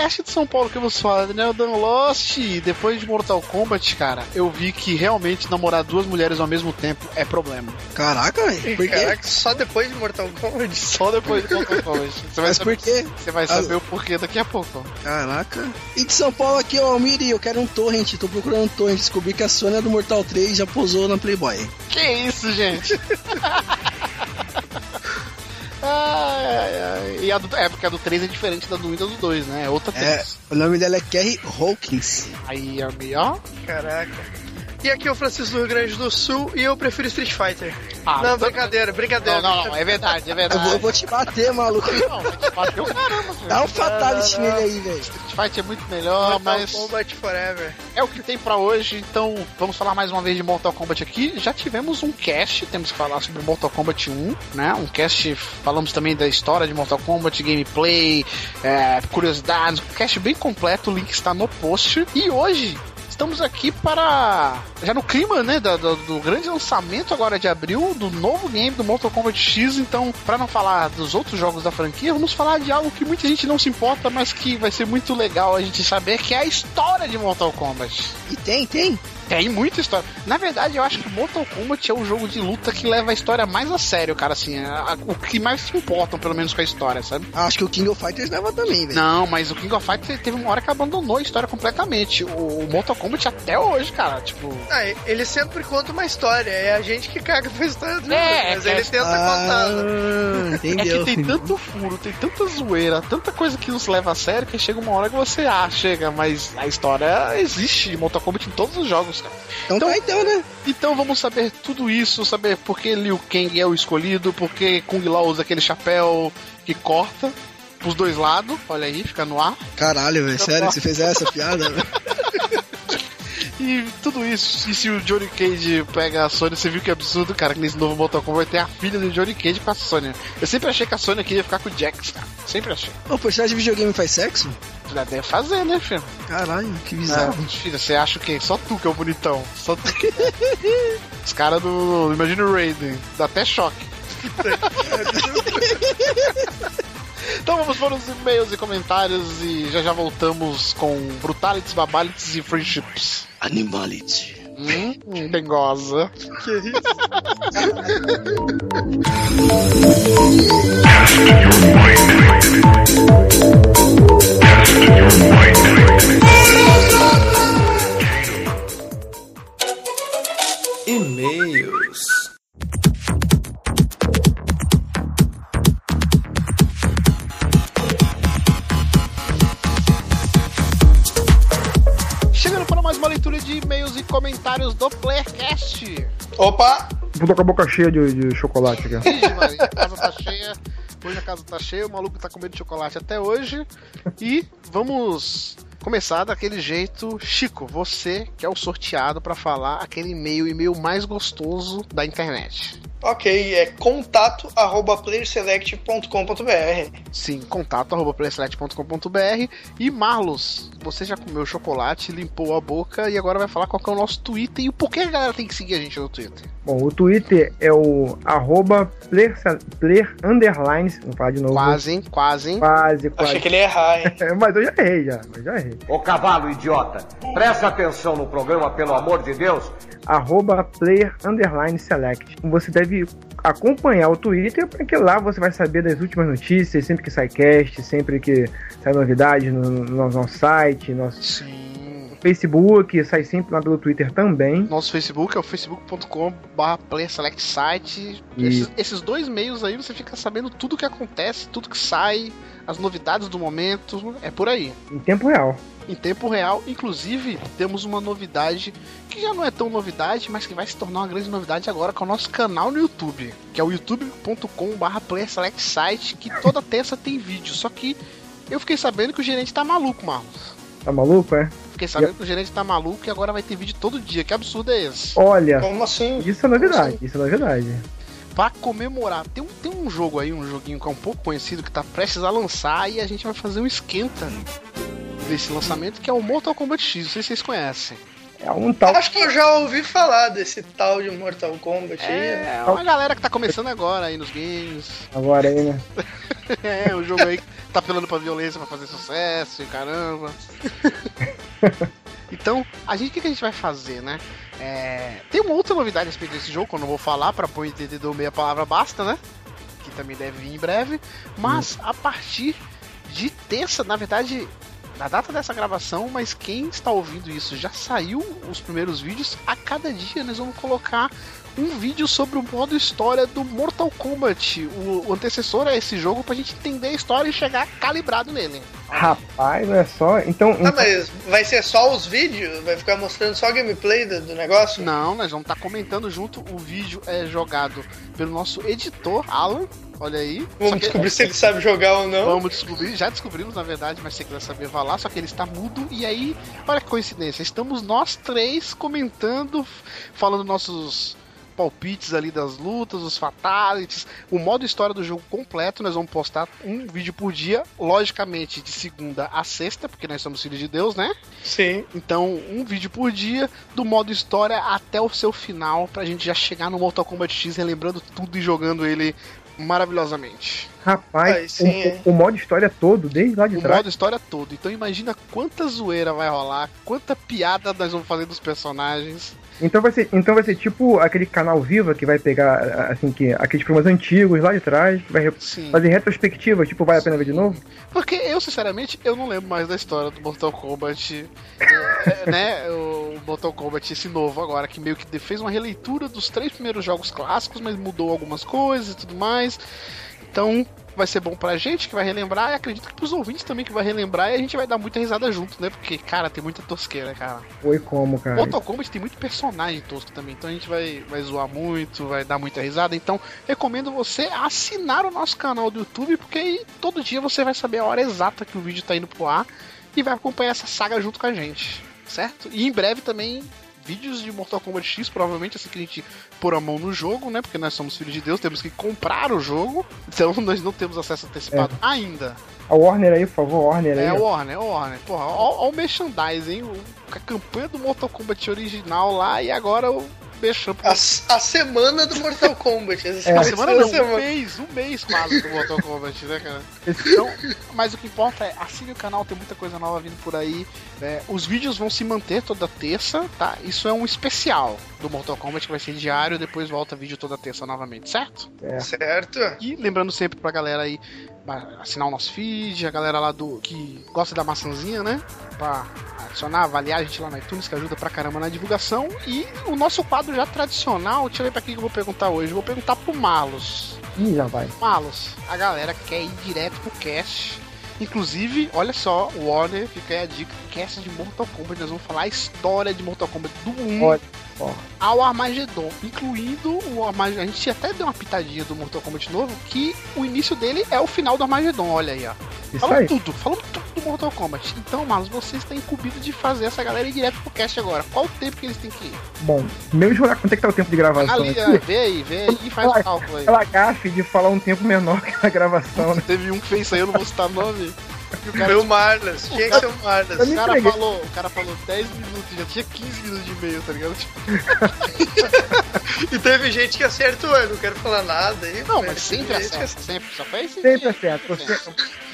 Playercast de São Paulo que vos fala, Daniel Dan Lost. Depois de Mortal Kombat, cara, eu vi que realmente namorar duas mulheres ao mesmo tempo é problema. Caraca, velho. Por quê? Caraca, só depois de Mortal Kombat? Só depois de Mortal Kombat. Você vai Mas saber, por quê? você vai saber o porquê daqui a pouco. Caraca. E de São Paulo aqui, ó, Almir, e eu quero um torrent. Tô procurando um torrent. Descobri que a Sônia do Mortal 3 já posou na Playboy. Que isso, gente? Ai, ai, ai. E a do, é, porque a do 3 é diferente da do 1 da do 2, né? É outra É, 3. o nome dela é Kerry Hawkins. Aí, amigo, ó. Caraca. E aqui é o Francisco do Rio Grande do Sul e eu prefiro Street Fighter. Ah, não, então- brincadeira, brincadeira. Não, não, não, é verdade, é Eu verdade. vou, eu vou te bater, maluco. Não, vai te bater o caramba, filho. Dá um fatality não, não. nele aí, velho. Street Fight é muito melhor, Mortal mas Kombat Forever. é o que tem pra hoje. Então, vamos falar mais uma vez de Mortal Kombat aqui. Já tivemos um cast, temos que falar sobre Mortal Kombat 1, né? Um cast, falamos também da história de Mortal Kombat, gameplay, é, curiosidades, um cast bem completo, o link está no post. E hoje estamos aqui para já no clima, né, da- do, do grande lançamento agora de abril do novo game do Mortal Kombat X. Então, para não falar dos outros jogos da franquia, vamos falar de algo que muita gente não se importa, mas que vai ser muito legal a gente saber, que é a história de Mortal Kombat. E tem, tem. Tem muita história. Na verdade, eu acho que Mortal Kombat é o jogo de luta que leva a história mais a sério, cara. Assim, é a- o que mais se importam, pelo menos, com a história, sabe? Ah, Acho que o King of Fighters leva também, velho. Não, mas o King of Fighters teve uma hora que abandonou a história completamente. O, o Mortal Kombat até hoje, cara, tipo. Ah, ele sempre conta uma história, é a gente que caga pra história do É, jogo, mas é ele que- tenta contar. Ah, É entendeu. que tem tanto furo, tem tanta zoeira, tanta coisa que nos leva a sério que chega uma hora que você, ah, chega, mas a história existe de Mortal Kombat em todos os jogos, cara. Então tá então, né? Então vamos saber tudo isso, saber por que Liu Kang é o escolhido, por que Kung Lao usa aquele chapéu que corta pros dois lados, olha aí, fica no ar. Caralho, velho. Sério que você fez essa piada, velho? E tudo isso, e se o Johnny Cage pega a Sony, você viu que absurdo, cara, que nesse novo Mortal Kombat vai ter a filha do Johnny Cage com a Sony. Eu sempre achei que a Sony queria ficar com o Jax, cara. Sempre achei. O personagem de videogame faz sexo? Já deve fazer, né, filho? Caralho, que bizarro. filha, você acha o quê? Só tu que é o bonitão. Só tu. Os caras do. Imagina o Raiden. Dá até choque. Então vamos para os e-mails e comentários e já já voltamos com Brutalities, Babalities e Friendships. Animality. Hum, bem goza. Que isso? tô com a boca cheia de, de chocolate aqui. Maria, a casa tá cheia. Hoje a casa tá cheia, o maluco tá comendo chocolate até hoje. E vamos começar daquele jeito. Chico, você que é o sorteado para falar aquele e-mail, o e-mail mais gostoso da internet. Ok, é contato arroba playerselect.com.br. Sim, contato arroba playselect.com.br E Marlos, você já comeu chocolate, limpou a boca e agora vai falar qual que é o nosso Twitter e o porquê a galera tem que seguir a gente no Twitter. Bom, o Twitter é o arroba player, player underlines. Vamos falar de novo. Quase, hein? Quase, hein? Quase, quase. Achei que ele ia errar, hein? mas eu já errei, já. Mas já errei. Ô cavalo idiota, presta atenção no programa, pelo amor de Deus. Arroba player underline select. Você deve acompanhar o Twitter, porque lá você vai saber das últimas notícias, sempre que sai cast, sempre que sai novidade no, no nosso site, nosso Sim. Facebook, sai sempre lá pelo Twitter também. Nosso Facebook é o facebook.com.br playerselectsite. E- Esses, esses dois meios aí você fica sabendo tudo que acontece, tudo que sai, as novidades do momento. É por aí. Em tempo real. Em tempo real, inclusive, temos uma novidade que já não é tão novidade, mas que vai se tornar uma grande novidade agora com o nosso canal no YouTube, que é o youtube.com.br playerselectsite, que toda terça tem vídeo. Só que eu fiquei sabendo que o gerente tá maluco, Marlos. Tá maluco, é? Fiquei sabendo que o gerente tá maluco e agora vai ter vídeo todo dia. Que absurdo é esse? Olha, Como assim? isso é novidade, isso é novidade. Pra comemorar, tem um, tem um jogo aí, um joguinho que é um pouco conhecido, que tá prestes a lançar e a gente vai fazer um esquenta desse lançamento, que é o Mortal Kombat X. Não sei se vocês conhecem. É um tal. Acho que eu já ouvi falar desse tal de Mortal Kombat aí. É uma galera que tá começando agora aí nos games. Agora aí, né? É, o jogo aí que tá apelando pra violência pra fazer sucesso e caramba. Então, a gente, o que, que a gente vai fazer, né? É, tem uma outra novidade a respeito desse jogo, que eu não vou falar, pra bom entendedor meia palavra basta, né? Que também deve vir em breve. Mas a partir de terça, na verdade, na data dessa gravação, mas quem está ouvindo isso já saiu os primeiros vídeos. A cada dia nós vamos colocar um vídeo sobre o modo história do Mortal Kombat, o, o antecessor a esse jogo, pra gente entender a história e chegar calibrado nele. Rapaz, não é só. Então. Ah, mas vai ser só os vídeos? Vai ficar mostrando só a gameplay do, do negócio? Não, nós vamos estar comentando junto. O vídeo é jogado pelo nosso editor, Alan. Olha aí. Vamos que- descobrir se ele sabe jogar ou não. Vamos descobrir, já descobrimos na verdade, mas se você quiser saber, vá lá. Só que ele está mudo. E aí, olha que coincidência, estamos nós três comentando, falando nossos palpites ali das lutas, os fatalities, o modo história do jogo completo. Nós vamos postar um vídeo por dia, logicamente de segunda a sexta, porque nós somos filhos de Deus, né? Sim. Então, um vídeo por dia, do modo história até o seu final, pra gente já chegar no Mortal Kombat X relembrando tudo e jogando ele maravilhosamente. Rapaz, Aí sim, o, é. o modo história todo, desde lá de O trás. modo história todo. Então imagina quanta zoeira vai rolar, quanta piada nós vamos fazer dos personagens. Então vai ser, então vai ser tipo aquele canal Viva que vai pegar assim que aqueles programas antigos lá de trás, que vai Sim. fazer retrospectiva, tipo, vale a pena ver de novo? Porque eu, sinceramente, eu não lembro mais da história do Mortal Kombat, é, né? O Mortal Kombat esse novo agora, que meio que fez uma releitura dos três primeiros jogos clássicos, mas mudou algumas coisas e tudo mais. Então, vai ser bom pra gente que vai relembrar, e acredito que pros ouvintes também que vai relembrar, e a gente vai dar muita risada junto, né? Porque, cara, tem muita tosqueira, cara. Foi como, cara? Mortal Kombat tem muito personagem tosco também, então a gente vai, vai zoar muito, vai dar muita risada. Então, recomendo você assinar o nosso canal do YouTube, porque aí todo dia você vai saber a hora exata que o vídeo tá indo pro ar e vai acompanhar essa saga junto com a gente, certo? E em breve também vídeos de Mortal Kombat X, provavelmente assim que a gente pôr a mão no jogo, né? Porque nós somos filhos de Deus, temos que comprar o jogo, então nós não temos acesso antecipado ainda. A Warner aí, por favor, Warner aí. É Warner, é Warner. Porra, ó, ó o merchandising, hein? O- a campanha do Mortal Kombat original lá e agora o Becham. A, a semana do Mortal Kombat. Essa É. Vai semana a não, um semana. mês, um mês quase do Mortal Kombat, né, cara? Então, mas o que importa é assine o canal, tem muita coisa nova vindo por aí. É, os vídeos vão se manter toda terça, tá? Isso é um especial do Mortal Kombat que vai ser diário, depois volta vídeo toda terça novamente, certo? Certo. E lembrando sempre pra galera aí assinar o nosso feed, a galera lá do que gosta da maçãzinha, né? Pra adicionar, avaliar a gente lá no iTunes, que ajuda pra caramba na divulgação. E o nosso quadro já tradicional, deixa eu ver pra quem que eu vou perguntar hoje. Eu vou perguntar pro Malus. Ih, já vai. Malus, a galera quer ir direto pro cast. Inclusive, olha só, o Warner, fica aí a dica, cast de Mortal Kombat, nós vamos falar a história de Mortal Kombat do 1 Olha ao Armageddon, incluindo o Armageddon. A gente até deu uma pitadinha do Mortal Kombat novo, que o início dele é o final do Armageddon, olha aí, ó. Isso Falando aí. tudo, falando tudo do Mortal Kombat. Então, Marlos, vocês têm incumbido de fazer essa galera ir direto pro cast agora. Qual o tempo que eles têm que ir? Bom, primeiro deixa eu olhar quanto é que tá o tempo de gravação Ali, aqui. vê aí, vê aí e faz o Ela- cálculo aí. Aquela gafe de falar um tempo menor que a gravação, né? Teve um que fez isso aí, eu não vou citar nome. E o cara, Meu Marlas. Tinha que ser o Marlas. O cara entreguei. falou, o cara falou 10 minutos, já tinha 15 minutos de e-mail, tá ligado? Tipo, E teve gente que acertou, eu não quero falar nada aí. não, mas sempre acerta, sempre. Só faz esse Sempre acerta. Você,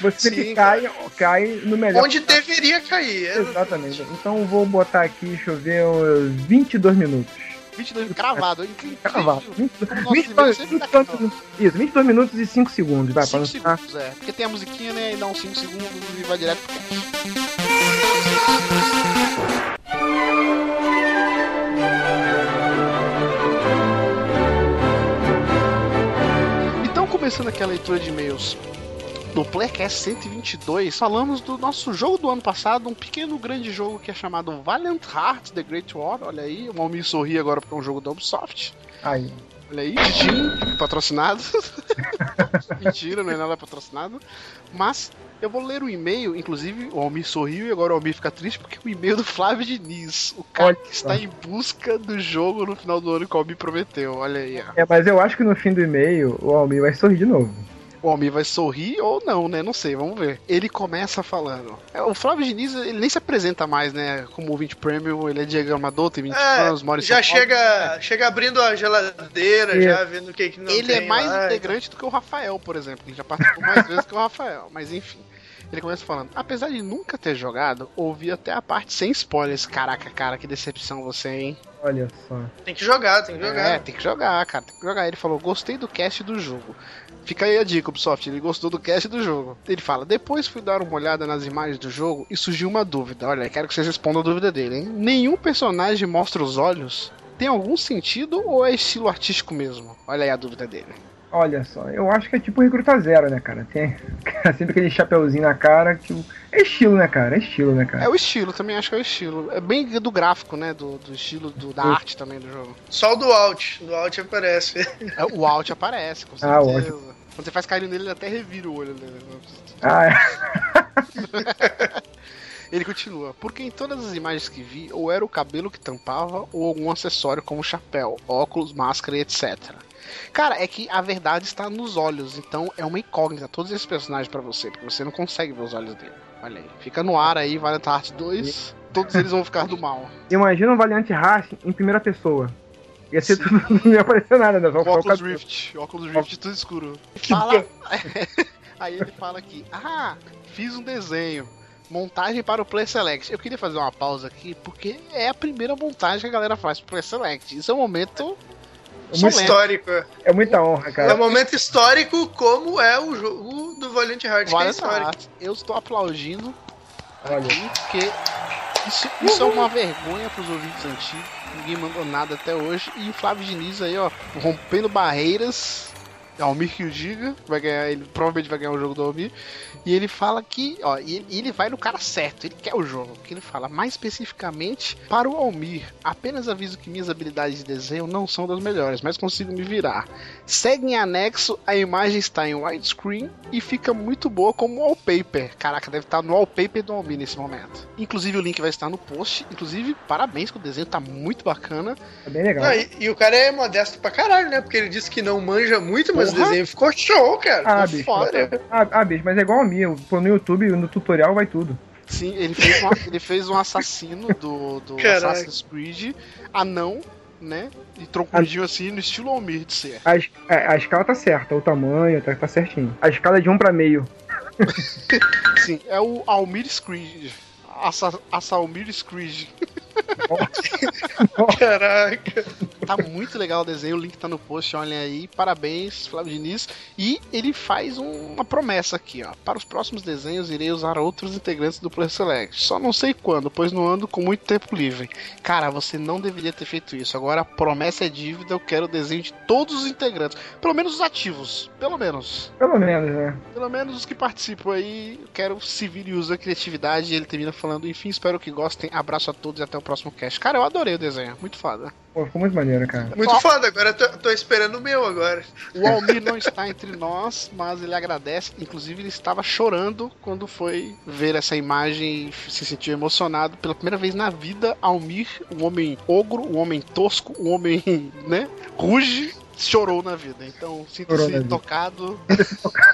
você Sim, que cai, cai no melhor. Onde deveria cair. é. Exatamente. Então vou botar aqui, deixa eu ver, uns 22 minutos. 22 cravado, hein? Cravado. Como 22, nosso 22, e-mail sempre tá 22 cravado. minutos. Isso, 22 minutos e 5 segundos. Vai, pra 5 não ficar. segundos, é. Porque tem a musiquinha, né? E dá uns 5 segundos e vai direto pro cast. Então, começando aqui a leitura de e-mails do Playcast 122, falamos do nosso jogo do ano passado, um pequeno grande jogo que é chamado Valiant Hearts The Great War. Olha aí, o Almir sorri agora porque é um jogo da Ubisoft. Aí. Olha aí, Jim, patrocinado. Mentira, não é nada patrocinado. Mas eu vou ler o e-mail, inclusive o Almir sorriu e agora o Almir fica triste porque o e-mail do Flávio Diniz, o cara que está em busca do jogo no final do ano que o Almir prometeu. Olha aí, ó. É, mas eu acho que no fim do e-mail o Almir vai sorrir de novo. O Almir vai sorrir ou não, né? Não sei, vamos ver. Ele começa falando. É, O Flávio Diniz, ele nem se apresenta mais, né? Como ouvinte premium, ele é diagramador, tem 20 anos, mora É, em já São Paulo. chega, chega abrindo a geladeira, já vendo o que, que não Ele é mais lá. integrante do que o Rafael, por exemplo. Ele já participou mais vezes que o Rafael, mas enfim. Ele começa falando, apesar de nunca ter jogado, ouvi até a parte sem spoilers. Caraca, cara, que decepção você, hein? Olha só. Tem que jogar, tem que É, jogar. tem que jogar, cara, tem que jogar. Ele falou, gostei do cast do jogo. Fica aí a dica, Ubisoft, ele gostou do cast do jogo. Ele fala, depois fui dar uma olhada nas imagens do jogo e surgiu uma dúvida. Olha, quero que vocês respondam a dúvida dele, hein? Nenhum personagem mostra os olhos? Tem algum sentido ou é estilo artístico mesmo? Olha aí a dúvida dele. Olha só, eu acho que é tipo recruta zero, né, cara? Tem sempre aquele chapeuzinho na cara que. o- É estilo, né, cara? É estilo, né, cara? É o estilo, também acho que é o estilo. É bem do gráfico, né? Do, do estilo do- da arte também do jogo. Só o do Alt. Do Alt aparece. É, o alt aparece, com Ah, o certeza. Quando você faz carinho nele, ele até revira o olho dele. Ah, é. Ele continua, porque em todas as imagens que vi, ou era o cabelo que tampava, ou algum acessório como chapéu, óculos, máscara e etc. Cara, é que a verdade está nos olhos, então é uma incógnita todos esses personagens pra você, porque você não consegue ver os olhos dele. Olha aí, fica no ar aí, Valiant Heart 2, todos eles vão ficar do mal. Imagina um Valiant Heart em primeira pessoa. Ia ser tudo, não ia aparecer nada, né? Só, o óculos. Rift, óculos Rift tudo escuro. Fala... Aí ele fala aqui, ah, fiz um desenho. Montagem para o Play Select. Eu queria fazer uma pausa aqui, porque é a primeira montagem que a galera faz pro Play Select. Isso é um momento. Muito solene. histórico. É muita honra, É cara. um momento histórico como é o jogo do Valiant Hearts, que é histórico. Eu estou aplaudindo Olha. aqui, porque isso, isso é uma vergonha pros ouvintes antigos. Ninguém mandou nada até hoje. E Flávio Diniz aí, ó, rompendo barreiras. Almir que o diga, vai ganhar, ele provavelmente vai ganhar o jogo do Almir. E ele fala que, ó, e ele, e ele vai no cara certo, ele quer o jogo. Que ele fala mais especificamente para o Almir. Apenas aviso que minhas habilidades de desenho não são das melhores, mas consigo me virar. Segue em anexo, a imagem está em widescreen e fica muito boa como wallpaper. Caraca, deve estar no wallpaper do Almir nesse momento. Inclusive o link vai estar no post. Inclusive, parabéns que o desenho tá muito bacana. É bem legal. Não, e, e o cara é modesto pra caralho, né? Porque ele disse que não manja muito, mas o desenho ficou show, cara. Ah, Ficou bicho. foda. Ah, ah, bicho, mas é igual a pô no YouTube, no tutorial vai tudo. Sim, ele fez um, ele fez um assassino do, do Caraca. Assassin's Creed, anão, né? E troncudinho assim, no estilo Almir de ser. A, es- é, a escala tá certa, o tamanho tá, tá certinho. A escala é de um pra meio. Sim, é o Almir Screed. Assa, Assa Almir Screed. Caraca. Tá muito legal o desenho, o link tá no post, olhem aí. Parabéns, Flávio Diniz. E ele faz um- uma promessa aqui, ó. Para os próximos desenhos, irei usar outros integrantes do Play Select. Só não sei quando, pois não ando com muito tempo livre. Cara, você não deveria ter feito isso. Agora a promessa é dívida, eu quero o desenho de todos os integrantes. Pelo menos os ativos. Pelo menos. Pelo menos, né? Pelo menos os que participam aí, eu quero se vir e usa a criatividade. E ele termina falando, enfim, espero que gostem. Abraço a todos e até o próximo cast. Cara, eu adorei o desenho, muito foda. Pô, ficou muito maneiro, cara. Muito Ó. foda, agora eu tô, tô esperando o meu agora. O Almir não está entre nós, mas ele agradece. Inclusive, ele estava chorando quando foi ver essa imagem e se sentiu emocionado pela primeira vez na vida. Almir, um homem ogro, um homem tosco, um homem, né, ruge, chorou na vida. Então, sinta-se vida. tocado,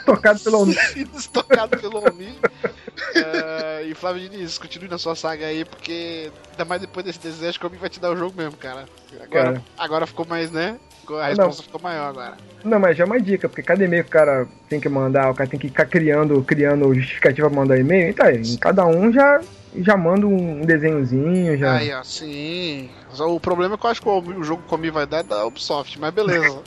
Tocado pelo Almir. sinta-se tocado pelo Almir. É, e Flávio Diniz, continue na sua saga aí, porque ainda mais depois desse desejo que o Almir vai te dar o jogo mesmo, cara. Agora, Cara. agora ficou mais, né? A resposta ficou maior agora. Não, mas já é uma dica, porque cada e-mail que o cara tem que mandar, o cara tem que ficar criando, criando justificativa pra mandar e-mail, então em cada um já, já manda um desenhozinho, já. Aí, ó, sim. Só O problema é que eu acho que o o jogo comi vai dar é da Ubisoft, mas beleza.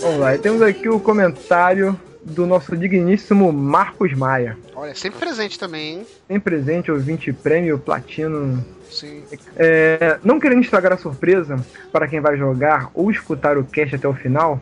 Vamos lá, e temos aqui o comentário do nosso digníssimo Marcos Maia. Olha, sempre presente também, hein? Tem presente, ouvinte prêmio platino. Sim. É, não querendo estragar a surpresa para quem vai jogar ou escutar o cast até o final,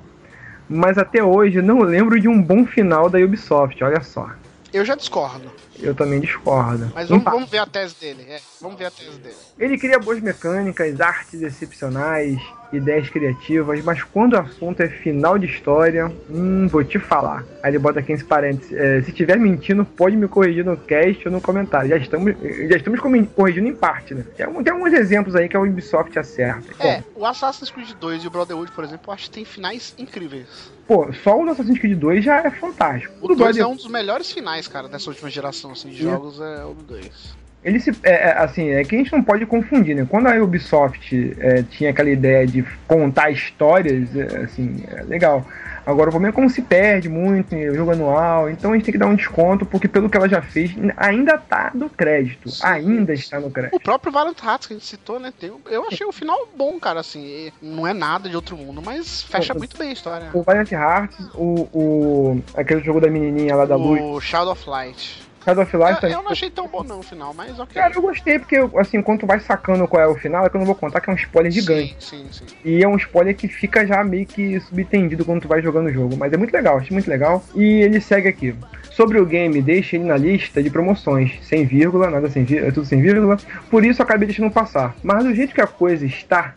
mas até hoje não lembro de um bom final da Ubisoft, olha só. Eu já discordo. Eu também discordo. Mas vamos, vamos ver a tese dele. É, vamos ver a tese dele. Ele cria boas mecânicas, artes excepcionais, ideias criativas, mas quando o assunto é final de história, hum, vou te falar. Aí ele bota aqui esse parênteses. é, se estiver mentindo, pode me corrigir no cast ou no comentário. Já estamos, já estamos corrigindo em parte, né? Tem, tem alguns exemplos aí que a Ubisoft acerta. É, o Assassin's Creed 2 e o Brotherhood, por exemplo, eu acho que tem finais incríveis. Pô, só o Assassin's Creed 2 já é fantástico. O do 2 é Brother- um dos melhores finais, cara, dessa última geração assim, de Sim. jogos, é o 2. Ele se. É, é, assim, é que a gente não pode confundir, né? Quando a Ubisoft é, tinha aquela ideia de contar histórias, é, assim, é legal. Agora o problema é como se perde muito em jogo anual, então a gente tem que dar um desconto, porque pelo que ela já fez, ainda tá no crédito. Sim. Ainda está no O crédito. próprio Valiant Hearts que a gente citou, né? tem- eu achei o final bom, cara, assim. Não é nada de outro mundo, mas fecha O- muito bem a história. O Valiant Hearts, o, o. aquele jogo da menininha lá da luz, O Shadow of Light. Shadow of Light Eu, também. eu não achei tão bom não o final, mas ok. Cara, eu gostei, porque, assim, quando tu vai sacando qual é o final, é que eu não vou contar que é um spoiler gigante. Sim, sim, sim. E é um spoiler que fica já meio que subtendido quando tu vai jogando o jogo. Mas é muito legal, achei muito legal. E ele segue aqui. Sobre o game, deixa ele na lista de promoções. Sem vírgula, nada sem vírgula, é tudo sem vírgula. Por isso eu acabei deixando passar. Mas do jeito que a coisa está,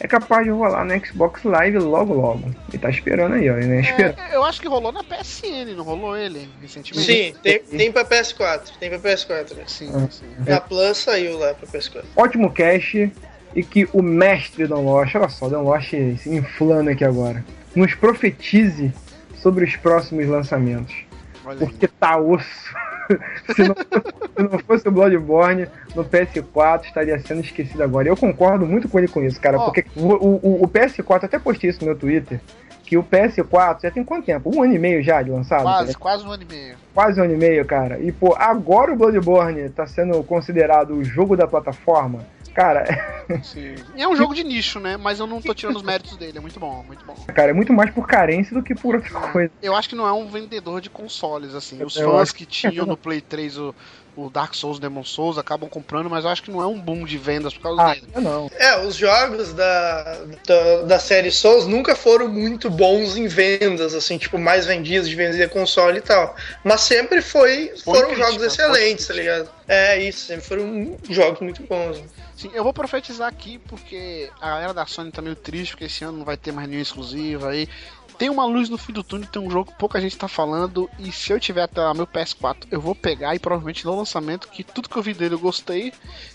é capaz de rolar no Xbox Live logo logo. E tá esperando aí, ó. Né? Esperando. É, eu acho que rolou na PSN, não rolou ele recentemente? Sim, tem, tem pra PS4. Tem pra PS4, né? Sim, Ah. sim. Na Plus saiu lá pra PS4. Ótimo cast. E que o mestre Dan Lost, olha só, Dan Lost se inflando aqui agora, nos profetize sobre os próximos lançamentos. Olha aí. Porque tá osso. Se, não, se não fosse o Bloodborne no PS4, estaria sendo esquecido agora. Eu concordo muito com ele com isso, cara. Ó. Porque o, o, o PS4, até postei isso no meu Twitter, que o PS4 já tem quanto tempo? Um ano e meio já de lançado? Quase, quase um ano e meio. Quase um ano e meio, cara. E, pô, agora o Bloodborne tá sendo considerado o jogo da plataforma. Cara, Sim. É um jogo de nicho, né? Mas eu não tô tirando os méritos dele. É muito bom, muito bom. cara, é muito mais por carência do que por outra coisa. Eu acho que não é um vendedor de consoles, assim. Os Eu fãs acho que tinham no Play 3 o, o Dark Souls, Demon Souls, acabam comprando, mas eu acho que não é um boom de vendas por causa Ah, dele. eu não. É, os jogos da, da, da série Souls nunca foram muito bons em vendas, assim, tipo, mais vendidos de vender console e tal. Mas sempre foi, Foi foram crítica, jogos excelentes, tá ligado? É isso, sempre foram jogos muito bons. Sim, eu vou profetizar aqui porque a galera da Sony tá meio triste, porque esse ano não vai ter mais nenhum exclusivo aí. Tem uma luz no fim do túnel, tem um jogo que pouca gente tá falando, e se eu tiver até meu PS4, eu vou pegar e provavelmente no lançamento, que tudo que eu vi dele eu gostei,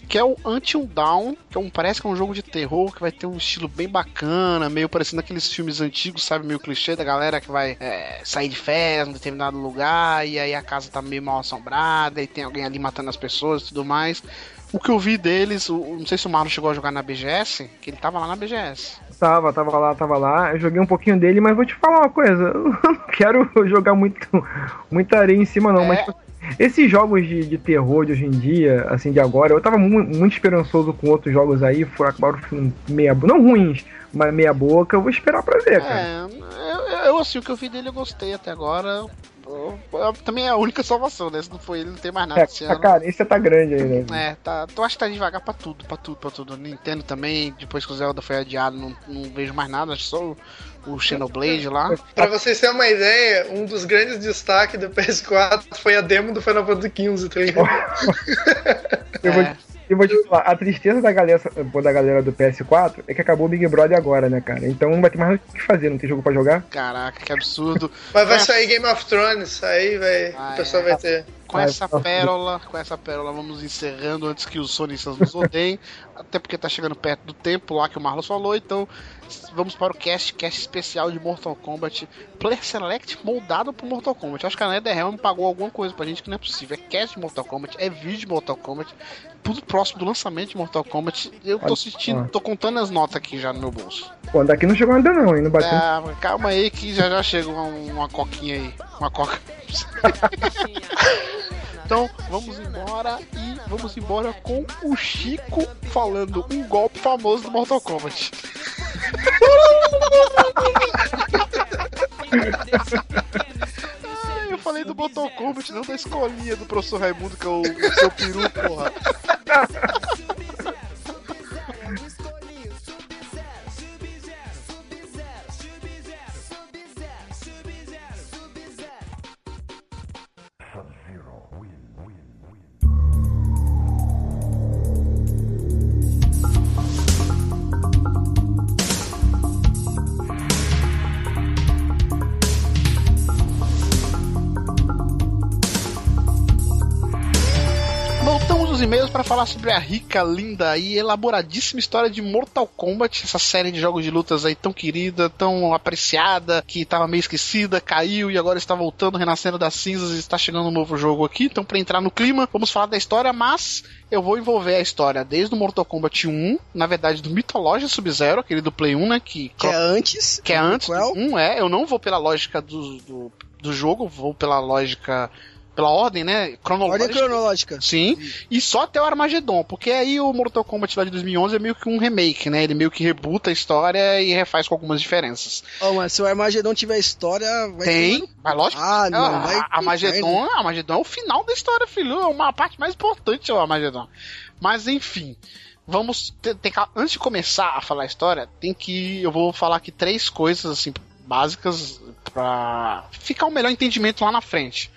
que é o Until Dawn, que é um, parece que é um jogo de terror, que vai ter um estilo bem bacana, meio parecendo aqueles filmes antigos, sabe, meio clichê da galera que vai é, sair de férias em determinado lugar, e aí a casa tá meio mal assombrada, e tem alguém ali matando as pessoas e tudo mais. O que eu vi deles, o- não sei se o Marlon chegou a jogar na BGS, que ele tava lá na BGS. Tava, tava lá, tava lá. Eu joguei um pouquinho dele, mas vou te falar uma coisa. Eu não quero jogar muito, muita areia em cima, não. É. Mas tipo, esses jogos de, de terror de hoje em dia, assim, de agora, eu tava mu- muito esperançoso com outros jogos aí, foram acabaram meia não ruins, mas meia boca. Eu vou esperar pra ver, cara. É, eu, eu, assim, o que eu vi dele eu gostei até agora. Eu- eu- também é a única salvação, né? Se não for ele, não tem mais nada É, esse a ano. carência tá grande aí, né? É, tá, tu acha que tá devagar pra tudo, pra tudo, pra tudo. Nintendo também, depois que o Zelda foi adiado, não, não vejo mais nada, acho só o, o Xenoblade lá. Pra vocês terem uma ideia, um dos grandes destaques do PS4 foi a demo do Final Fantasy XV, tá ligado? Eu vou, É. eu vou te falar, a tristeza da galera, pô, da galera do PS4 é que acabou o Big Brother agora, né, cara? Então não vai ter mais o que fazer, não tem jogo pra jogar. Caraca, que absurdo. Mas vai É. sair Game of Thrones, aí vai, Ah, o pessoal é. vai ter. Com Vai, essa tá. pérola, com essa pérola, vamos encerrando antes que os sonistas nos odeiem. até porque tá chegando perto do tempo lá que o Marlos falou, então vamos para o cast, cast especial de Mortal Kombat. Player Select moldado pro Mortal Kombat. Acho que a NetherRealm pagou alguma coisa pra gente que não é possível. É cast de Mortal Kombat, é vídeo de Mortal Kombat, tudo próximo do lançamento de Mortal Kombat. Eu tô assistindo, só. tô contando as notas aqui já no meu bolso. Pô, daqui não chegou ainda não, hein? Não bateu. Ah, calma aí que já já chegou uma, uma coquinha aí. Uma coca. Então vamos embora e vamos embora com o Chico falando um golpe famoso do Mortal Kombat. Ah, eu falei do Mortal Kombat, não da escolinha do professor Raimundo, que é o, o seu peru, porra. para falar sobre a rica, linda e elaboradíssima história de Mortal Kombat, essa série de jogos de lutas aí tão querida, tão apreciada, que tava meio esquecida, caiu e agora está voltando, renascendo das cinzas e está chegando um novo jogo aqui. Então, para entrar no clima, vamos falar da história, mas eu vou envolver a história desde o Mortal Kombat 1, na verdade do Mitologia Sub-Zero, aquele do Play 1, né, que, Que é antes. que é antes do Qual? 1, é, eu não vou pela lógica do, do, do jogo, vou pela lógica, pela ordem, né, cronológica. Ordem cronológica. Sim, e só até o Armagedon, porque aí o Mortal Kombat lá de 2011 é meio que um remake, né? Ele meio que rebuta a história e refaz com algumas diferenças. Ó, mas se o Armagedon tiver história, vai Tem, no- mas lógico. Ah, não, a, vai a Armagedon, a Armagedon é o final da história, filho. É uma parte mais importante o Armagedon. Mas enfim, vamos ter, ter antes de começar a falar a história, tem que eu vou falar aqui três coisas assim básicas pra ficar um melhor entendimento lá na frente,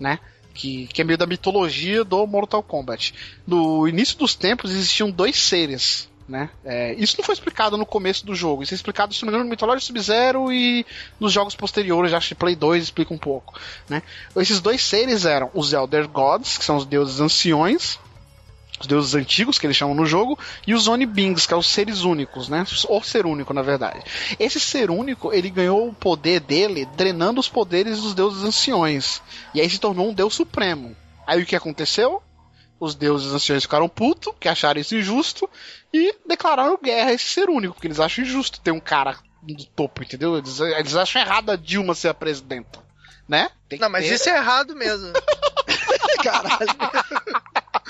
né? Que, que é meio da mitologia do Mortal Kombat. No início dos tempos existiam dois seres, né? É, isso não foi explicado no começo do jogo. Isso é explicado, se não me engano, no Mitologia Sub-Zero e nos jogos posteriores, acho que Play 2 explica um pouco, né? Esses dois seres eram os Elder Gods, que são os deuses anciões, os deuses antigos que eles chamam no jogo, e os Oni Beings, que são os seres únicos, né? Ou ser único, na verdade. Esse ser único, ele ganhou o poder dele drenando os poderes dos deuses anciões. E aí se tornou um deus supremo. Aí o que aconteceu? Os deuses anciões ficaram putos, que acharam isso injusto, e declararam guerra a esse ser único, porque eles acham injusto ter um cara do topo, entendeu? Eles, eles acham errado a Dilma ser a presidenta. Né? Não, mas ter- isso é errado mesmo. Caralho.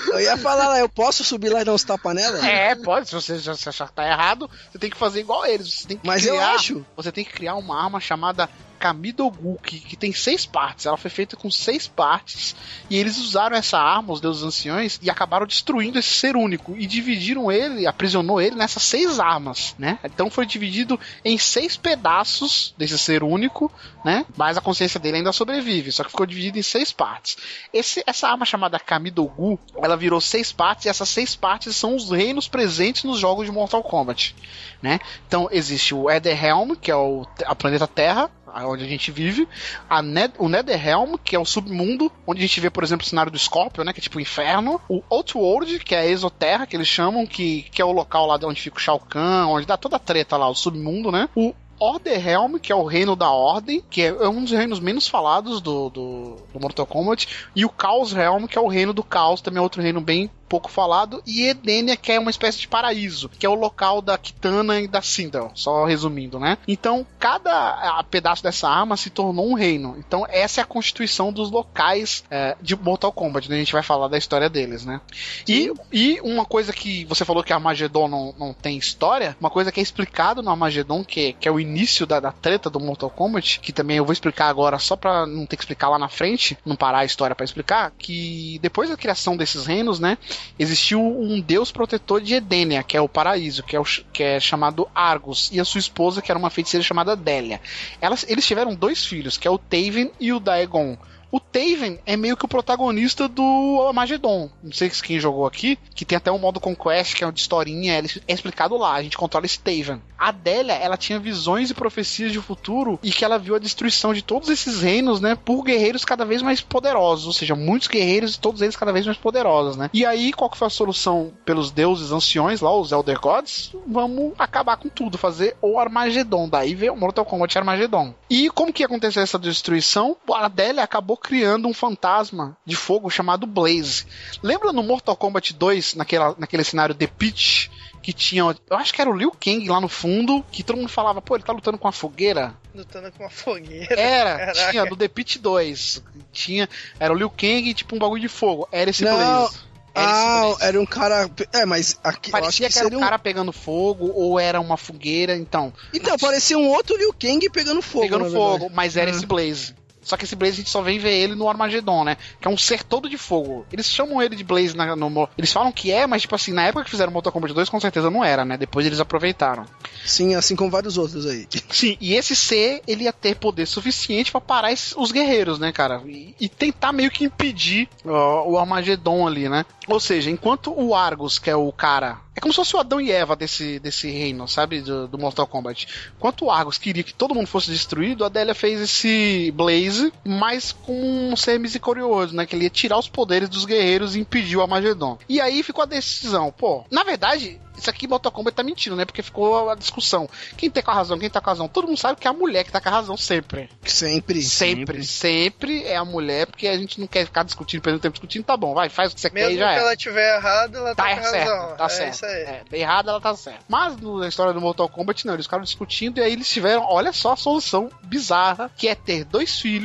Eu ia falar lá, eu posso subir lá e dar uns tapas nela? É, pode. Se você se achar que tá errado, você tem que fazer igual eles. Você tem que Mas criar, eu acho. Você tem que criar uma arma chamada Kamidogu, que, que tem seis partes. Ela foi feita com seis partes. E eles usaram essa arma, os deuses anciões, e acabaram destruindo esse ser único. E dividiram ele, aprisionou ele nessas seis armas, né? Então foi dividido em seis pedaços desse ser único, né? Mas a consciência dele ainda sobrevive, só que ficou dividido em seis partes. Esse, essa arma chamada Kamidogu, ela virou seis partes, e essas seis partes são os reinos presentes nos jogos de Mortal Kombat, né? Então existe o Etherrealm, que é o a planeta Terra, onde a gente vive, a o Netherrealm, que é o submundo, onde a gente vê, por exemplo, o cenário do Scorpion, né, que é tipo o inferno, o Outworld, que é a Exoterra, que eles chamam, que, que é o local lá de onde fica o Shao Kahn, onde dá toda a treta lá, o submundo, né? O Orderhelm, que é o reino da ordem, que é um dos reinos menos falados do, do, do Mortal Kombat, e o Chaos Realm, que é o reino do caos, também é outro reino bem pouco falado, e Edenia, que é uma espécie de paraíso, que é o local da Kitana e da Sindel, só resumindo, né? Então, cada pedaço dessa arma se tornou um reino. Então, essa é a constituição dos locais eh, de Mortal Kombat, né? A gente vai falar da história deles, né? E, e uma coisa que você falou que Armageddon não, não tem história, uma coisa que é explicado no Armageddon, que, que é o início da, da treta do Mortal Kombat, que também eu vou explicar agora só pra não ter que explicar lá na frente, não parar a história pra explicar, que depois da criação desses reinos, né, existiu um deus protetor de Edenia, que é o paraíso, que é, o, que é chamado Argus, e a sua esposa, que era uma feiticeira chamada Délia. Elas, eles tiveram dois filhos, que é o Taven e o Daegon. O Taven é meio que o protagonista do Armageddon. Não sei se quem jogou aqui, que tem até um modo Conquest, que é de historinha, é explicado lá, a gente controla esse Taven. A Délia, ela tinha visões e profecias de futuro e que ela viu a destruição de todos esses reinos, né, por guerreiros cada vez mais poderosos, ou seja, muitos guerreiros e todos eles cada vez mais poderosos, né? E aí, qual que foi a solução pelos deuses anciões lá, os Elder Gods? Vamos acabar com tudo, fazer o Armageddon. Daí veio o Mortal Kombat Armageddon. E como que aconteceu essa destruição? A Délia acabou criando um fantasma de fogo chamado Blaze. Lembra no Mortal Kombat 2, naquela, naquele cenário The Pit, que tinha, eu acho que era o Liu Kang lá no fundo, que todo mundo falava, pô, ele tá lutando com uma fogueira. Lutando com uma fogueira. Era, Caraca. tinha, do The Pit 2. Tinha, era o Liu Kang, tipo um bagulho de fogo. Era esse Não, Blaze. Era Ah, era um cara. É, mas aqui eu acho Parecia que que, era seria um cara pegando fogo, ou era uma fogueira, então. Então, parecia um outro Liu Kang pegando fogo. pegando fogo, mas era esse Blaze. Só que esse Blaze a gente só vem ver ele no Armageddon, né? Que é um ser todo de fogo. Eles chamam ele de Blaze na- no. Eles falam que é, mas tipo assim, na época que fizeram Mortal Kombat 2, com certeza não era, né? Depois eles aproveitaram. Sim, assim como vários outros aí. Sim, e esse ser, ele ia ter poder suficiente pra parar esses- os guerreiros, né, cara? E, e tentar meio que impedir ó, o Armageddon ali, né? Ou seja, enquanto o Argus, que é o cara. É como se fosse o Adão e Eva desse, desse reino, sabe? Do, do Mortal Kombat. Enquanto o Argus queria que todo mundo fosse destruído, a Adélia fez esse Blaze Blaze, mas com um ser misericordioso, né? Que ele ia tirar os poderes dos guerreiros e impedir o Armagedon. E aí ficou a decisão, pô, na verdade, isso aqui Mortal Kombat tá mentindo, né? Porque ficou a discussão. Quem tem com a razão, quem tá com a razão? Todo mundo sabe que é a mulher que tá com a razão sempre. Sempre. Sempre, sempre é a mulher, porque a gente não quer ficar discutindo, perdendo tempo discutindo, tá bom, vai, faz o que você Mesmo quer e já que é. ela tiver errada, ela tá, Tá com certo, razão. tá é certo. isso aí. É, errada ela tá certa. Mas na história do Mortal Kombat, não, eles ficaram discutindo e aí eles tiveram, olha só a solução bizarra, que é ter dois filhos.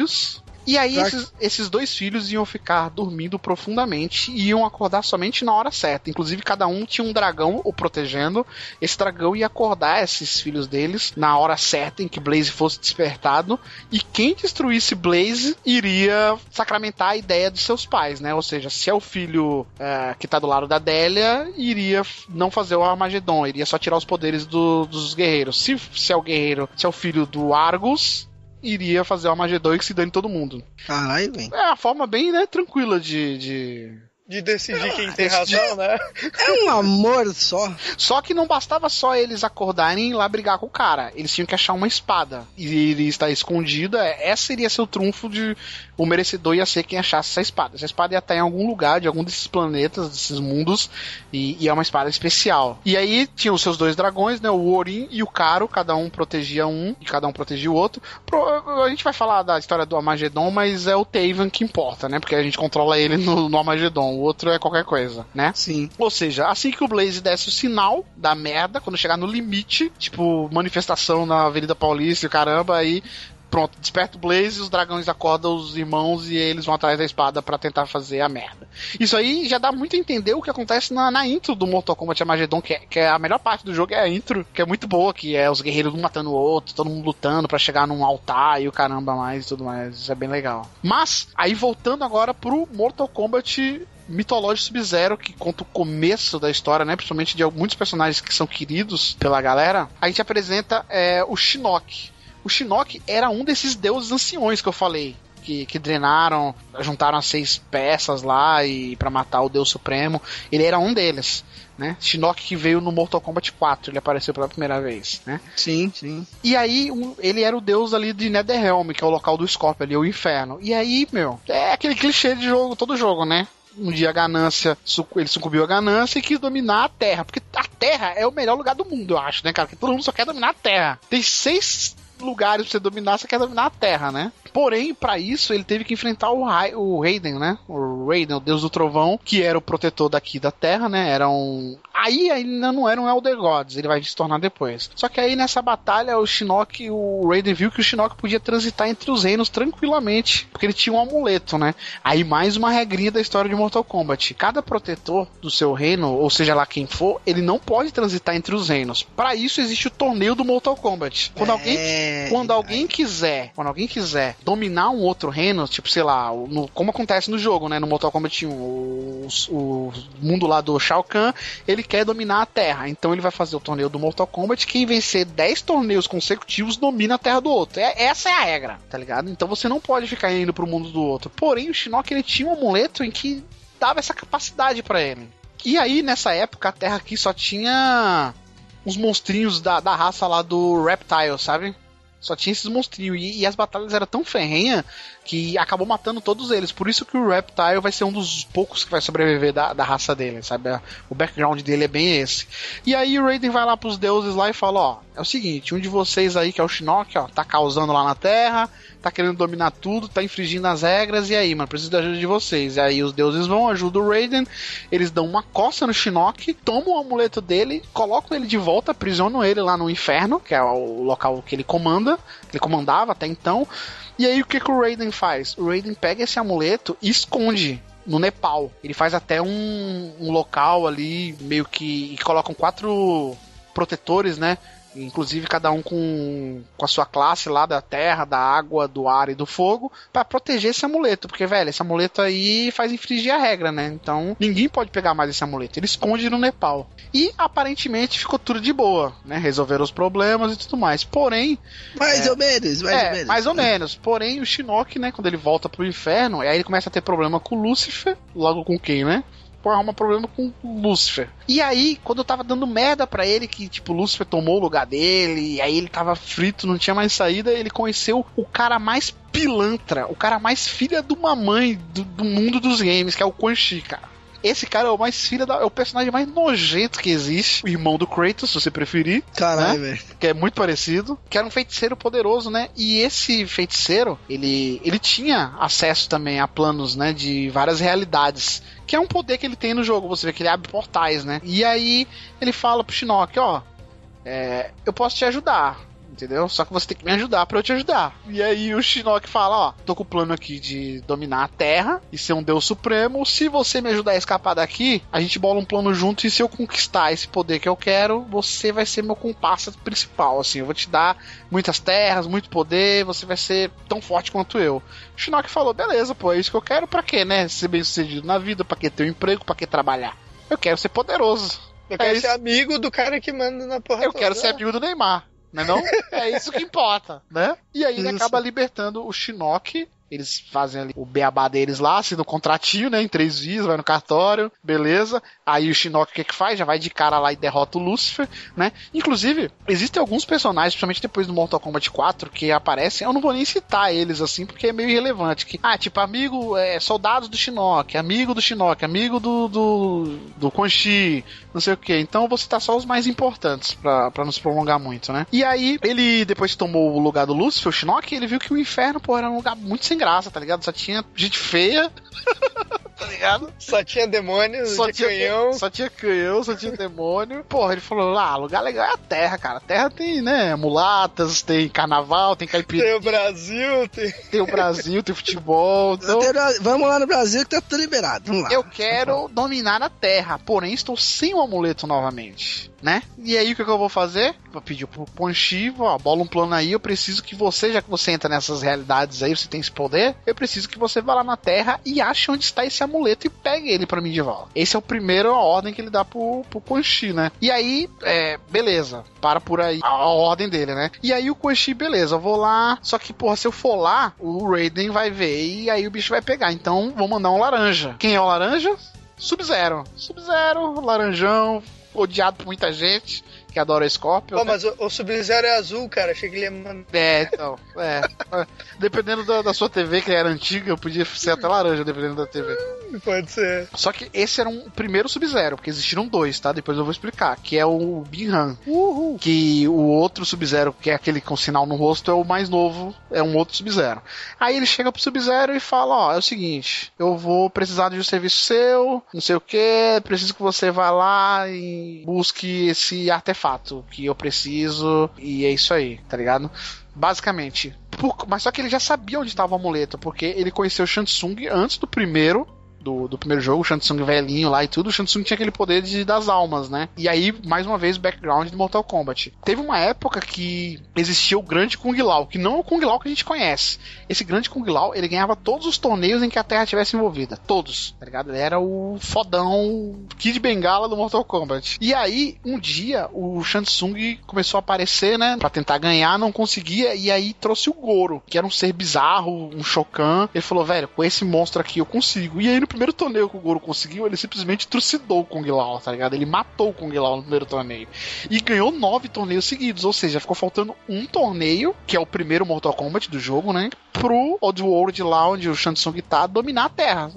E aí esses, esses dois filhos iam ficar dormindo profundamente e iam acordar somente na hora certa. Inclusive, cada um tinha um dragão o protegendo. Esse dragão ia acordar esses filhos deles na hora certa em que Blaze fosse despertado. E quem destruísse Blaze iria sacramentar a ideia de seus pais, né? Ou seja, se é o filho é, que tá do lado da Délia, iria não fazer o Armagedon, iria só tirar os poderes do- dos guerreiros. Se, se é o guerreiro, se é o filho do Argus, iria fazer o Armagedon e que se dane todo mundo. Caralho, velho. É uma forma bem, né, tranquila de. de... De decidir quem tem decidir. razão, né? É um amor só. Só que não bastava só eles acordarem e ir lá brigar com o cara. Eles tinham que achar uma espada. E iria estar escondida. Essa iria ser o trunfo de. O merecedor ia ser quem achasse essa espada. Essa espada ia estar em algum lugar de algum desses planetas, desses mundos. E, e é uma espada especial. E aí tinha os seus dois dragões, né? O Orin e o Caro. Cada um protegia um e cada um protegia o outro. Pro- a gente vai falar da história do Armagedon, mas é o Taven que importa, né? Porque a gente controla ele no, no Armagedon. O outro é qualquer coisa, né? Sim. Ou seja, assim que o Blaze desse o sinal da merda, quando chegar no limite, tipo, manifestação na Avenida Paulista e caramba, aí pronto, desperta o Blaze, os dragões acordam os irmãos e eles vão atrás da espada pra tentar fazer a merda. Isso aí já dá muito a entender o que acontece na, na intro do Mortal Kombat Armageddon, que é, que é a melhor parte do jogo, é a intro, que é muito boa, que é os guerreiros um matando o outro, todo mundo lutando pra chegar num altar e o caramba mais e tudo mais. Isso é bem legal. Mas, aí voltando agora pro Mortal Kombat mitológico Sub-Zero, que conta o começo da história, né? Principalmente de muitos personagens que são queridos pela galera. A gente apresenta é, o Shinnok. O Shinnok era um desses deuses anciões que eu falei. Que, que drenaram, juntaram as seis peças lá e para matar o Deus Supremo. Ele era um deles, né? Shinnok que veio no Mortal Kombat 4, ele apareceu pela primeira vez, né? Sim, sim. E aí, ele era o deus ali de Netherrealm, que é o local do Scorpio ali, o inferno. E aí, meu, é aquele clichê de jogo, todo jogo, né? Um dia a ganância, ele sucumbiu à ganância e quis dominar a Terra. Porque a Terra é o melhor lugar do mundo, eu acho, né, cara? Porque todo mundo só quer dominar a Terra. Tem seis lugares pra você dominar, você quer dominar a Terra, né? Porém, pra isso, ele teve que enfrentar o, Ra o Raiden, né? O Raiden, o deus do trovão, que era o protetor daqui da Terra, né? Era um. Aí ainda não era um Elder Gods, ele vai se tornar depois. Só que aí nessa batalha, o Shinnok, o Raiden viu que o Shinnok podia transitar entre os reinos tranquilamente, porque ele tinha um amuleto, né? Aí mais uma regrinha da história de Mortal Kombat. Cada protetor do seu reino, ou seja lá quem for, ele não pode transitar entre os reinos. Pra isso existe o torneio do Mortal Kombat. Quando alguém É... quando alguém quiser, quando alguém quiser dominar um outro reino, tipo, sei lá, no- como acontece no jogo, né, no Mortal Kombat 1, o, o mundo lá do Shao Kahn, ele quer dominar a Terra, então ele vai fazer o torneio do Mortal Kombat, quem vencer 10 torneios consecutivos domina a Terra do outro. É- essa é a regra, tá ligado? Então você não pode ficar indo pro mundo do outro. Porém, o Shinnok, ele tinha um amuleto em que dava essa capacidade pra ele. E aí, nessa época, a Terra aqui só tinha uns monstrinhos da, da raça lá do Reptile, sabe? Só tinha esses monstrinhos. E, e as batalhas eram tão ferrenhas que acabou matando todos eles. Por isso que o Reptile vai ser um dos poucos que vai sobreviver da, da raça dele, sabe? O background dele é bem esse. E aí o Raiden vai lá pros deuses lá e fala: Ó, é o seguinte, um de vocês aí, que é o Shinnok, ó, tá causando lá na Terra, tá querendo dominar tudo, tá infringindo as regras, e aí, mano, preciso da ajuda de vocês. E aí os deuses vão, ajudam o Raiden, eles dão uma coça no Shinnok, tomam o amuleto dele, colocam ele de volta, aprisionam ele lá no inferno, que é o local que ele comanda, que ele comandava até então. E aí o que, que o Raiden faz? O Raiden pega esse amuleto e esconde no Nepal. Ele faz até um, um local ali, meio que. E colocam quatro protetores, né? Inclusive cada um com, com a sua classe lá da terra, da água, do ar e do fogo, pra proteger esse amuleto. Porque, velho, esse amuleto aí faz infringir a regra, né? Então ninguém pode pegar mais esse amuleto. Ele esconde no Nepal. E aparentemente ficou tudo de boa, né? Resolveram os problemas e tudo mais. Porém, Mais ou menos, mais é, ou menos. mais ou menos. Porém, o Shinnok, né, quando ele volta pro inferno, aí ele começa a ter problema com o Lúcifer, logo com quem, né? Pra arrumar problema com Lúcifer. E aí, quando eu tava dando merda pra ele, que tipo, Lúcifer tomou o lugar dele, e aí ele tava frito, não tinha mais saída, ele conheceu o cara mais pilantra, o cara mais filha de uma mãe do, do mundo dos games, que é o Quan Chi, cara. Esse cara é o mais filha da. É o personagem mais nojento que existe. O irmão do Kratos, se você preferir. Caralho, né? velho. Que é muito parecido. Que era um feiticeiro poderoso, né? E esse feiticeiro, ele, ele tinha acesso também a planos, né? De várias realidades. Que é um poder que ele tem no jogo. Você vê que ele abre portais, né? E aí ele fala pro Shinnok, ó. é, eu posso te ajudar. Entendeu? Só que você tem que me ajudar pra eu te ajudar. E aí o Shinnok fala, ó, tô com o plano aqui de dominar a Terra e ser um deus supremo. Se você me ajudar a escapar daqui, a gente bola um plano junto e se eu conquistar esse poder que eu quero, você vai ser meu compasso principal, assim. Eu vou te dar muitas terras, muito poder, você vai ser tão forte quanto eu. O Shinnok falou, beleza, pô, é isso que eu quero pra quê, né? Ser bem sucedido na vida, pra que ter um emprego, pra que trabalhar? Eu quero ser poderoso. Eu É quero isso. ser amigo do cara que manda na porra Eu toda. quero ser amigo do Neymar, né não? É isso que importa, né? E aí ele Isso. acaba libertando o Shinnok. Eles fazem ali o beabá deles lá, assim, no contratinho, né? Em três vias, vai no cartório, beleza. Aí o Shinnok o que que faz? Já vai de cara lá e derrota o Lucifer, né? Inclusive, existem alguns personagens, principalmente depois do Mortal Kombat 4, que aparecem. Eu não vou nem citar eles, assim, porque é meio irrelevante. Que, ah, tipo, amigo, é, soldados do Shinnok, amigo do Shinnok, amigo do, do, do Quan Chi, não sei o que. Então eu vou citar só os mais importantes pra não se prolongar muito, né? E aí, ele, depois que tomou o lugar do Lúcifer, o Shinnok, ele viu que o inferno, pô, era um lugar muito sem graça, tá ligado? Só tinha gente feia. tá ligado? Só tinha demônios Só tinha, canhão. só tinha canhão, só tinha demônio. Porra, ele falou: ah, lugar legal é a terra, cara. A terra tem, né, mulatas, tem carnaval, tem Tem caipirinha, o Brasil, tem... tem o Brasil, tem futebol. Então, Vamos lá no Brasil que tá tudo liberado. Vamos lá. eu quero dominar a terra, porém estou sem o amuleto novamente, né? E aí o que, que eu vou fazer? Vou pedir pro Ponchi, ó, bola um plano aí, eu preciso que você, já que você entra nessas realidades aí, você tem esse poder, eu preciso que você vá lá na terra e ache onde está esse amuleto e pegue ele pra mim de volta. Esse é o primeiro a ordem que ele dá pro, pro Quan Chi, né? E aí, é, beleza, para por aí a, a ordem dele, né? E aí o Quan Chi, beleza, eu vou lá, só que, porra, se eu for lá, o Raiden vai ver e aí o bicho vai pegar. Então, vou mandar um laranja. Quem é o laranja? Sub-Zero. Sub-Zero, laranjão, odiado por muita gente que adora Scorpion. Pô, né? mas o, o Sub-Zero é azul, cara. Achei que ele mandar. É, então, é. Dependendo da, da sua TV, que era antiga, eu podia ser até laranja, dependendo da TV. Pode ser. Só que esse era um primeiro Sub-Zero, porque existiram dois, tá? Depois eu vou explicar. Que é o Binhan. Que o outro Sub-Zero, que é aquele com sinal no rosto, é o mais novo, é um outro Sub-Zero. Aí ele chega pro Sub-Zero e fala: Ó, é o seguinte, eu vou precisar de um serviço seu, não sei o que, preciso que você vá lá e busque esse artefato que eu preciso, e é isso aí, tá ligado? Basicamente. Por- mas só que ele já sabia onde estava o amuleto, porque ele conheceu o Shansung antes do primeiro. Do, do primeiro jogo, o Shansung velhinho lá e tudo, o Shansung tinha aquele poder de, das almas, né? E aí, mais uma vez, background do Mortal Kombat. Teve uma época que existia o grande Kung Lao, que não é o Kung Lao que a gente conhece. Esse grande Kung Lao, ele ganhava todos os torneios em que a Terra estivesse envolvida. Todos, tá ligado? Ele era o fodão Kid Bengala do Mortal Kombat. E aí, um dia, o Shansung começou a aparecer, né? Pra tentar ganhar, não conseguia. E aí trouxe o Goro, que era um ser bizarro, um Shokan. Ele falou, velho, com esse monstro aqui eu consigo. E aí, no primeiro torneio que o Goro conseguiu, ele simplesmente trucidou o Kung Lao, tá ligado? Ele matou o Kung Lao no primeiro torneio. E ganhou nove torneios seguidos. Ou seja, ficou faltando um torneio, que é o primeiro Mortal Kombat do jogo, né? Pro Oddworld lá onde o Shansung tá dominar a Terra.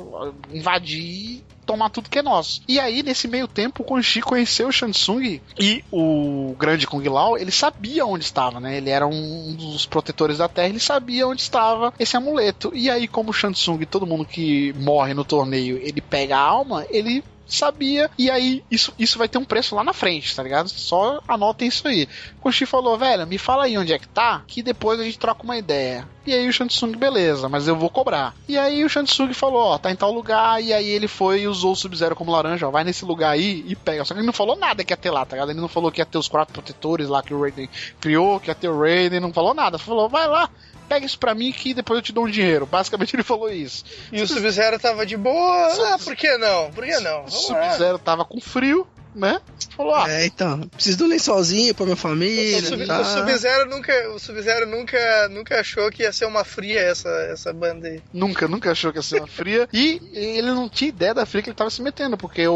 Invadir tomar tudo que é nosso. E aí, nesse meio tempo, o Quan conheceu o Shansung e o grande Kung Lao, ele sabia onde estava, né? Ele era um dos protetores da Terra, ele sabia onde estava esse amuleto. E aí, como o Shansung, todo mundo que morre no torneio, ele pega a alma, ele sabia, e aí isso, isso vai ter um preço lá na frente, tá ligado? Só anotem isso aí. O Chi falou, velho, me fala aí onde é que tá, que depois a gente troca uma ideia. E aí o Shansung, beleza, mas eu vou cobrar. E aí o Shansung falou, ó, tá em tal lugar, e aí ele foi e usou o Sub-Zero como laranja, ó, vai nesse lugar aí e pega. Só que ele não falou nada que ia ter lá, tá ligado? Ele não falou que ia ter os quatro protetores lá que o Raiden criou, que ia ter o Raiden, não falou nada. Falou, vai lá, pega isso pra mim que depois eu te dou um dinheiro. Basicamente ele falou isso. E o Sub-Zero tava de boa. Ah, por que não? Por que não? O Vamos. Sub-Zero tava com frio, né? Falou, ah, É, então, preciso de um lençolzinho pra minha O família. Sub- tá? o Sub-Zero nunca, o Sub-Zero nunca, nunca achou que ia ser uma fria essa, essa banda aí. nunca, nunca achou que ia ser uma fria. E ele não tinha ideia da fria que ele tava se metendo, porque o,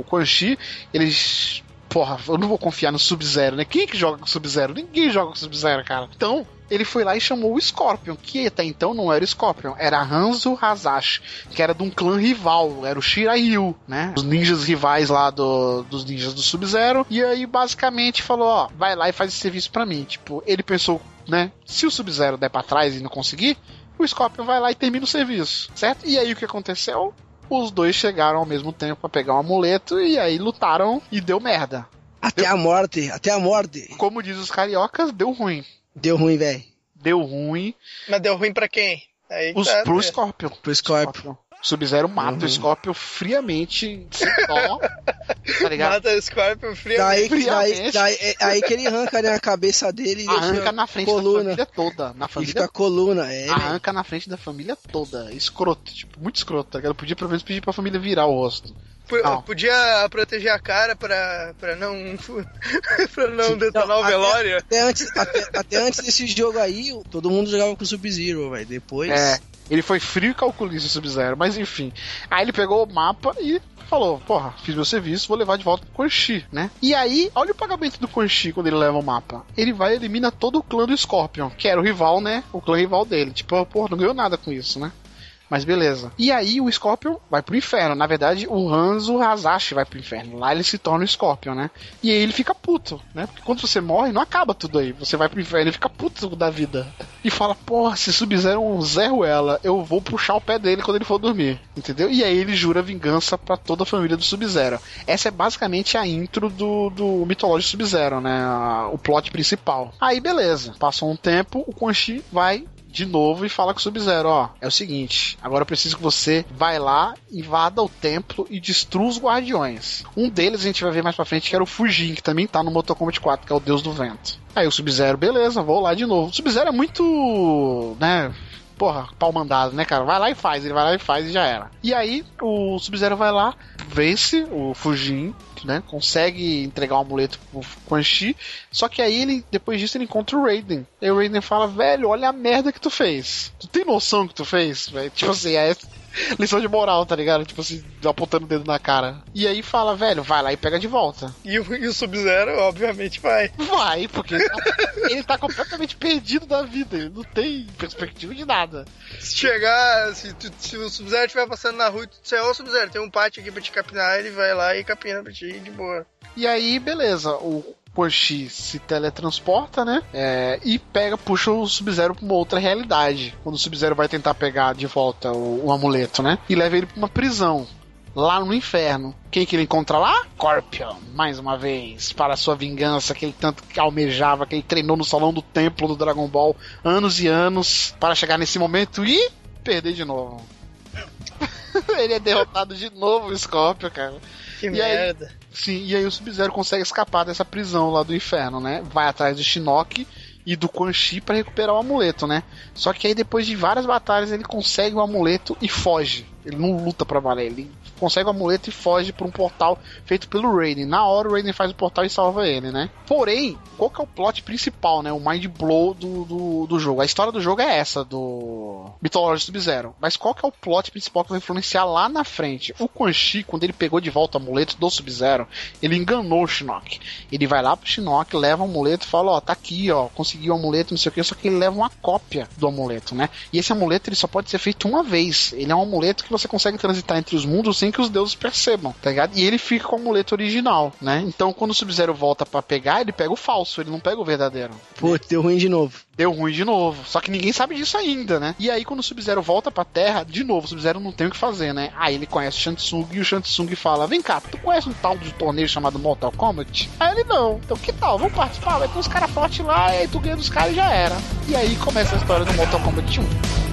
o Quan Chi, eles. Porra, eu não vou confiar no Sub-Zero, né? Quem é que joga com Sub-Zero? Ninguém joga com Sub-Zero, cara. Então, ele foi lá e chamou o Scorpion, que até então não era o Scorpion, era Hanzo Hazashi, que era de um clã rival, era o Shiraiu, né? Os ninjas rivais lá do, dos ninjas do Sub-Zero. E aí, basicamente, falou: ó, vai lá e faz esse serviço pra mim. Tipo, ele pensou, né? Se o Sub-Zero der pra trás e não conseguir, o Scorpion vai lá e termina o serviço, certo? E aí o que aconteceu? Os dois chegaram ao mesmo tempo pra pegar um amuleto e aí lutaram e deu merda. Até a morte, até a morte. Como diz os cariocas, deu ruim. Deu ruim, velho. Deu ruim Mas deu ruim pra quem? Aí os, tá, pro é. Scorpion. Pro Scorpion. Sub-Zero mata Uhum. o Scorpion friamente, sem dó. tá ligado? Mata o Scorpion frio. Daí, daí, Friamente. daí, é aí que ele arranca né, a cabeça dele e Arranca deixa na frente da coluna. família toda. Na E família fica a coluna. É, velho. Arranca na frente da família toda. Escroto, tipo, muito escroto, tá ligado? Podia pelo menos pedir pra família virar o rosto. P- Não. Podia proteger a cara pra, pra não, pra não Sim. detonar Não, o velório. Até antes, até, até antes desse jogo aí, todo mundo jogava com o Sub-Zero, velho. Depois. É, ele foi frio e calculista o Sub-Zero, mas enfim. Aí ele pegou o mapa e falou: Porra, fiz meu serviço, vou levar de volta pro Quan Chi, né? E aí, olha o pagamento do Quan Chi quando ele leva o mapa. Ele vai e elimina todo o clã do Scorpion, que era o rival, né? O clã rival dele. Tipo, porra, não ganhou nada com isso, né? Mas beleza. E aí o Scorpion vai pro inferno. Na verdade, o Hanzo Hazashi vai pro inferno. Lá ele se torna o Scorpion, né? E aí ele fica puto, né? Porque quando você morre, não acaba tudo aí. Você vai pro inferno e fica puto da vida. E fala, porra, se Sub-Zero Zé Ruela, eu vou puxar o pé dele quando ele for dormir. Entendeu? E aí ele jura vingança pra toda a família do Sub-Zero. Essa é basicamente a intro do, do mitológico Sub-Zero, né? O plot principal. Aí beleza. Passou um tempo, o Quan Chi vai de novo e fala com o Sub-Zero, ó, é o seguinte, agora eu preciso que você vai lá, invada o templo e destrua os guardiões. Um deles a gente vai ver mais pra frente que era o Fujin, que também tá no Mortal Kombat 4, que é o deus do vento. Aí o Sub-Zero, beleza, vou lá de novo. O Sub-Zero é muito, né, porra, pau mandado, né, cara? Vai lá e faz, ele vai lá e faz e já era. E aí o Sub-Zero vai lá, vence o Fujin, né? Consegue entregar o amuleto pro Quan Chi. Só que aí ele, depois disso, ele encontra o Raiden. E o Raiden fala, velho, olha a merda que tu fez. Tu tem noção que tu fez? velho? Tipo assim, é lição de moral, tá ligado? Tipo assim, apontando o dedo na cara. E aí fala, velho, vai lá e pega de volta. E o, e o Sub-Zero, obviamente, vai. Vai, porque ele tá, ele tá completamente perdido da vida. Ele não tem perspectiva de nada. Se chegar, se, tu- se o Sub-Zero estiver passando na rua e tu disser, ô Sub-Zero, tem um pátio aqui pra te capinar, ele vai lá e capina pra ti de boa. E aí, beleza, o Chi se teletransporta, né? É, e pega, puxa o Sub-Zero pra uma outra realidade. Quando o Sub-Zero vai tentar pegar de volta o, o amuleto, né? E leva ele pra uma prisão. Lá no inferno. Quem que ele encontra lá? Scorpion, mais uma vez, para a sua vingança, que ele tanto almejava, que ele treinou no salão do templo do Dragon Ball anos e anos, para chegar nesse momento e perder de novo. ele é derrotado de novo, o Scorpion, cara. Que E aí? Sim, e aí o Sub-Zero consegue escapar dessa prisão lá do inferno, né? Vai atrás do Shinnok e do Quan Chi pra recuperar o amuleto, né? Só que aí depois de várias batalhas ele consegue o amuleto e foge. Ele não luta pra valer, ele consegue o amuleto e foge por um portal feito pelo Raiden. Na hora o Raiden faz o portal e salva ele, né? Porém, qual que é o plot principal, né? O mind blow do, do, do jogo. A história do jogo é essa, do Mythology Sub-Zero. Mas qual que é o plot principal que vai influenciar lá na frente? O Quan Chi, quando ele pegou de volta o amuleto do Sub-Zero, ele enganou o Shinnok. Ele vai lá pro Shinnok, leva o amuleto e fala, ó, tá aqui, ó, consegui o amuleto, não sei o que, só que ele leva uma cópia do amuleto, né? E esse amuleto ele só pode ser feito uma vez. Ele é um amuleto que você consegue transitar entre os mundos sem que os deuses percebam, tá ligado? E ele fica com o amuleto original, né? Então quando o Sub-Zero volta pra pegar, ele pega o falso, ele não pega o verdadeiro. Putz, deu ruim de novo. Deu ruim de novo. Só que ninguém sabe disso ainda, né? E aí, quando o Sub-Zero volta pra Terra, de novo, o Sub-Zero não tem o que fazer, né? Aí ele conhece o Shansung e o Shansung fala: Vem cá, tu conhece um tal de torneio chamado Mortal Kombat? Aí ele não. Então que tal? Vamos participar? Vai ter uns caras fortes lá, e aí tu ganha dos caras e já era. E aí começa a história do Mortal Kombat 1.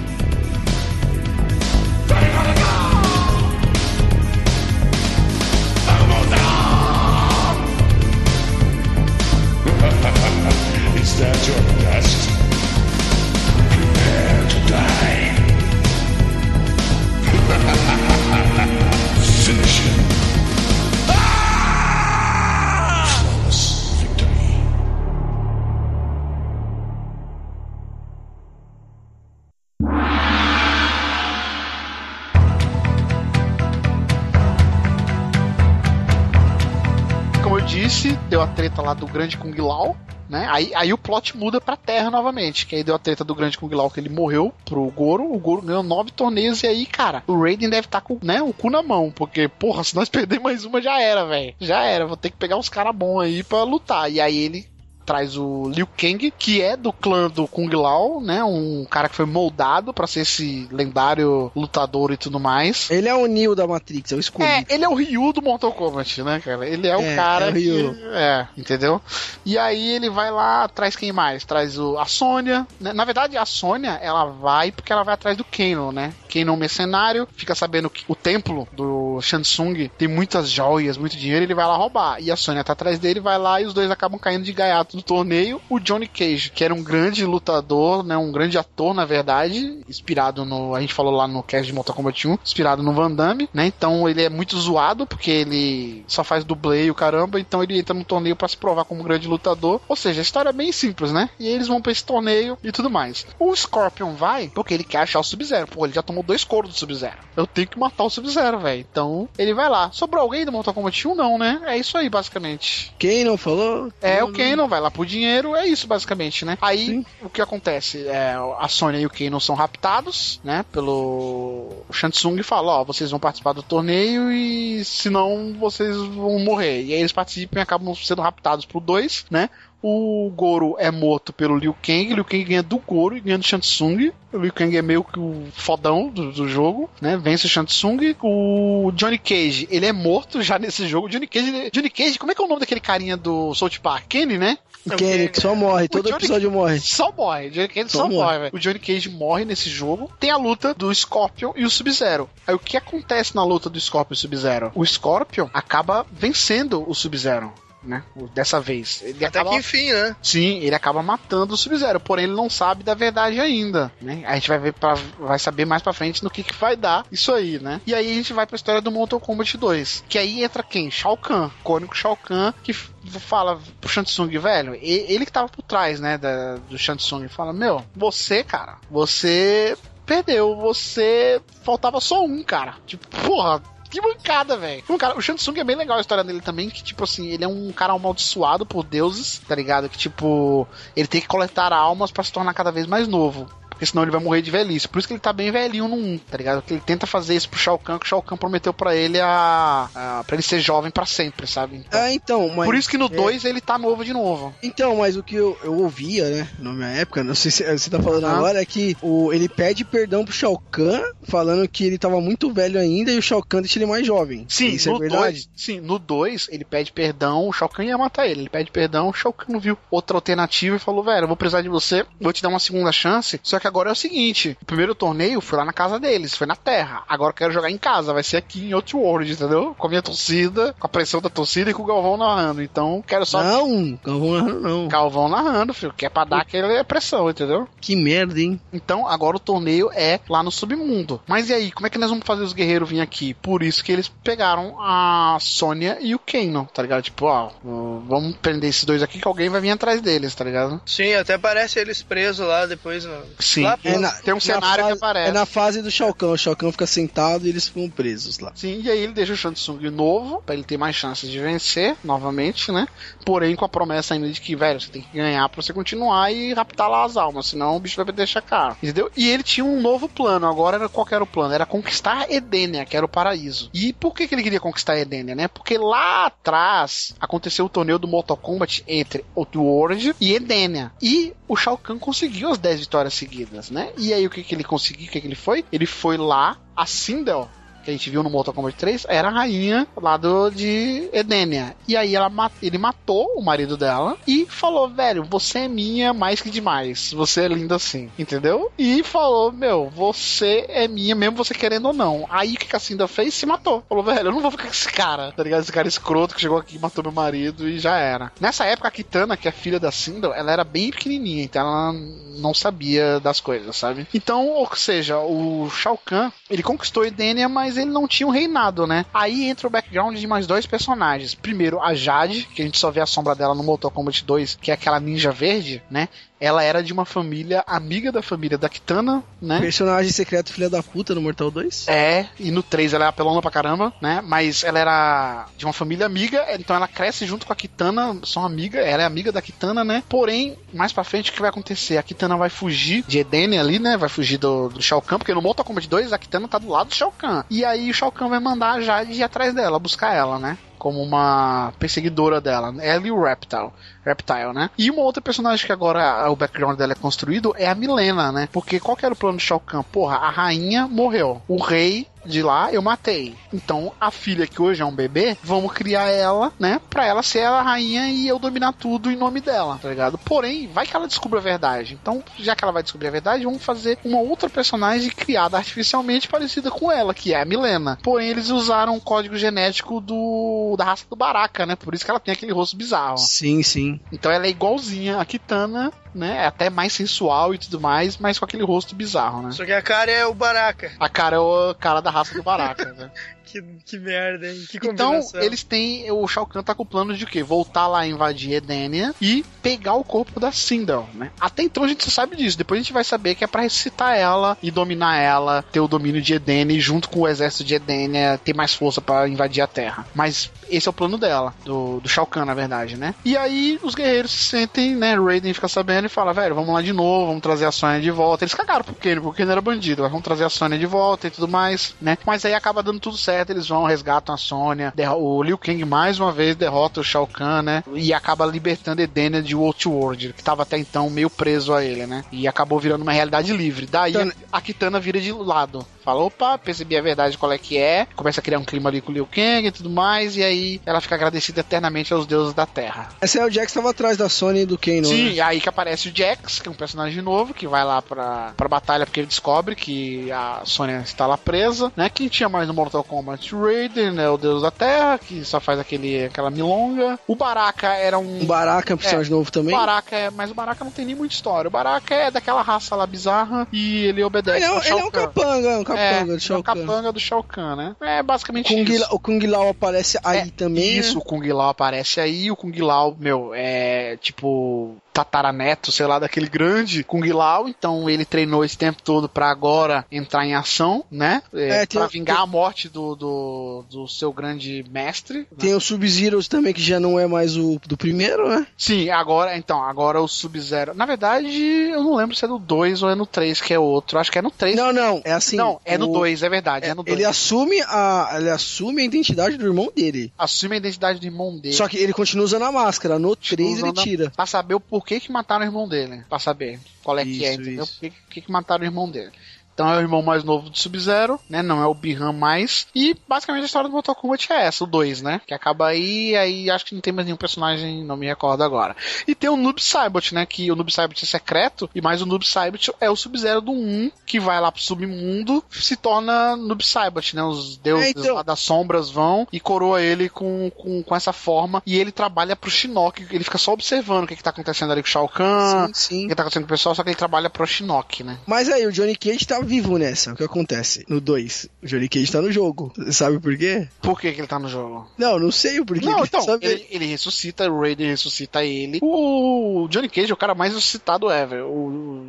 Deu a treta lá do grande Kung Lao. Né? Aí, aí o plot muda pra Terra novamente. Que aí deu a treta do grande Kung Lao que ele morreu pro Goro. O Goro ganhou nove torneios. E aí, cara, o Raiden deve estar com né, o cu na mão. Porque, porra, se nós perder mais uma, já era, velho. Já era. Vou ter que pegar uns caras bons aí pra lutar. E aí ele traz o Liu Kang, que é do clã do Kung Lao, né? Um cara que foi moldado pra ser esse lendário lutador e tudo mais. Ele é o Neo da Matrix, é o escolhido. É, ele é o Ryu do Mortal Kombat, né, cara? Ele é, o É, cara é o Ryu. que. É, entendeu? E aí ele vai lá, traz quem mais? Traz o, a Sônia. né? Na verdade, a Sônia, ela vai porque ela vai atrás do Kano, né? Kano é um mercenário, fica sabendo que o templo do Shansung tem muitas joias, muito dinheiro, ele vai lá roubar. E a Sônia tá atrás dele, vai lá e os dois acabam caindo de gaiato no torneio. O Johnny Cage, que era um grande lutador, né? Um grande ator, na verdade, inspirado no. A gente falou lá no cast de Mortal Kombat 1, inspirado no Van Damme, né? Então ele é muito zoado, porque ele só faz dublê e o caramba, então ele entra no torneio pra se provar como um grande lutador. Ou seja, a história é bem simples, né? E eles vão pra esse torneio e tudo mais. O Scorpion vai porque ele quer achar o Sub-Zero. Pô, ele já tomou dois coros do Sub-Zero. Eu tenho que matar o Sub-Zero, velho. Então ele vai lá. Sobrou alguém do Mortal Kombat 1? Não, né? É isso aí, basicamente. Quem não falou? É, Não, o Kano vai lá pro dinheiro, é isso basicamente, né? Aí o que acontece? É, a Sony e o Kano são raptados, né? Pelo Shansung e fala: Ó, vocês vão participar do torneio e senão vocês vão morrer. E aí eles participam e acabam sendo raptados por dois, né? O Goro é morto pelo Liu Kang, Liu Kang ganha do Goro e ganha do Shansung. O Liu Kang é meio que o fodão do, do jogo, né? Vence o Shansung. O Johnny Cage, ele é morto já nesse jogo. Johnny Cage, Johnny Cage, como é que é o nome daquele carinha do South Park? Kenny, né? O Kenny, que só morre, todo Johnny- episódio morre. Só morre. O Johnny Cage só, Só morre, velho. O Johnny Cage morre nesse jogo. Tem a luta do Scorpion e o Sub-Zero. Aí o que acontece na luta do Scorpion e o Sub-Zero? O Scorpion acaba vencendo o Sub-Zero. Né? Dessa vez. Ele Até acaba que enfim, né? Sim, ele acaba matando o Sub-Zero, porém ele não sabe da verdade ainda, né? A gente vai ver pra, vai saber mais pra frente no que, que vai dar isso aí, né? E aí a gente vai pra história do Mortal Kombat 2, que aí entra quem? Shao Kahn, cônico Shao Kahn, que fala pro Shansung, velho, ele que tava por trás, né, da, do Shansung, fala, meu, você, cara, você perdeu, você faltava só um, cara. Tipo, porra, que bancada, velho. O Shansung é bem legal a história dele também, que, tipo assim, ele é um cara amaldiçoado por deuses, tá ligado? Que, tipo, ele tem que coletar almas pra se tornar cada vez mais novo. Porque senão ele vai morrer de velhice. Por isso que ele tá bem velhinho no 1, tá ligado? Que ele tenta fazer isso pro Shao Kahn, que o Shao Kahn prometeu pra ele a. a pra ele ser jovem pra sempre, sabe? Então, Ah, então, mas. por isso que no é. 2 ele tá novo de novo. Então, mas o que eu, eu ouvia, né, na minha época, não sei se você tá falando agora, é que o, ele pede perdão pro Shao Kahn, falando que ele tava muito velho ainda e o Shao Kahn deixa ele mais jovem. Sim, Isso é no verdade? 2, sim, no 2 ele pede perdão, o Shao Kahn ia matar ele. Ele pede perdão, o Shao Kahn não viu outra alternativa e falou: velho, eu vou precisar de você, vou te dar uma segunda chance. Só que agora é o seguinte: o primeiro torneio foi lá na casa deles, foi na Terra. Agora eu quero jogar em casa, vai ser aqui em Outworld, entendeu? Com a minha torcida, com a pressão da torcida e com o Galvão narrando. Então quero só. Não, Galvão narrando não. Galvão narrando, filho, que é pra dar aquela pressão, entendeu? Que merda, hein? Então agora o torneio é lá no submundo. Mas e aí, como é que nós vamos fazer os guerreiros vir aqui? Por isso que eles pegaram a Sônia e o Kano, tá ligado? Tipo, ó, vamos prender esses dois aqui que alguém vai vir atrás deles, tá ligado? Sim, até parece eles presos lá depois. né? Sim. Lá, É na- Tem um cenário que fase- aparece. É na fase do Shao Kahn. O Shao Kahn fica sentado e eles ficam presos lá. Sim, e aí ele deixa o Shansung novo, pra ele ter mais chances de vencer novamente, né? Porém, com a promessa ainda de que, velho, você tem que ganhar pra você continuar e raptar lá as almas, senão o bicho vai deixar caro. Entendeu? E ele tinha um novo plano, agora era qual que era o plano? Era conquistar Edenia, que era o paraíso. E por que, que ele queria conquistar Edenia, né? Porque lá atrás aconteceu o torneio do Mortal Kombat entre Outworld e Edenia. E o Shao Kahn conseguiu as 10 vitórias seguidas, né? E aí o que, que ele conseguiu? O que, que ele foi? Ele foi lá, a Sindel, que a gente viu no Mortal Kombat 3, era a rainha lá de Edenia. E aí ela, ele matou o marido dela e falou, velho, você é minha mais que demais. Você é linda assim, entendeu? E falou, meu, você é minha mesmo você querendo ou não. Aí o que a Cinda fez? Se matou. Falou, velho, eu não vou ficar com esse cara, tá ligado? Esse cara escroto que chegou aqui e matou meu marido e já era. Nessa época, a Kitana, que é filha da Sindel, ela era bem pequenininha, então ela não sabia das coisas, sabe? Então, ou seja, o Shao Kahn, ele conquistou Edenia, mas mas ele não tinha um reinado, né? Aí entra o background de mais dois personagens. Primeiro, a Jade, que a gente só vê a sombra dela no Mortal Kombat 2, que é aquela ninja verde, né? Ela era de uma família amiga da família da Kitana, né? Personagem secreto filha da puta no Mortal 2. É, e no 3 ela é apelona pra caramba, né? Mas ela era de uma família amiga, então ela cresce junto com a Kitana, são amiga, ela é amiga da Kitana, né? Porém, mais pra frente, o que vai acontecer? A Kitana vai fugir de Edene ali, né? Vai fugir do, do Shao Kahn, porque no Mortal Kombat 2 a Kitana tá do lado do Shao Kahn. E aí o Shao Kahn vai mandar a Jade ir atrás dela, buscar ela, né? Como uma perseguidora dela. Ela e o Reptile. Reptile, né? E uma outra personagem que agora o background dela é construído é a Milena, né? Porque qual que era o plano de Shao Kahn? Porra, a rainha morreu. O rei de lá eu matei. Então a filha que hoje é um bebê, vamos criar ela, né? Pra ela ser a rainha e eu dominar tudo em nome dela, tá ligado? Porém, vai que ela descubra a verdade. Então, já que ela vai descobrir a verdade, vamos fazer uma outra personagem criada artificialmente parecida com ela, que é a Milena. Porém, eles usaram o código genético do da raça do Baraka, né? Por isso que ela tem aquele rosto bizarro. Sim, sim. Então ela é igualzinha a Kitana, né? É até mais sensual e tudo mais, mas com aquele rosto bizarro, né? Só que a cara é o Baraka. A cara é o cara da raça do Baraka, né? Que, que merda, hein? Que Então, eles têm. O Shao Kahn tá com o plano de quê? Voltar lá, invadir Edenia e pegar o corpo da Sindel, né? Até então a gente só sabe disso. Depois a gente vai saber que é pra ressuscitar ela e dominar ela, ter o domínio de Edenia e junto com o exército de Edenia ter mais força pra invadir a Terra. Mas esse é o plano dela, do, do Shao Kahn, na verdade, né? E aí os guerreiros se sentem, né? Raiden fica sabendo e fala, velho, vamos lá de novo, vamos trazer a Sônia de volta. Eles cagaram pro Kenny, porque ele era bandido, vamos trazer a Sônia de volta e tudo mais, né? Mas aí acaba dando tudo certo, eles vão, resgatam a Sônia, o Liu Kang mais uma vez derrota o Shao Kahn, né? E acaba libertando Edenia de Outworld, que tava até então meio preso a ele, né? E acabou virando uma realidade livre. Daí Então- a Kitana vira de lado. Fala, opa, percebi a verdade qual é que é. Começa a criar um clima ali com o Liu Kang e tudo mais. E aí ela fica agradecida eternamente aos deuses da Terra. Essa é o Jack que tava atrás da Sony e do Kano. Sim, né? e aí que aparece o Jax, que é um personagem novo, que vai lá pra, pra batalha porque ele descobre que a Sonya está lá presa, né? Quem tinha mais no Mortal Kombat? Raiden, né? O deus da terra, que só faz aquele, aquela milonga. O Baraka era um... O Baraka é um personagem novo também. O Baraka é, mas o Baraka não tem nem muita história. O Baraka é daquela raça lá bizarra e ele obedece Ele é, ele é um capanga, um É, capanga ele do é Shao um Kahn. capanga do Shao Kahn, né? É basicamente Kung isso. La- o Kung Lao aparece aí É, também. Isso, né? o Kung Lao aparece aí. O Kung Lao, meu, é tipo tataraneto, sei lá, daquele grande Kung Lao. Então ele treinou esse tempo todo pra agora entrar em ação, né? É, É, tem pra vingar a morte do, do, do seu grande mestre. né? Tem o Sub-Zero também, que já não é mais o do primeiro, né? Sim, agora, então, agora o Sub-Zero. Na verdade, eu não lembro se é no 2 ou é no 3 que é outro. Acho que é no 3. Não, não, é assim. não, é no o- 2, é verdade, é, no 2. Ele assume a, ele assume a identidade do irmão dele. assume a identidade do irmão dele. Só que ele continua usando a máscara. No 3 ele tira. Pra saber o porquê que mataram o irmão dele. Pra saber qual é que é, Isso, entendeu? isso. Por que, que que mataram o irmão dele. Então é o irmão mais novo do Sub-Zero, né? Não é o Bihan mais. E basicamente a história do Mortal Kombat é essa, o 2, né? Que acaba aí, aí acho que não tem mais nenhum personagem, não me recordo agora. E tem o Noob Saibot, né? Que o Noob Saibot é secreto, e mais o Noob Saibot é o Sub-Zero do 1, que vai lá pro submundo, se torna Noob Saibot, né? Os deuses É, então- lá das sombras vão e coroa ele com, com, com essa forma. E ele trabalha pro Shinnok, ele fica só observando o que, que tá acontecendo ali com o Shao Kahn, sim, sim. o que tá acontecendo com o pessoal, só que ele trabalha pro Shinnok, né? Mas aí, o Johnny Cage tá vivo nessa. O que acontece? No 2. O Johnny Cage tá no jogo. Sabe por quê? Por que, que ele tá no jogo? Não, não sei o porquê. Não, que então, sabe- ele, ele ressuscita, o Raiden ressuscita ele. O Johnny Cage é o cara mais ressuscitado ever. O,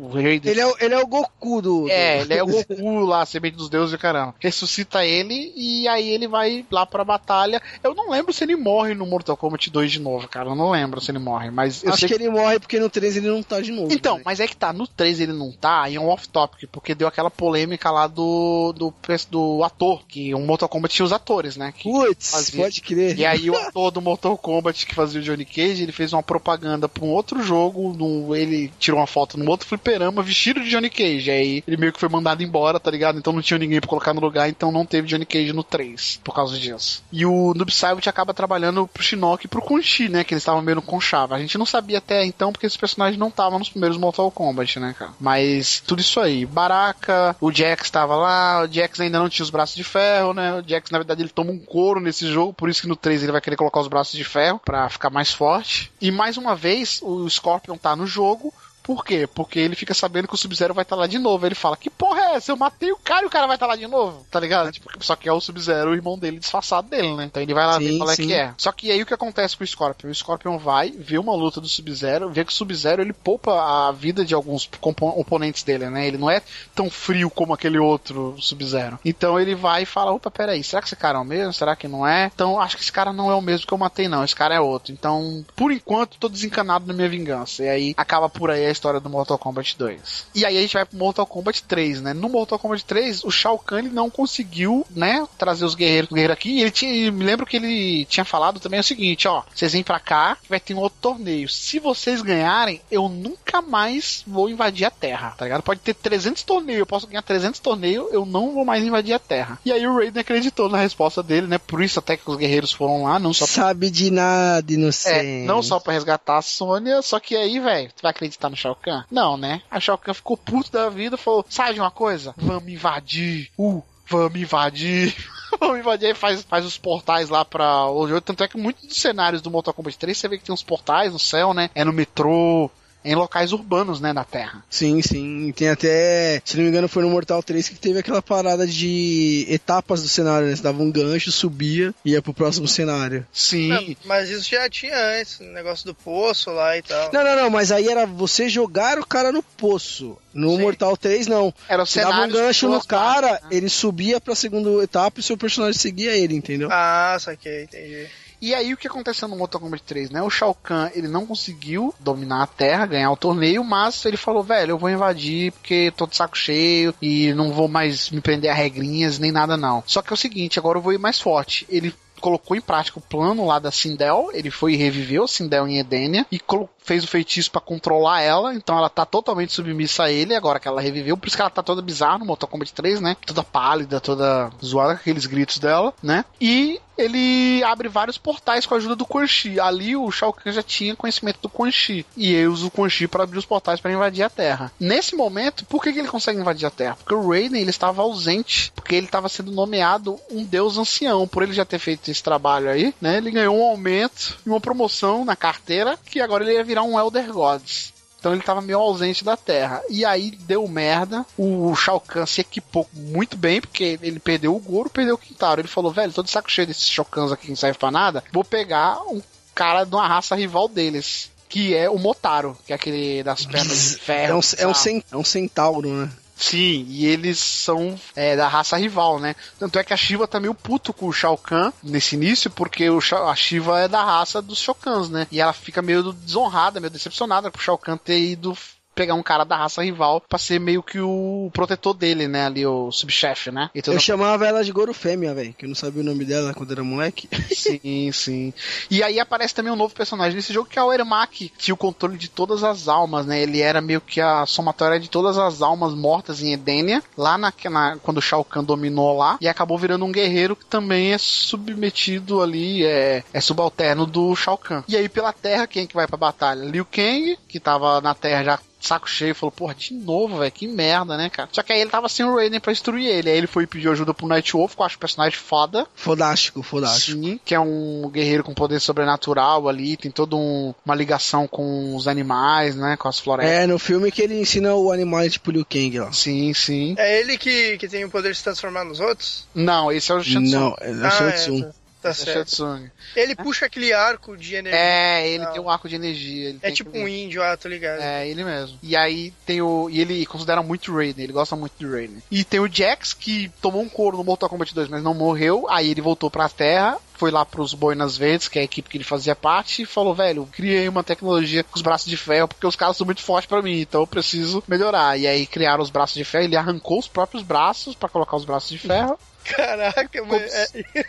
o, Raiden. Ele é, o- ele é o Goku do. É, ele é o Goku lá, semente dos deuses e caramba. Ressuscita ele e aí ele vai lá pra batalha. Eu não lembro se ele morre no Mortal Kombat 2 de novo, cara. Eu não lembro se ele morre, mas eu Acho sei que ele morre porque no 3 ele não tá de novo. Então, né? mas é que tá, no 3 ele não tá, e é um off-topic, porque deu aquela polêmica lá do, do, do ator, que o Mortal Kombat tinha os atores, né? Putz, pode crer. E aí o ator do Mortal Kombat que fazia o Johnny Cage, ele fez uma propaganda pra um outro jogo, num- ele tirou uma foto num outro fliperama vestido de Johnny Cage. Aí ele meio que foi mandado embora, tá ligado? Então não tinha ninguém pra colocar no lugar, então não teve Johnny Cage no 3, por causa disso. E o Noob Saibot acaba trabalhando pro Shinnok e pro Kunchi, né? Que eles estavam meio no conchava. A gente não sabia até então porque esses personagens não estavam nos primeiros Mortal Kombat, né, cara? Mas tudo isso aí. Baraka, o Jax tava lá, o Jax ainda não tinha os braços de ferro, né? O Jax, na verdade, ele toma um couro nesse jogo, por isso que no 3 ele vai querer colocar os braços de ferro pra ficar mais forte. E mais uma vez, o Scorpion tá no jogo. Por quê? Porque ele fica sabendo que o Sub-Zero vai estar lá de novo. Ele fala: Que porra é se eu matei o cara e o cara vai estar lá de novo, tá ligado? Tipo, só que é o Sub-Zero, o irmão dele disfarçado dele, né? Então ele vai lá ver qual é que é. Só que aí o que acontece com o Scorpion? O Scorpion vai, vê uma luta do Sub-Zero, vê que o Sub-Zero ele poupa a vida de alguns compo- oponentes dele, né? Ele não é tão frio como aquele outro Sub-Zero. Então ele vai e fala: opa, peraí, será que esse cara é o mesmo? Será que não é? Então acho que esse cara não é o mesmo que eu matei, não. Esse cara é outro. Então, por enquanto, tô desencanado na minha vingança. E aí acaba por aí a história do Mortal Kombat 2. E aí a gente vai pro Mortal Kombat 3, né? No Mortal Kombat 3, o Shao Kahn ele não conseguiu, né, trazer os guerreiros, guerreiro aqui. E ele tinha, me lembro que ele tinha falado também o seguinte, ó, vocês vêm pra cá, vai ter um outro torneio. Se vocês ganharem, eu nunca mais vou invadir a Terra, tá ligado? Pode ter 300 torneios, eu posso ganhar 300 torneios, eu não vou mais invadir a Terra. E aí o Raiden acreditou na resposta dele, né? Por isso até que os guerreiros foram lá, não só Sabe de nada, inocente. é, não só pra resgatar a Sônia, só que aí, velho, tu vai acreditar no Shao Kahn? Não, né? A Shao Kahn ficou puto da vida e falou: sabe de uma coisa? Vamos invadir. Uh, vamos invadir. vamos invadir. Aí faz, faz os portais lá pra. Tanto é que muitos dos cenários do Mortal Kombat 3 você vê que tem uns portais no céu, né? É no metrô. Em locais urbanos, né, na Terra. Sim, sim. Tem até, se não me engano, foi no Mortal 3 que teve aquela parada de etapas do cenário, né? Você dava um gancho, subia e ia pro próximo cenário. Sim. Não, mas isso já tinha antes, o negócio do poço lá e tal. Não, não, não, mas aí era você jogar o cara no poço. No Sim. Mortal 3, não. Era o Você dava um gancho no cara, né? ele subia pra segunda etapa e seu personagem seguia ele, entendeu? Ah, saquei, entendi. E aí o que aconteceu no Mortal Kombat 3, né? O Shao Kahn, ele não conseguiu dominar a Terra, ganhar o torneio, mas ele falou, velho, eu vou invadir porque tô de saco cheio e não vou mais me prender a regrinhas nem nada não. Só que é o seguinte, agora eu vou ir mais forte. Ele colocou em prática o plano lá da Sindel, ele foi e reviveu Sindel em Edenia e colo- fez o feitiço pra controlar ela, então ela tá totalmente submissa a ele agora que ela reviveu, por isso que ela tá toda bizarra no Mortal Kombat 3, né? Toda pálida, toda zoada com aqueles gritos dela, né? E ele abre vários portais com a ajuda do Quan Chi. Ali o Shao Kahn já tinha conhecimento do Quan Chi. E ele usa o Quan Chi para abrir os portais para invadir a Terra. Nesse momento, por que, que ele consegue invadir a Terra? Porque o Raiden ele estava ausente. Porque ele estava sendo nomeado um deus ancião. Por ele já ter feito esse trabalho aí, né? Ele ganhou um aumento e uma promoção na carteira. Que agora ele ia virar um Elder Gods. Então ele tava meio ausente da Terra. E aí deu merda. O Shao Kahn se equipou muito bem, porque ele perdeu o Goro, perdeu o Quintaro. Ele falou, velho, tô de saco cheio desses Shao Kahns aqui que não serve pra nada. Vou pegar um cara de uma raça rival deles. Que é o Motaro, que é aquele das pernas de ferro. É um, é um, é um centauro, né? Sim, e eles são é, da raça rival, né? Tanto é que a Shiva tá meio puto com o Shao Kahn nesse início, porque o Shao- a Shiva é da raça dos Shao Kahns, né? E ela fica meio desonrada, meio decepcionada por o Shao Kahn ter ido pegar um cara da raça rival pra ser meio que o protetor dele, né? Ali, o subchefe, né? Eu chamava ela de Goro Fêmea, velho, que eu não sabia o nome dela quando era moleque. Sim, sim. E aí aparece também um novo personagem nesse jogo que é o Ermac, que tinha o controle de todas as almas, né? Ele era meio que a somatória de todas as almas mortas em Edenia, lá na, na- quando o Shao Kahn dominou lá, e acabou virando um guerreiro que também é submetido ali, é, é subalterno do Shao Kahn. E aí pela Terra, quem que vai pra batalha? Liu Kang, que tava na Terra já saco cheio, falou, porra, de novo, velho, que merda, né, cara? Só que aí ele tava sem o Raiden pra destruir ele. Aí ele foi pedir ajuda pro Night Wolf, que eu acho um personagem foda. Fodástico, fodástico. Sim, que é um guerreiro com poder sobrenatural ali, tem toda um- uma ligação com os animais, né, com as florestas. É, no filme que ele ensina o animal tipo Liu Kang lá. Sim, sim. É ele que, que tem o poder de se transformar nos outros? Não, esse é o Shansung. Não, é o Ah, Shang é, Tsung. Tá, é certo. Ele puxa aquele arco de energia. É, ele tem um arco de energia. É tipo aquele- um índio, ah, tô ligado. É, ele mesmo. E aí tem o. E ele considera muito o Raiden, ele gosta muito do Raiden. E tem o Jax, que tomou um couro no Mortal Kombat 2, mas não morreu. Aí ele voltou pra Terra, foi lá pros Boinas Verdes, que é a equipe que ele fazia parte, e falou: velho, criei uma tecnologia com os braços de ferro, porque os caras são muito fortes pra mim, então eu preciso melhorar. E aí criaram os braços de ferro, ele arrancou os próprios braços pra colocar os braços de ferro. Caraca, mas. é-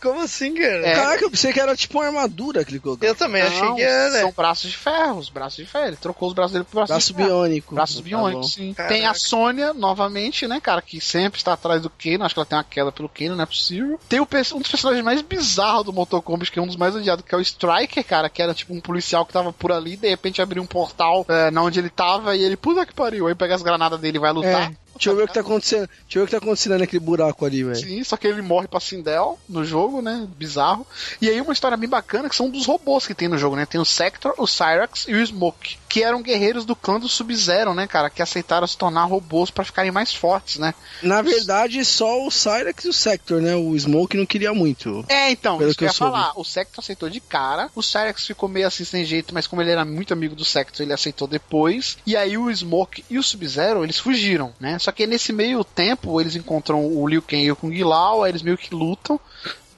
Como assim, cara? É. Caraca, eu pensei que era tipo uma armadura que ele colocou. Eu também achei Não, que era, né? São braços de ferro, os braços de ferro. Ele trocou os braços dele por braços Braço de ferro. biônico. Braços Tá biônicos, sim. Caraca. Tem a Sônia, novamente, né, cara, que sempre está atrás do Kano. Acho que ela tem uma queda pelo Kano, não é possível. Tem o, um dos personagens mais bizarros do Mortal Kombat, que é um dos mais odiados, que é o Striker, cara, que era tipo um policial que tava por ali, de repente abriu um portal é, na onde ele tava e ele, puta que pariu, aí pega as granadas dele e vai lutar. É, Deixa eu ver o que tá acontecendo. Deixa eu ver o que tá acontecendo naquele buraco ali, velho. Sim, só que ele morre pra Sindel no jogo, né? Bizarro. E aí uma história bem bacana que são dos robôs que tem no jogo, né? Tem o Sector, o Cyrax e o Smoke, que eram guerreiros do clã do Sub-Zero, né, cara? Que aceitaram se tornar robôs pra ficarem mais fortes, né? Na verdade, só o Cyrax e o Sector, né? O Smoke não queria muito. É, então, Pelo isso que eu ia soube. falar. O Sector aceitou de cara, o Cyrax ficou meio assim sem jeito, mas como ele era muito amigo do Sector, ele aceitou depois. E aí o Smoke e o Sub-Zero, eles fugiram, né? Só que nesse meio tempo, eles encontram o Liu Kang e o Kung Lao, aí eles meio que lutam.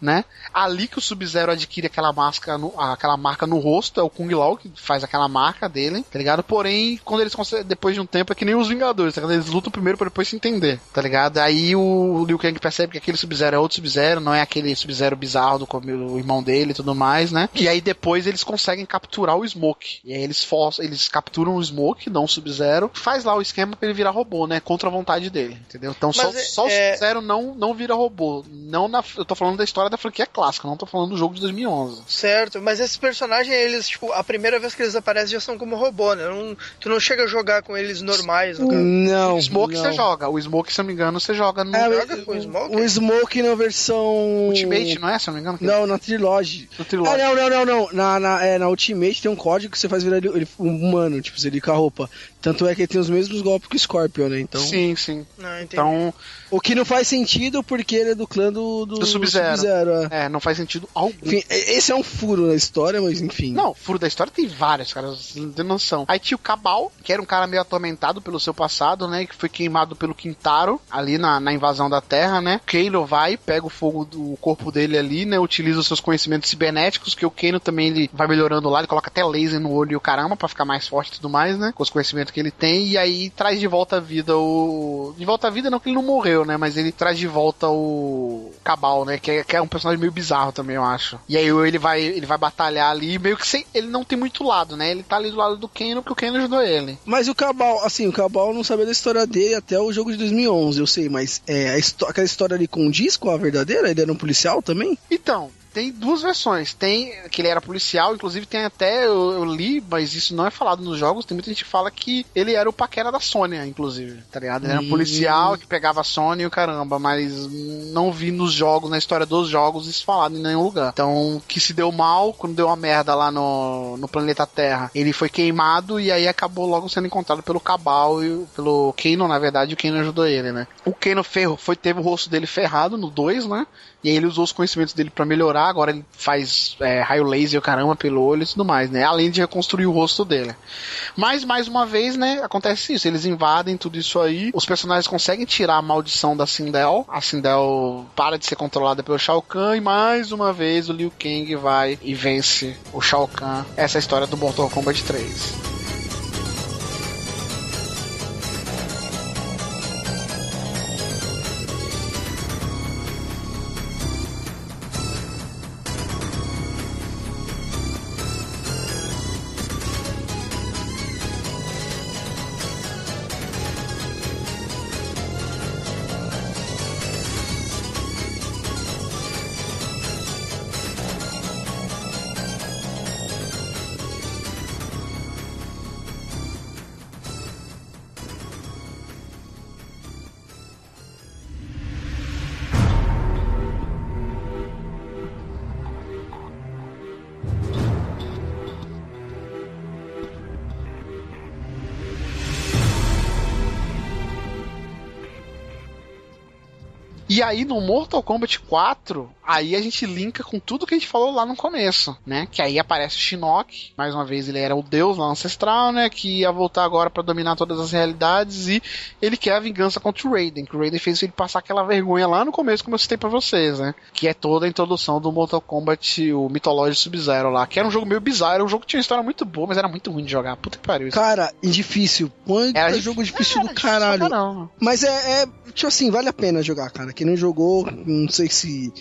Né? Ali que o Sub-Zero adquire aquela máscara, no- aquela marca no rosto, é o Kung Lao que faz aquela marca dele, tá ligado? Porém, quando eles conseguem, depois de um tempo, é que nem os Vingadores, tá ligado? Eles lutam primeiro pra depois se entender, tá ligado? Aí o Liu Kang percebe que aquele Sub-Zero é outro Sub-Zero, não é aquele Sub-Zero bizarro do, do irmão dele e tudo mais, né? E aí depois eles conseguem capturar o Smoke. E aí eles forçam, eles capturam o Smoke, não o Sub-Zero, faz lá o esquema pra ele virar robô, né? Contra a vontade dele, entendeu? Então só, Mas é- só o é- Sub-Zero não, não vira robô. Não na, eu tô falando da história da franquia clássica, não tô falando do jogo de 2011. Certo, mas esses personagens, eles, tipo, a primeira vez que eles aparecem já são como robô, né? Não, tu não chega a jogar com eles normais, no. Não. o Smoke não. você joga. O Smoke, se eu não me engano, você joga no É, joga com o Smoke? O Smoke na versão. Ultimate, não é? Se eu não me engano. que- Não, na Trilogy. No Ah, Trilogy. não, não, não, não. Na, na, é, na Ultimate tem um código que você faz virar ele, ele um humano, tipo, ele com a roupa. Tanto é que ele tem os mesmos golpes que o Scorpion, né? Então. Sim, sim. Não, entendi. Então, O que não faz sentido porque ele é do clã do, do, Do Sub-Zero. Sub-Zero, é. é, não faz sentido algum. Enfim, esse é um furo na história, mas enfim. Não, furo da história tem vários, caras, vocês não tem noção. Aí tinha o Cabal, que era um cara meio atormentado pelo seu passado, né? Que foi queimado pelo Quintaro, ali na, na invasão da Terra, né? Kano vai, pega o fogo do corpo dele ali, né? Utiliza os seus conhecimentos cibernéticos, que o Kano também ele vai melhorando lá, ele coloca até laser no olho e o caramba pra ficar mais forte e tudo mais, né? Com os conhecimentos que ele tem, e aí traz de volta à vida o. De volta à vida, não que ele não morreu, né? Mas ele traz de volta o Cabal, né? Que é, que é um personagem meio bizarro também, eu acho. E aí ele vai, ele vai batalhar ali, meio que sem. Ele não tem muito lado, né? Ele tá ali do lado do Kano, porque o Kano ajudou ele. Mas o Cabal, assim, o Cabal não sabia da história dele até o jogo de 2011, eu sei, mas é, a aquela história ali condiz com a verdadeira? Ele era um policial também? Então, tem duas versões. Tem que ele era policial, inclusive tem até, eu, eu li, mas isso não é falado nos jogos. Tem muita gente que fala que ele era o paquera da Sônia, inclusive, tá ligado? Ele era um policial que pegava a Sônia e o caramba, mas não vi nos jogos, na história dos jogos, isso falado em nenhum lugar. Então, que se deu mal, quando deu uma merda lá no, no planeta Terra, ele foi queimado e aí acabou logo sendo encontrado pelo Cabal e pelo Kano, na verdade, o Kano ajudou ele, né? O Kano ferro, foi, teve o rosto dele ferrado no 2, né? E aí ele usou os conhecimentos dele pra melhorar, agora ele faz é, raio laser, caramba, pelo olho e tudo mais, né? Além de reconstruir o rosto dele. Mas, mais uma vez, né, acontece isso, eles invadem tudo isso aí, os personagens conseguem tirar a maldição da Sindel, a Sindel para de ser controlada pelo Shao Kahn, e mais uma vez o Liu Kang vai e vence o Shao Kahn. Essa é a história do Mortal Kombat 3. Aí no Mortal Kombat 4, aí a gente linka com tudo que a gente falou lá no começo, né? Que aí aparece o Shinnok, mais uma vez ele era o deus lá ancestral, né? Que ia voltar agora pra dominar todas as realidades e ele quer a vingança contra o Raiden, que o Raiden fez ele passar aquela vergonha lá no começo, como eu citei pra vocês, né? Que é toda a introdução do Mortal Kombat, o mitológico Sub-Zero lá, que era um jogo meio bizarro, era um jogo que tinha uma história muito boa, mas era muito ruim de jogar. Puta que pariu. isso. Cara, difícil. Quanto Era é jogo difícil Era do caralho. caramba. Mas é, é, tipo assim, vale a pena jogar, cara. Quem não jogou, não sei se.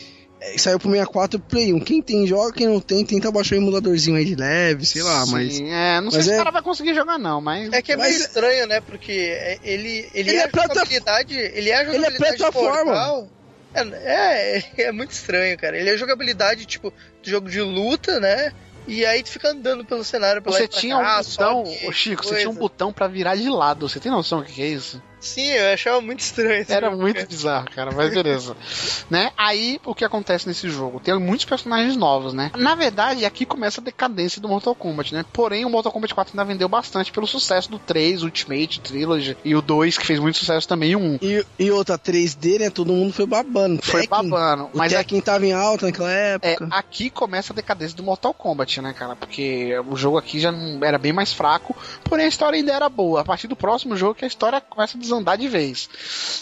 É, saiu pro 64 Play 1. Quem tem, joga. Quem não tem, tenta baixar um emuladorzinho aí de leve, sei lá, mas. Sim, é, não sei mas se é- o cara vai conseguir jogar, não, mas. É que é meio Mas- estranho, né? Porque é- ele, ele, Ele é, é a plata- jogabilidade. Ele é a Ele é jogabilidade plataforma. portal. É, é, é muito estranho, cara. Ele é jogabilidade, tipo, de jogo de luta, né? E aí tu fica andando pelo cenário pra lá Você pra tinha um cá, botão, sobe ô Chico, você coisa. tinha um botão pra virar de lado. Você tem noção do que é isso? Sim, eu achava muito estranho. esse Era jogo, muito cara. bizarro, cara, mas beleza. né? Aí, o que acontece nesse jogo? Tem muitos personagens novos, né? Na verdade, aqui começa a decadência do Mortal Kombat, né? Porém, o Mortal Kombat 4 ainda vendeu bastante pelo sucesso do 3, Ultimate, Trilogy, e o 2, que fez muito sucesso também, e o 1. E, e outra 3D, né? Todo mundo foi babando. Foi Tekken, babando. O Mas aqui, Tekken tava em alta naquela é, época. aqui começa a decadência do Mortal Kombat, né, cara? Porque o jogo aqui já não- era bem mais fraco, porém a história ainda era boa. A partir do próximo jogo que a história começa a desandar de vez.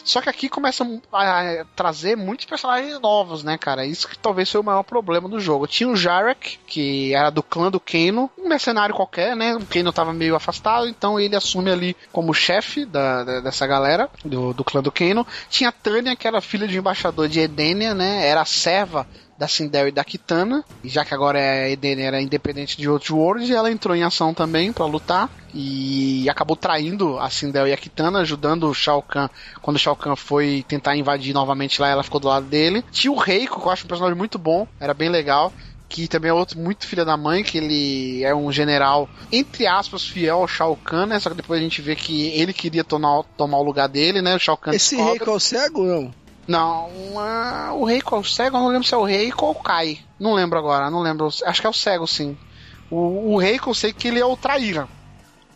Só que aqui começa a trazer muitos personagens novos, né, cara? Isso que talvez foi o maior problema do jogo. Tinha o Jarek, que era do clã do Kano, um mercenário qualquer, né? O Kano tava meio afastado, então ele assume ali como chefe da, da- dessa galera, do, do clã do Kano. Tinha a Tânia, que era filha de um embaixador de Edenia, né? Era serva da Sindel e da Kitana, e já que agora a Edenia era independente de Outworld, ela entrou em ação também pra lutar e acabou traindo a Sindel e a Kitana, ajudando o Shao Kahn quando o Shao Kahn foi tentar invadir novamente lá, ela ficou do lado dele. Tinha o Reiko, que eu acho um personagem muito bom, era bem legal. Que também é outro muito filho da mãe, que ele é um general, entre aspas, fiel ao Shao Kahn, né? Só que depois a gente vê que ele queria tomar, tomar o lugar dele, né? O Shao Kahn Esse descobre. rei é o cego, não? Não, ah, o Rei qual o cego, eu não lembro se é o Rei ou o Kai. Não lembro agora, não lembro. Acho que é o cego, sim. O, Rei que eu sei que ele é o traíra.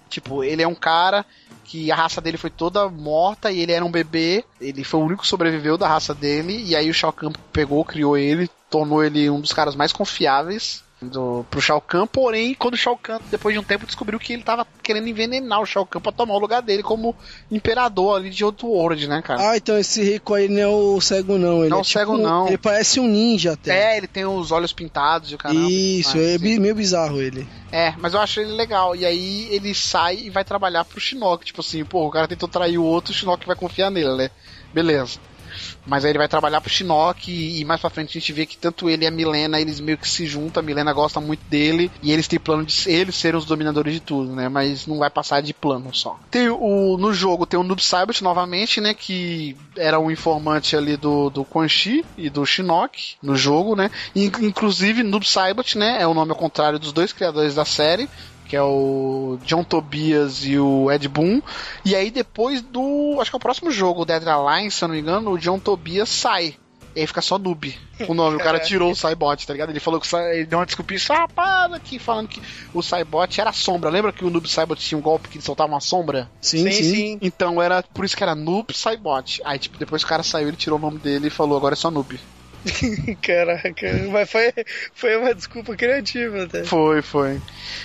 Tipo, ele é um cara que a raça dele foi toda morta e ele era um bebê. Ele foi o único que sobreviveu da raça dele. E aí o Shao Kahn pegou, criou ele, tornou ele um dos caras mais confiáveis do, pro Shao Kahn. Porém, quando o Shao Kahn, depois de um tempo, descobriu que ele tava querendo envenenar o Shao Kahn pra tomar o lugar dele como imperador ali de outro world, né, cara? Ah, então esse rico aí não é o cego, não. Ele Não, é o cego tipo- não. Ele parece um ninja até. É, ele tem os olhos pintados e o caramba. Isso, é sim. bi- meio bizarro ele. É, mas eu acho ele legal. E aí ele sai e vai trabalhar pro Shinnok. Tipo assim, pô, o cara tentou trair o outro, o Shinnok vai confiar nele, né? Beleza. Mas aí ele vai trabalhar pro Shinnok e, e mais pra frente a gente vê que tanto ele e a Milena, eles meio que se juntam, a Milena gosta muito dele e eles têm plano de eles serem os dominadores de tudo, né? Mas não vai passar de plano só. Tem o no jogo tem o Noob Saibot novamente, né, que era um informante ali do do Quan Chi e do Shinnok no jogo, né? In- Inclusive Noob Saibot, né, é o nome ao contrário dos dois criadores da série que é o John Tobias e o Ed Boon. E aí depois do, acho que é o próximo jogo, o Dead Alliance, se eu não me engano, o John Tobias sai. E aí fica só noob. O nome, o cara tirou o Cybot, tá ligado? Ele falou que ele deu uma desculpinha safada aqui, falando que o Cybot era sombra. Lembra que o Noob Cybot tinha um golpe que ele soltava uma sombra? Sim, sim. Então era por isso que era Noob Cybot. Aí, tipo, depois que o cara saiu, ele tirou o nome dele e falou, agora é só Noob. Caraca, mas foi, foi uma desculpa criativa até. Foi, foi.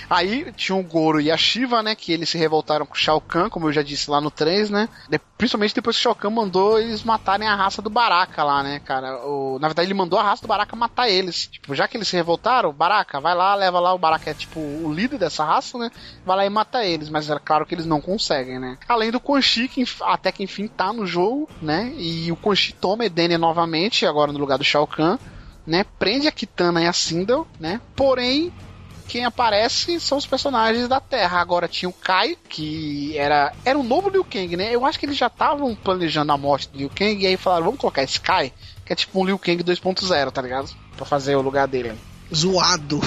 Aí tinha o Goro e a Shiva, né? Que eles se revoltaram com o Shao Kahn, como eu já disse lá no 3, né? Principalmente depois que o Shao Kahn mandou eles matarem a raça do Baraka lá, né, cara? O, na verdade, ele mandou a raça do Baraka matar eles. Tipo, já que eles se revoltaram, Baraka, vai lá, leva lá. O Baraka é tipo o líder dessa raça, né? Vai lá e mata eles. Mas é claro que eles não conseguem, né? Além do Quan Chi, que até que enfim tá no jogo, né? E o Quan Chi toma Edenia novamente, agora no lugar do Shao Kahn né? Prende a Kitana e a Sindel, né? Porém, quem aparece são os personagens da Terra. Agora tinha o Kai, que era era um novo Liu Kang, né? Eu acho que eles já estavam planejando a morte do Liu Kang e aí falaram, vamos colocar esse Kai, que é tipo um Liu Kang 2.0, tá ligado? Pra fazer o lugar dele. Zoado.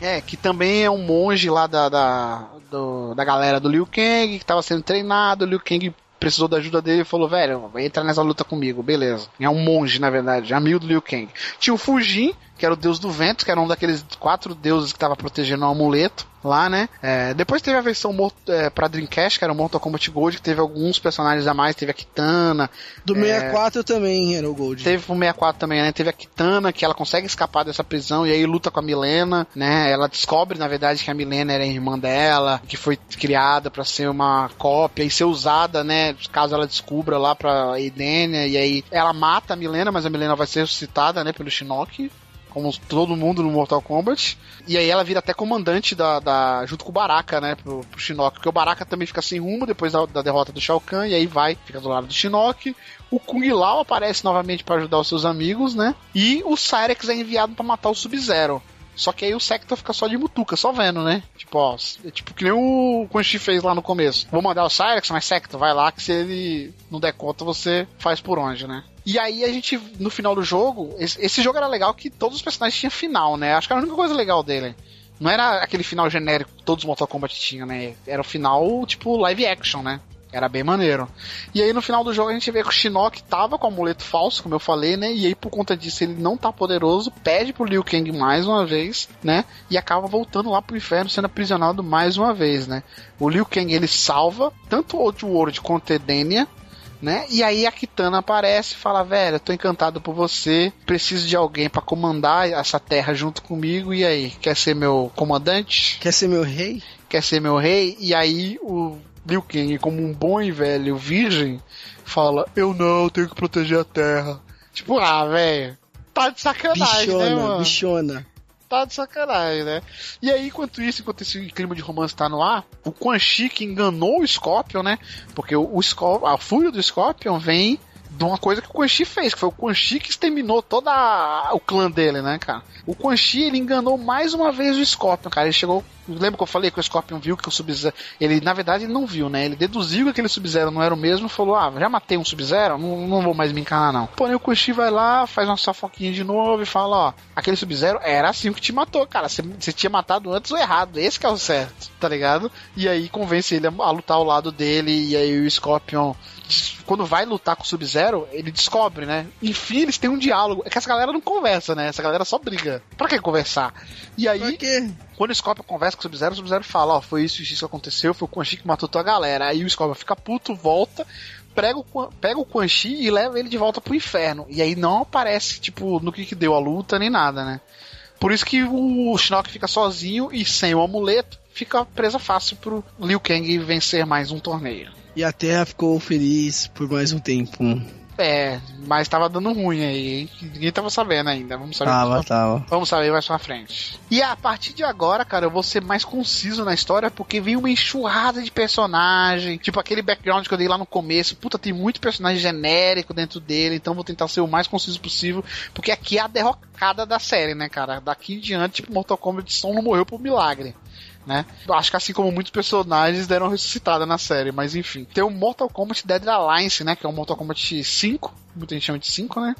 É, que também é um monge lá da, da, do- da galera do Liu Kang, que tava sendo treinado, o Liu Kang precisou da ajuda dele e falou, velho, entra nessa luta comigo, beleza. É um monge, na verdade, amigo do Liu Kang. Tinha o Fujin, que era o deus do vento, que era um daqueles quatro deuses que tava protegendo o amuleto lá, né? É, depois teve a versão é, pra Dreamcast, que era o Mortal Kombat Gold, que teve alguns personagens a mais, teve a Kitana, Do É. 64 também era o Gold. Teve o 64 também, né? Teve a Kitana, que ela consegue escapar dessa prisão e aí luta com a Milena, né? Ela descobre, na verdade, que a Milena era a irmã dela, que foi criada pra ser uma cópia e ser usada, né? Caso ela descubra lá pra Edenia. E aí ela mata a Milena, mas a Milena vai ser ressuscitada, né? Pelo Shinnok. Como todo mundo no Mortal Kombat. E aí ela vira até comandante da, da- junto com o Baraka, né? Pro, pro Shinnok. Porque o Baraka também fica sem rumo depois da, da derrota do Shao Kahn. E aí vai, fica do lado do Shinnok. O Kung Lao aparece novamente pra ajudar os seus amigos, né? E o Cyrex é enviado pra matar o Sub-Zero. Só que aí o Sector fica só de mutuca, só vendo, né? Tipo, ó, é tipo que nem o Quan Chi fez lá no começo. Vou mandar o Cyrex, mas Sector, vai lá que se ele não der conta, você faz por onde, né? E aí a gente, no final do jogo, esse, esse jogo era legal que todos os personagens tinham final, né? Acho que era a única coisa legal dele. Não era aquele final genérico que todos os Mortal Kombat tinham, né? Era o final, tipo, live action, né? Era bem maneiro. E aí no final do jogo a gente vê que o Shinnok tava com o amuleto falso, como eu falei, né? E aí por conta disso ele não tá poderoso, pede pro Liu Kang mais uma vez, né? E acaba voltando lá pro inferno, sendo aprisionado mais uma vez, né? O Liu Kang ele salva tanto o Outworld quanto Edenia, né? E aí a Kitana aparece e fala: "Velho, eu tô encantado por você, preciso de alguém pra comandar essa terra junto comigo. E aí, quer ser meu comandante? Quer ser meu rei? Quer ser meu rei?" E aí o Liu Kang, como um bom e velho virgem, fala: "Eu não, tenho que proteger a terra." Tipo, ah, velho, tá de sacanagem, né, Bichona, mano? bichona. tá de sacanagem, né? E aí, enquanto isso, enquanto esse clima de romance tá no ar, o Quan Chi que enganou o Scorpion, né? Porque o, o a fúria do Scorpion vem de uma coisa que o Quan Chi fez, que foi o Quan Chi que exterminou toda a- o clã dele, né, cara? O Quan Chi, ele enganou mais uma vez o Scorpion, cara. Ele chegou... Lembra que eu falei que o Scorpion viu que o Sub-Zero... Ele, na verdade, ele não viu, né? Ele deduziu que aquele Sub-Zero não era o mesmo falou, ah, já matei um Sub-Zero, não, não vou mais me encanar, não. Porém, o Quan Chi vai lá, faz uma fofoquinha de novo e fala, ó, aquele Sub-Zero era assim que te matou, cara. Você tinha matado antes o errado, esse que é o certo, tá ligado? E aí convence ele a, a lutar ao lado dele, e aí o Scorpion quando vai lutar com o Sub-Zero, ele descobre, né? Enfim, eles têm um diálogo. É que essa galera não conversa, né? Essa galera só briga. Pra que conversar? E aí, quando o Scorpion conversa com o Sub-Zero, o Sub-Zero fala, ó, foi isso, isso que aconteceu, foi o Quan Chi que matou tua galera. Aí o Scorpion fica puto, volta, pega o, pega o Quan Chi e leva ele de volta pro inferno. E aí não aparece, tipo, no que que deu a luta, nem nada, né? Por isso que o Shinnok fica sozinho e sem o amuleto, fica presa fácil pro Liu Kang vencer mais um torneio. E a Terra ficou feliz por mais um tempo. É, mas tava dando ruim aí, hein? Ninguém tava sabendo ainda. Vamos saber Tava, mais pra- tava. Vamos saber mais pra frente. E a partir de agora, cara, eu vou ser mais conciso na história porque vem uma enxurrada de personagem. Tipo aquele background que eu dei lá no começo. Puta, tem muito personagem genérico dentro dele, então vou tentar ser o mais conciso possível. Porque aqui é a derrocada da série, né, cara? Daqui em diante, tipo, Mortal Kombat só não morreu por milagre né? Acho que assim como muitos personagens deram ressuscitada na série, mas enfim. Tem o Mortal Kombat Dead Alliance, né? Que é o Mortal Kombat 5, muita gente chama de 5, né?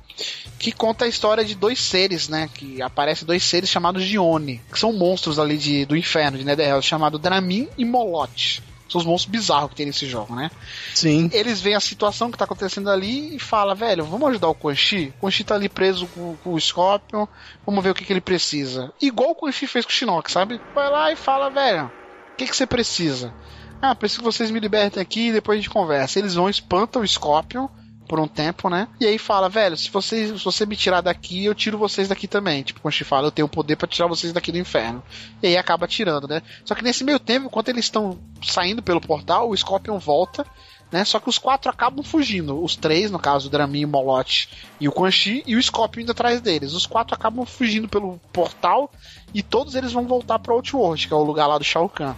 Que conta a história de dois seres, né? Que aparecem dois seres chamados de Oni, que são monstros ali de, do inferno, de Netherrealm, chamado Dramin e Moloch. São os monstros bizarros que tem nesse jogo, né? Sim. Eles veem a situação que tá acontecendo ali e fala, velho, vamos ajudar o Quan Chi? O Quan Chi tá ali preso com, com o Scorpion, vamos ver o que, que ele precisa. Igual o Quan Chi fez com o Shinnok, sabe? Vai lá e fala, velho, o que, que você precisa? Ah, preciso que vocês me libertem aqui e depois a gente conversa. Eles vão, espantam o Scorpion por um tempo, né? E aí fala, velho, se, vocês, se você me tirar daqui, eu tiro vocês daqui também. Tipo, quando a gente fala, eu tenho o poder pra tirar vocês daqui do inferno. E aí acaba tirando, né? Só que nesse meio tempo, enquanto eles estão saindo pelo portal, o Scorpion volta, né? Só que os quatro acabam fugindo. Os três, no caso, o Dramin, o Moloch e o Quan Chi, e o Scorpion indo atrás deles. Os quatro acabam fugindo pelo portal e todos eles vão voltar pra Outworld, que é o lugar lá do Shao Kahn.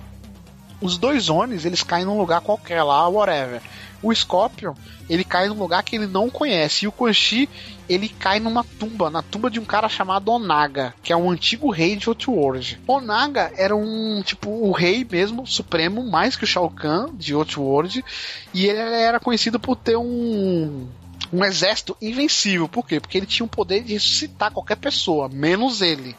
Os dois Onis, eles caem num lugar qualquer lá, whatever. O Scorpion, ele cai num lugar que ele não conhece. E o Quan Chi, ele cai numa tumba, na tumba de um cara chamado Onaga, que é um antigo rei de Outworld. Onaga era um, tipo, o rei mesmo, supremo, mais que o Shao Kahn de Outworld. E ele era conhecido por ter um um exército invencível. Por quê? Porque ele tinha o poder de ressuscitar qualquer pessoa, menos ele.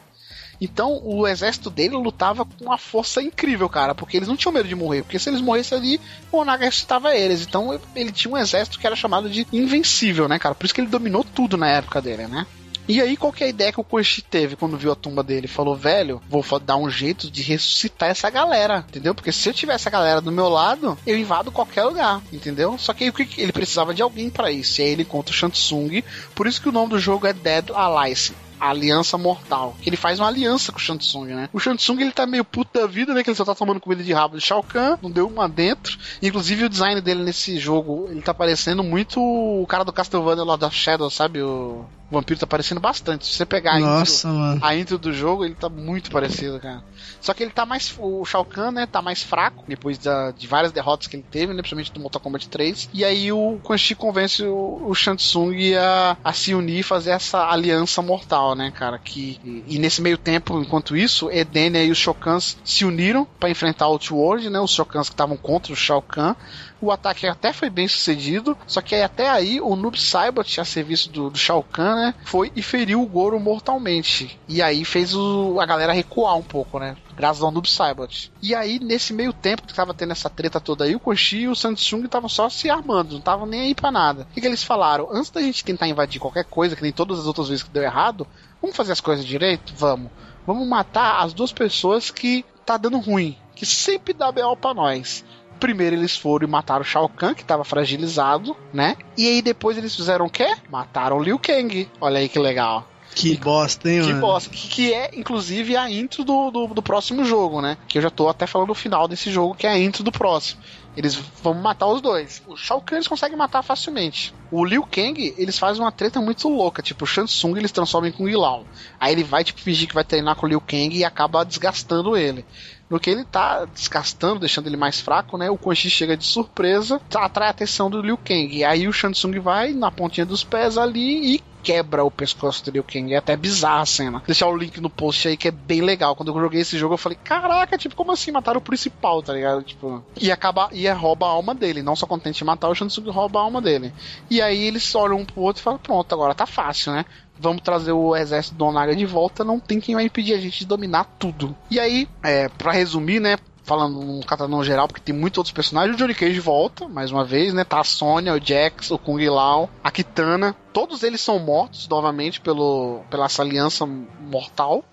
Então o exército dele lutava com uma força incrível, cara, porque eles não tinham medo de morrer, porque se eles morressem ali, o Onaga ressuscitava eles. Então ele tinha um exército que era chamado de invencível, né, cara? Por isso que ele dominou tudo na época dele, né? E aí, qual que é a ideia que o Quan Chi teve quando viu a tumba dele? Falou, velho, vou dar um jeito de ressuscitar essa galera, entendeu? Porque se eu tiver essa galera do meu lado, eu invado qualquer lugar, entendeu? Só que ele precisava de alguém pra isso. E aí ele conta o Shansung, por isso que o nome do jogo é Dead Alliance. A Aliança Mortal. Que ele faz uma aliança com o Shansung, né? O Shansung ele tá meio puto da vida, né? Que ele só tá tomando comida de rabo de Shao Kahn, não deu uma dentro. Inclusive o design dele nesse jogo, ele tá parecendo muito o cara do Castlevania Lord of Shadow, sabe? O vampiro tá parecendo bastante. Se você pegar a Nossa, intro, a intro do jogo, ele tá muito parecido, cara. Só que ele tá mais. O Shao Kahn, né? Tá mais fraco, depois da- de várias derrotas que ele teve, né? Principalmente do Mortal Kombat 3. E aí o Quan Chi convence o, o Shansung a, a se unir e fazer essa aliança mortal, né, cara? Que, e, e nesse meio tempo, enquanto isso, Edenia e os Shokans se uniram pra enfrentar o Outworld, né? Os Shokans que estavam contra o Shao Kahn. O ataque até foi bem sucedido, só que aí, até aí o Noob Saibot, a serviço do, do Shao Kahn, né? Foi e feriu o Goro mortalmente. E aí fez o, a galera recuar um pouco, né? Graças ao Noob Saibot. E aí, nesse meio tempo que tava tendo essa treta toda aí, o Chi e o Samsung estavam só se armando, não estavam nem aí pra nada. O que, que eles falaram? Antes da gente tentar invadir qualquer coisa, que nem todas as outras vezes que deu errado, vamos fazer as coisas direito? Vamos. Vamos matar as duas pessoas que tá dando ruim, que sempre dá B.O. pra nós. Primeiro eles foram e mataram o Shao Kahn, que tava fragilizado, né? E aí depois eles fizeram o quê? Mataram o Liu Kang. Olha aí que legal. Que bosta, hein, Que mano? bosta. Que, que é, inclusive, a intro do, do, do próximo jogo, né? Que eu já tô até falando o final desse jogo, que é a intro do próximo. Eles vão matar os dois. O Shao Kahn eles conseguem matar facilmente. O Liu Kang, eles fazem uma treta muito louca. Tipo, o Shansung eles transformam em Kung Lao. Aí ele vai, tipo, fingir que vai treinar com o Liu Kang e acaba desgastando ele. No que ele tá desgastando, deixando ele mais fraco, né? O Quan Chi chega de surpresa, atrai a atenção do Liu Kang. E aí o Shansung vai na pontinha dos pés ali e quebra o pescoço do Liu Kang. É até bizarra a cena. Vou deixar o link no post aí que é bem legal. Quando eu joguei esse jogo, eu falei: caraca, tipo, como assim? Mataram o principal, tá ligado? Tipo, e acaba e é, rouba a alma dele. Não só contente em matar, o Shansung rouba a alma dele. E aí eles olham um pro outro e falam: pronto, agora tá fácil, né? Vamos trazer o exército do Onaga de volta. Não tem quem vai impedir a gente de dominar tudo. E aí, é, para resumir, né? falando num catalão geral, porque tem muitos outros personagens. O Johnny Cage volta, mais uma vez, né? Tá a Sonya, o Jax, o Kung Lao, a Kitana. Todos eles são mortos novamente pelo, pela essa aliança mortal.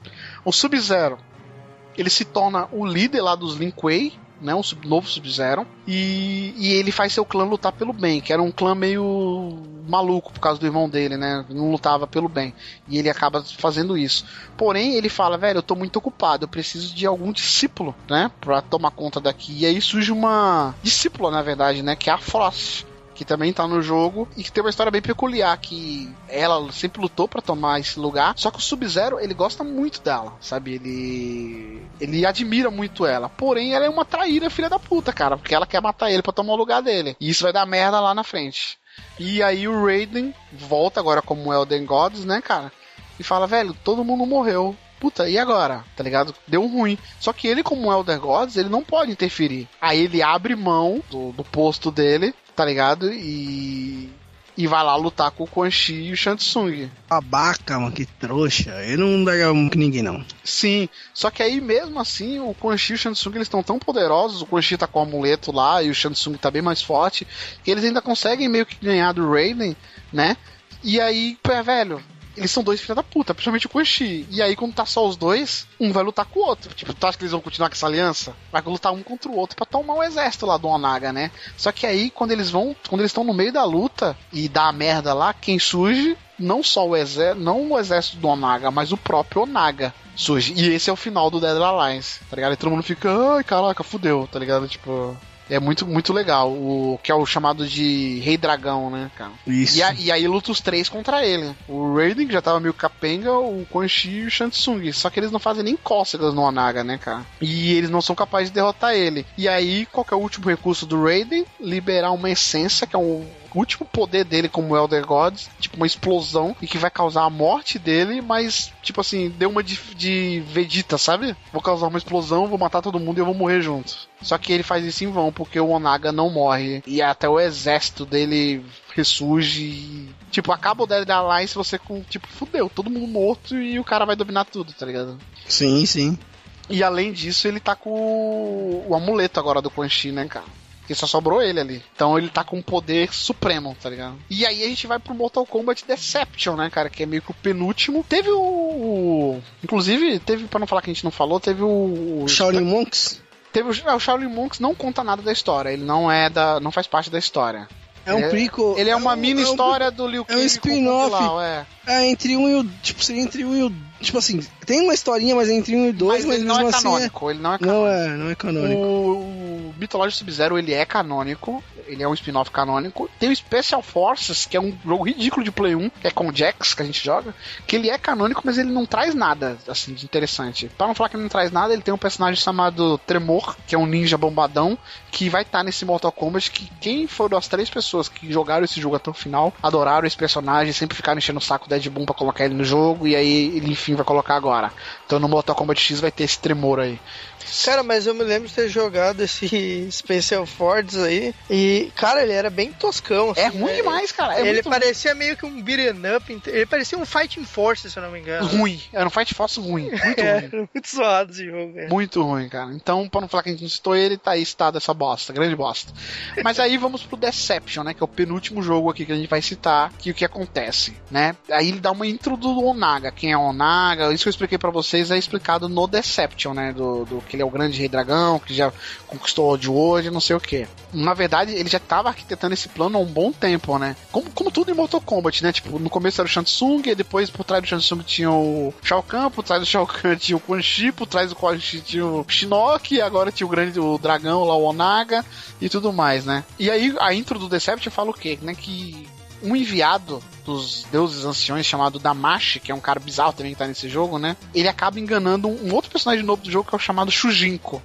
O Sub-Zero, ele se torna o líder lá dos Lin Kuei, né, um sub, novo Sub-Zero, e, e ele faz seu clã lutar pelo bem, que era um clã meio maluco por causa do irmão dele, né, não lutava pelo bem, e ele acaba fazendo isso. Porém, ele fala, velho, eu tô muito ocupado, eu preciso de algum discípulo, né, pra tomar conta daqui, e aí surge uma discípula, na verdade, né, que é a Frost, que também tá no jogo e que tem uma história bem peculiar que ela sempre lutou para tomar esse lugar, só que o Sub-Zero, ele gosta muito dela, sabe? Ele ele admira muito ela. Porém, ela é uma traíra filha da puta, cara, porque ela quer matar ele para tomar o lugar dele. E isso vai dar merda lá na frente. E aí o Raiden volta agora como Elden Gods, né, cara? E fala, velho, todo mundo morreu puta, e agora? Tá ligado? Deu ruim. Só que ele, como Elder Gods, ele não pode interferir. Aí ele abre mão do, do posto dele, tá ligado? E. E vai lá lutar com o Quan Chi e o Shansung. Babaca, mano, que trouxa. Ele não daria um que ninguém, não. Sim, só que aí mesmo assim, o Quan Chi e o Shansung eles estão tão poderosos, o Quan Chi tá com o amuleto lá e o Shansung tá bem mais forte, que eles ainda conseguem meio que ganhar do Raiden, né? E aí, pé, velho, eles são dois filhos da puta, principalmente o Chi. E aí, quando tá só os dois, um vai lutar com o outro. Tipo, tu acha que eles vão continuar com essa aliança? Vai lutar um contra o outro pra tomar o exército lá do Onaga, né? Só que aí, quando eles vão, quando eles estão no meio da luta e dá a merda lá, quem surge? Não só o exército, não o exército do Onaga, mas o próprio Onaga surge. E esse é o final do Dead Alliance, tá ligado? E todo mundo fica, ai, caraca, fudeu, tá ligado? Tipo. É muito, muito legal. O que é o chamado de Rei Dragão, né, cara? Isso. E, a- e aí luta os três contra ele. O Raiden, que já tava meio capenga, o Quan Chi e o Shansung. Só que eles não fazem nem cócegas no Onaga, né, cara? E eles não são capazes de derrotar ele. E aí, qual que é o último recurso do Raiden? Liberar uma essência, que é o último poder dele como Elder Gods, tipo uma explosão, e que vai causar a morte dele, mas, tipo assim, deu uma de, de Vegeta, sabe? Vou causar uma explosão, vou matar todo mundo e eu vou morrer junto. Só que ele faz isso em vão, porque o Onaga não morre. E até o exército dele ressurge. e, Tipo, acaba o Dead Alliance você com, tipo, fudeu, todo mundo morto e o cara vai dominar tudo, tá ligado? Sim, sim. E além disso, ele tá com o, o amuleto agora do Quan Chi, né, cara? Que só sobrou ele ali. Então ele tá com um poder supremo, tá ligado? E aí a gente vai pro Mortal Kombat Deception, né, cara? Que é meio que o penúltimo. Teve o. o- Inclusive, teve, pra não falar que a gente não falou, teve o. O Shaolin Monks Teve o, ah, o Shaolin Monks não conta nada da história. Ele não é da. não faz parte da história. é um É- prequel. Ele é uma um- mini é um história do Liu é um Kang com o spin-off. É. É, entre um e o. Tipo, seria entre um e o. Tipo assim, tem uma historinha, mas é entre um e dois, Mas mas, ele não mesmo é assim. canônico. Ele não é É, canônico. não é, não é canônico. O, o Sub-Zero ele é canônico, ele é um spin-off canônico. Tem o Special Forces, que é um jogo ridículo de Play 1, que é com o Jax que a gente joga, que ele é canônico, mas ele não traz nada assim de interessante. Pra não falar que ele não traz nada, ele tem um personagem chamado Tremor, que é um ninja bombadão, que vai estar nesse Mortal Kombat, que quem foram as três pessoas que jogaram esse jogo até o final, adoraram esse personagem, sempre ficaram enchendo o saco do Dead Boom pra colocar ele no jogo, e aí ele vai colocar agora. Então no Mortal Kombat X vai ter esse Tremor aí. Cara, mas eu me lembro de ter jogado esse Special Forces aí. E, cara, ele era bem toscão. é assim, ruim né? demais, cara. É ele parecia meio que um beat'em up. Ele parecia um Fighting Force, se eu não me engano. ruim. Era um Fight Force ruim. Muito É, ruim. muito zoado esse jogo, velho. Muito ruim, cara. Então, pra não falar que a gente não citou ele, tá aí citado essa bosta, grande bosta. Mas aí vamos pro Deception, né? Que é o penúltimo jogo aqui que a gente vai citar, que o que acontece, né? Aí ele dá uma intro do Onaga. Quem é o Onaga? Isso que eu expliquei pra vocês é explicado no Deception, né? Do, do que ele é o grande rei dragão, que já conquistou de hoje, não sei o que. Na verdade, ele já tava arquitetando esse plano há um bom tempo, né? Como, como tudo em Mortal Kombat, né? Tipo, no começo era o Shansung, e depois por trás do Shansung tinha o Shao Kahn, por trás do Shao Kahn tinha o Quan Chi, por trás do Quan Chi tinha o Shinnok, agora tinha o grande o dragão lá, o Onaga, e tudo mais, né? E aí a intro do Deception fala o quê? Né? Que um enviado dos deuses anciões chamado Damashi, que é um cara bizarro também que tá nesse jogo, né? Ele acaba enganando um, outro personagem novo do jogo que é o chamado Shujinko.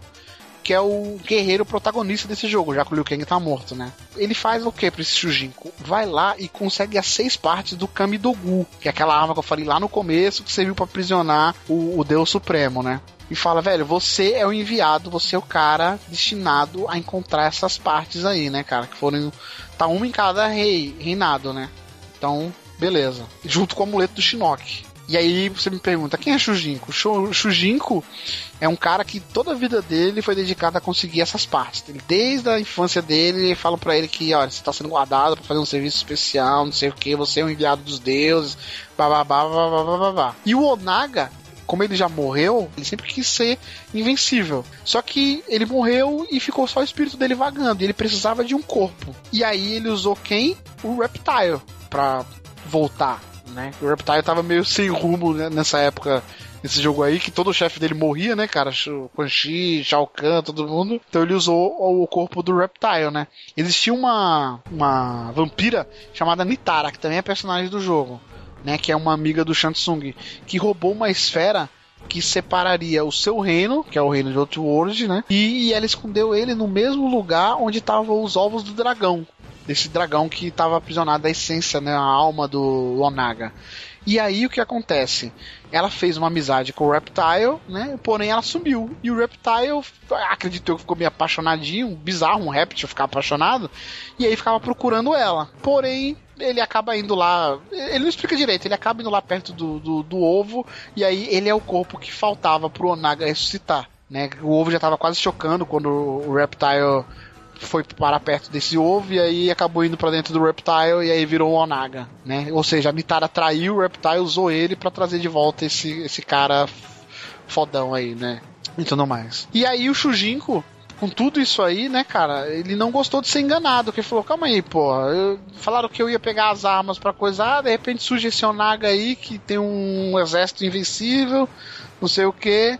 Que é o guerreiro protagonista desse jogo, já que o Liu Kang tá morto, né? Ele faz o que pra esse Shujinko? Vai lá e consegue as seis partes do Kamidogu, que é aquela arma que eu falei lá no começo, que serviu pra aprisionar o, o Deus Supremo, né? E fala, velho, você é o enviado, você é o cara destinado a encontrar essas partes aí, né, cara? Que foram. Tá uma em cada rei, reinado, né? Então, beleza. Junto com o amuleto do Shinnok. E aí você me pergunta, quem é Shujinko? Shu- Shujinko é um cara que toda a vida dele foi dedicada a conseguir essas partes. Desde a infância dele, falam pra ele que, olha, você tá sendo guardado pra fazer um serviço especial, não sei o que, você é um enviado dos deuses, bababá, babá, babá. E o Onaga, como ele já morreu, ele sempre quis ser invencível. Só que ele morreu e ficou só o espírito dele vagando. E ele precisava de um corpo. E aí ele usou quem? O Reptile pra voltar, né? O Reptile tava meio sem rumo né, nessa época. Nesse jogo aí, que todo chefe dele morria, né, cara? Quan Chi, Shao Kahn, todo mundo. Então ele usou o corpo do Reptile, né? Existia uma, uma vampira chamada Nitara, que também é personagem do jogo né, que é uma amiga do Shansung, que roubou uma esfera que separaria o seu reino, que é o reino de Outworld, né? E, e ela escondeu ele no mesmo lugar onde estavam os ovos do dragão. Desse dragão que estava aprisionado da essência, né? A alma do Onaga. E aí o que acontece? Ela fez uma amizade com o Reptile, né? Porém ela sumiu. E o Reptile, acreditou que ficou meio apaixonadinho, bizarro um réptil ficar apaixonado. E aí ficava procurando ela. Porém, ele acaba indo lá. Ele não explica direito, ele acaba indo lá perto do, do, do ovo. E aí ele é o corpo que faltava pro Onaga ressuscitar. Né? O ovo já tava quase chocando quando o Reptile foi parar perto desse ovo e aí acabou indo pra dentro do Reptile e aí virou o Onaga, né? Ou seja, a Mitara traiu o Reptile, usou ele pra trazer de volta esse, esse cara fodão aí, né? E tudo mais. E aí o Shujinko, com tudo isso aí, né, cara, ele não gostou de ser enganado, porque falou, calma aí, porra, eu- falaram que eu ia pegar as armas pra coisar, de repente surge esse Onaga aí que tem um exército invencível, não sei o que.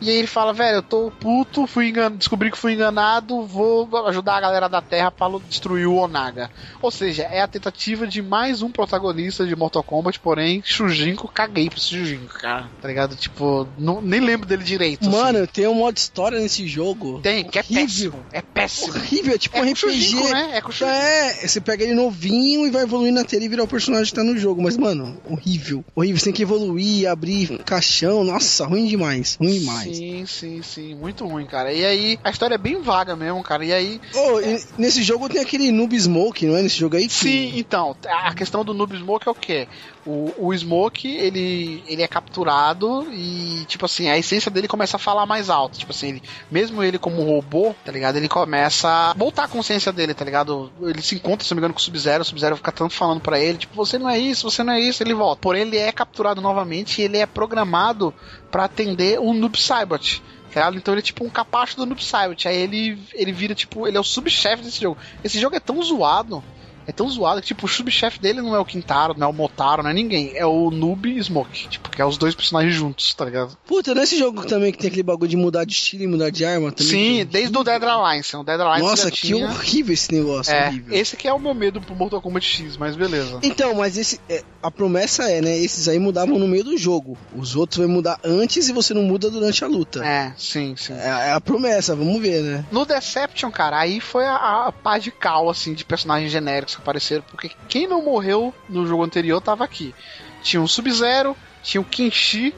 E aí ele fala, velho, eu tô puto, fui engan... descobri que fui enganado, vou ajudar a galera da Terra pra destruir o Onaga. Ou seja, é a tentativa de mais um protagonista de Mortal Kombat, porém, Shujinko, caguei pro Shujinko, cara. Tá ligado? Tipo, não, nem lembro dele direito. assim. Mano, tem um modo história nesse jogo. tem, que é horrível. péssimo. É péssimo. Horrível, é tipo É um com RPG. Shujinko, né? É com Shujinko. É, você pega ele novinho e vai evoluindo na tela e virar o personagem que tá no jogo. Mas, mano, horrível. Horrível. Você tem que evoluir, abrir caixão. Nossa, ruim demais. Ruim demais. Sim, sim, sim. Muito ruim, cara. E aí, a história é bem vaga mesmo, cara. E aí, Oh, e nesse jogo tem aquele Noob Smoke, não é? Nesse jogo aí? Sim, então, a questão do Noob Smoke é o quê? O, o Smoke, ele, ele é capturado e, tipo assim, a essência dele começa a falar mais alto. Tipo assim, ele, mesmo ele como robô, tá ligado? Ele começa a voltar a consciência dele, tá ligado? Ele se encontra, se não me engano, com o Sub-Zero, o Sub-Zero fica tanto falando pra ele, tipo, você não é isso, você não é isso, ele volta. Porém, ele é capturado novamente e ele é programado pra atender o Noob Saibot. tá? Então ele é tipo um capacho do Noob Saibot. Aí ele, ele vira, tipo, ele é o subchefe desse jogo. Esse jogo é tão zoado. É tão zoado que, tipo, o subchefe dele não é o Quintaro, não é o Motaro, não é ninguém. É o Noob e Smoke. Tipo, que é os dois personagens juntos, tá ligado? Puta, nesse jogo também que tem aquele bagulho de mudar de estilo e mudar de arma também. Sim, desde o Dead Alliance. O Dead Alliance Nossa, que tinha... horrível esse negócio. É, horrível. esse que é o meu medo pro Mortal Kombat X, mas beleza. Então, mas esse, é, a promessa é, né? Esses aí mudavam no meio do jogo. Os outros vai mudar antes e você não muda durante a luta. É, sim, sim. É, é a promessa, vamos ver, né? No Deception, cara, aí foi a, a pá de cal, assim, de personagens genéricos que apareceram, porque quem não morreu no jogo anterior tava aqui. Tinha o Sub-Zero, tinha o Kenshi,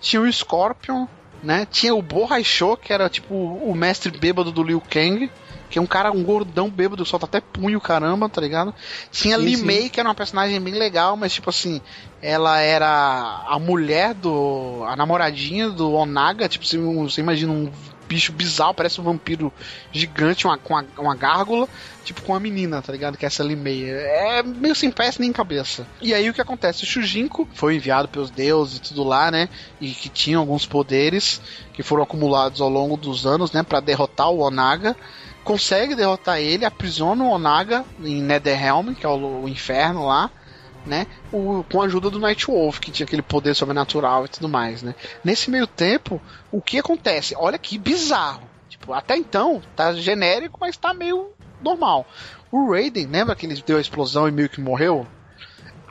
tinha o Scorpion, né? Tinha o Bo Haisho, que era tipo o mestre bêbado do Liu Kang. Que é um cara, um gordão bêbado, solta até punho, caramba, tá ligado? Tinha Sim, Li sim. Mei, que era uma personagem bem legal, mas tipo assim, ela era a mulher do. a namoradinha do Onaga, tipo, você, você imagina um bicho bizarro, parece um vampiro gigante, uma, com uma, uma gárgula, tipo com a menina, tá ligado? Que é essa Li Mei. É meio sem pés nem cabeça. E aí o que acontece? O Shujinko foi enviado pelos deuses e tudo lá, né? E que tinha alguns poderes que foram acumulados ao longo dos anos, né? Pra derrotar o Onaga consegue derrotar ele, aprisiona o Onaga em Netherrealm, que é o, o inferno lá, né? O, com a ajuda do Nightwolf, que tinha aquele poder sobrenatural e tudo mais, né? Nesse meio tempo, o que acontece? Olha que bizarro. Tipo, até então, tá genérico, mas tá meio normal. O Raiden, lembra que ele deu a explosão e meio que morreu?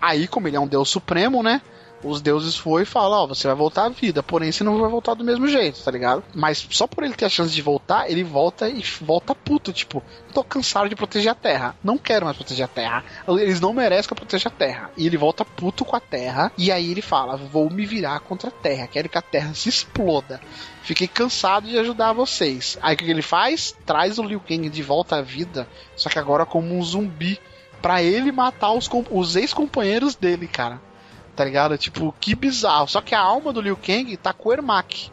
Aí, como ele é um deus supremo, né? Os deuses foi e falam, ó, você vai voltar à vida, porém você não vai voltar do mesmo jeito, tá ligado? Mas só por ele ter a chance de voltar, ele volta e volta puto, tipo, tô cansado de proteger a Terra, não quero mais proteger a Terra, eles não merecem que eu proteja a Terra. E ele volta puto com a Terra, e aí ele fala, vou me virar contra a Terra, quero que a Terra se exploda. Fiquei cansado de ajudar vocês. Aí o que ele faz? Traz o Liu Kang de volta à vida, só que agora como um zumbi, pra ele matar os, os ex-companheiros dele, cara tá ligado? Tipo, que bizarro. Só que a alma do Liu Kang tá com o Ermac,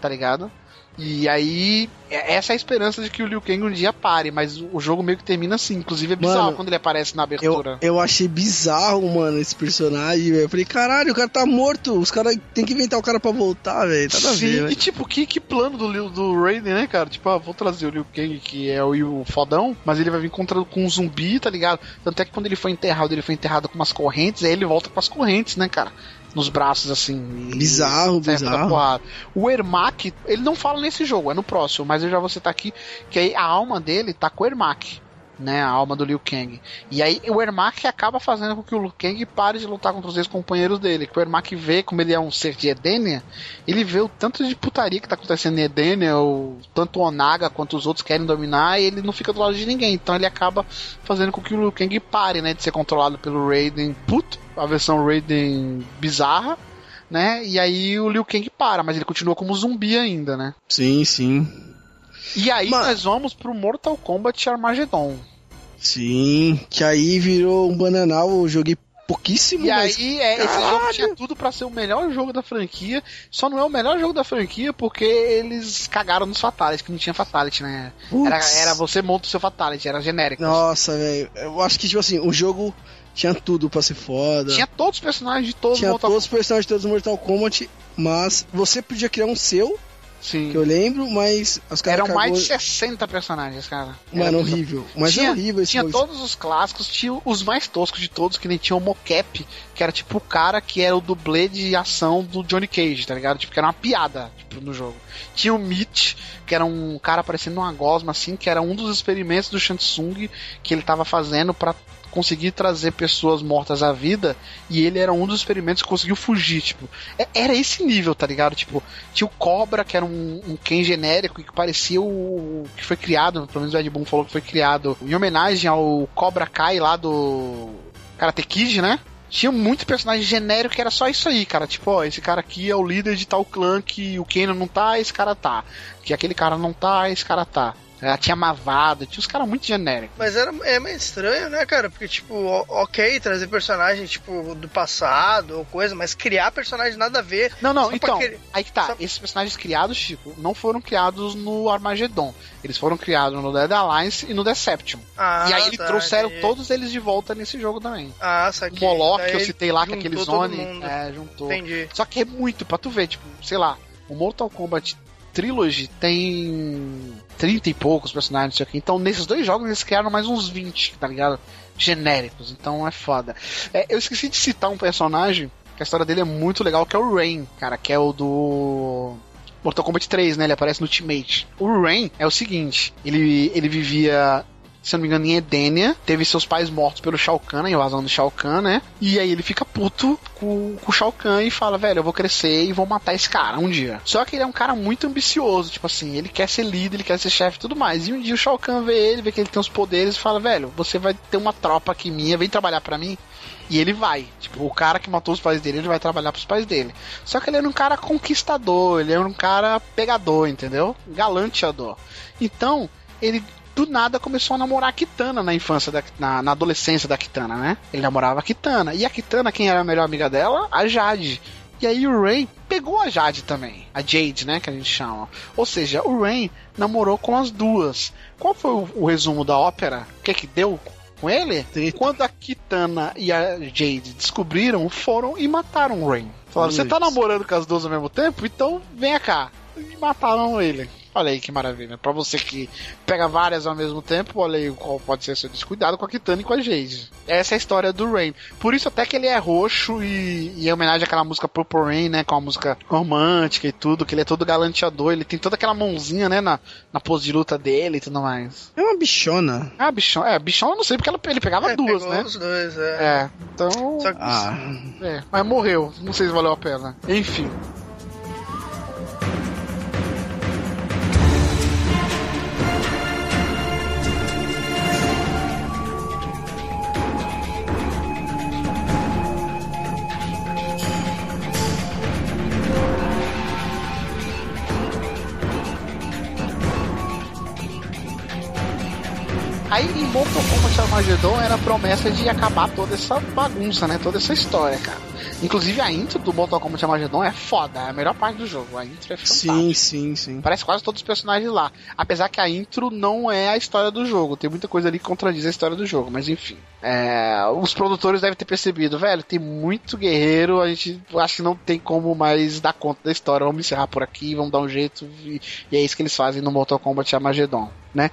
tá ligado? E aí, é- essa é a esperança de que o Liu Kang um dia pare, mas o jogo meio que termina assim. Inclusive é bizarro Mano, quando ele aparece na Eu, abertura. eu achei bizarro, mano, esse personagem. Eu falei, caralho, o cara tá morto. Os caras tem que inventar o cara pra voltar, velho. Nada a ver, Sim, e tipo, que, que plano do, do Raiden, né, cara? Tipo, ah, vou trazer o Liu Kang, que é o, o fodão, mas ele vai vir contra, com um zumbi, tá ligado? Tanto é que quando ele foi enterrado, ele foi enterrado com umas correntes, aí ele volta com as correntes, né, cara? Nos braços, assim. Bizarro, bizarro. O Ermac, ele não fala nesse jogo, é no próximo, mas eu já vou citar aqui que aí a alma dele tá com o Ermac. Né, a alma do Liu Kang. E aí o Ermac acaba fazendo com que o Liu Kang pare de lutar contra os ex-companheiros dele. Que o Ermac vê, como ele é um ser de Edenia, ele vê o tanto de putaria que tá acontecendo em Edenia, o, tanto o Onaga quanto os outros querem dominar, e ele não fica do lado de ninguém. Então ele acaba fazendo com que o Liu Kang pare, né, de ser controlado pelo Raiden puto, a versão Raiden bizarra, né? E aí o Liu Kang para, mas ele continua como zumbi ainda, né? Sim, sim. E aí Mas- nós vamos pro Mortal Kombat Armageddon. Sim. Que aí virou um bananal, eu joguei pouquíssimo, E mas. aí, é, esse Caralho! jogo tinha tudo pra ser o melhor jogo da franquia. Só não é o melhor jogo da franquia porque eles cagaram nos Fatalities, que não tinha Fatality, né? Era, era você monta o seu Fatality, era genérico. Nossa, velho. Eu acho que, tipo assim, o jogo tinha tudo pra ser foda. Tinha todos os personagens de todos os Tinha Mortal todos os personagens de todos os Mortal Kombat, mas você podia criar um seu, Sim. que eu lembro, mas os caras Eram mais de cagou- 60 personagens, cara. Era Mano, bizarro. horrível. Mas tinha, é horrível esse Tinha jogo. todos os clássicos, tinha os mais toscos de todos, que nem tinha o Mocap, que era tipo o cara que era o dublê de ação do Johnny Cage, tá ligado? Tipo, que era uma piada tipo, no jogo. Tinha o Mitch, que era um cara parecendo uma gosma, assim, que era um dos experimentos do Shansung que ele tava fazendo pra conseguir trazer pessoas mortas à vida e ele era um dos experimentos que conseguiu fugir, tipo. É- Era esse nível, tá ligado? Tipo, tinha o Cobra, que era um, um Ken genérico e que parecia o que foi criado, pelo menos o Ed Boon falou que foi criado em homenagem ao Cobra Kai lá do Karate Kid, né? Tinha muito personagem genérico que era só isso aí, cara. Tipo, ó, esse cara aqui é o líder de tal clã que o Kano não tá, esse cara tá. Que aquele cara não tá, esse cara tá. Ela tinha Mavado, tinha uns caras muito genéricos. Mas era, é meio estranho, né, cara? Porque, tipo, o- ok, trazer personagem, tipo, do passado ou coisa, mas criar personagem nada a ver. Não, não, então, querer- aí que tá. só- Esses personagens criados, Chico, não foram criados no Armageddon. Eles foram criados no Dead Alliance e no Deception. Ah, e aí eles tá, trouxeram todos eles de volta nesse jogo também. Ah, O saquei. Moloch, Daí que eu citei lá, que é aquele Zone, é, juntou. Entendi. Só que é muito, pra tu ver, tipo, sei lá, o Mortal Kombat Trilogy tem 30 e poucos personagens, quê. Então, nesses dois jogos, eles criaram mais uns 20, tá ligado? Genéricos, então é foda. É, eu esqueci de citar um personagem, que a história dele é muito legal, que é o Rain, cara, que é o do. Mortal Kombat 3, né? Ele aparece no Ultimate. O Rain é o seguinte: ele, ele vivia se não me engano, em Edenia, teve seus pais mortos pelo Shao Kahn, na invasão do Shao Kahn, né? E aí ele fica puto com, com o Shao Kahn e fala, velho, eu vou crescer e vou matar esse cara um dia. Só que ele é um cara muito ambicioso, tipo assim, ele quer ser líder, ele quer ser chefe e tudo mais. E um dia o Shao Kahn vê ele, vê que ele tem os poderes e fala, velho, você vai ter uma tropa aqui minha, vem trabalhar para mim. E ele vai. Tipo, o cara que matou os pais dele, ele vai trabalhar pros pais dele. Só que ele era um cara conquistador, ele era um cara pegador, entendeu? Galanteador. Então, ele do nada começou a namorar a Kitana na infância, da, na, na adolescência da Kitana, né? Ele namorava a Kitana. E a Kitana, quem era a melhor amiga dela? A Jade. E aí o Ray pegou a Jade também. A Jade, né? Que a gente chama. Ou seja, o Ray namorou com as duas. Qual foi o, o resumo da ópera? O que que deu com ele? Quando a Kitana e a Jade descobriram, foram e mataram o Ray. Falaram, você tá namorando com as duas ao mesmo tempo? Então venha cá. E mataram ele. Olha aí que maravilha. Pra você que pega várias ao mesmo tempo, olha aí qual pode ser seu descuidado com a Kitana e com a Jade. Essa é a história do Rain. Por isso até que ele é roxo e, e em homenagem àquela música Purple Rain, né? Com a música romântica e tudo, que ele é todo galanteador, ele tem toda aquela mãozinha, né? Na, na pose de luta dele e tudo mais. É uma bichona. Ah, bichão. É, bichão eu não sei porque ela, ele pegava É, duas, né? os dois, é. É, então. Que Ah, É, mas morreu. Não sei se valeu a pena. Enfim. Kombat Armageddon era a promessa de acabar toda essa bagunça, né? Toda essa história, cara. Inclusive a intro do Mortal Kombat Armageddon é foda, é a melhor parte do jogo. A intro é fantástica. sim, sim, sim. Parece quase todos os personagens lá. Apesar que a intro não é a história do jogo. Tem muita coisa ali que contradiz a história do jogo, mas enfim. É, os produtores devem ter percebido, velho, tem muito guerreiro, a gente acho que não tem como mais dar conta da história. Vamos encerrar por aqui, vamos dar um jeito. E, e é isso que eles fazem no Mortal Kombat Armageddon, né?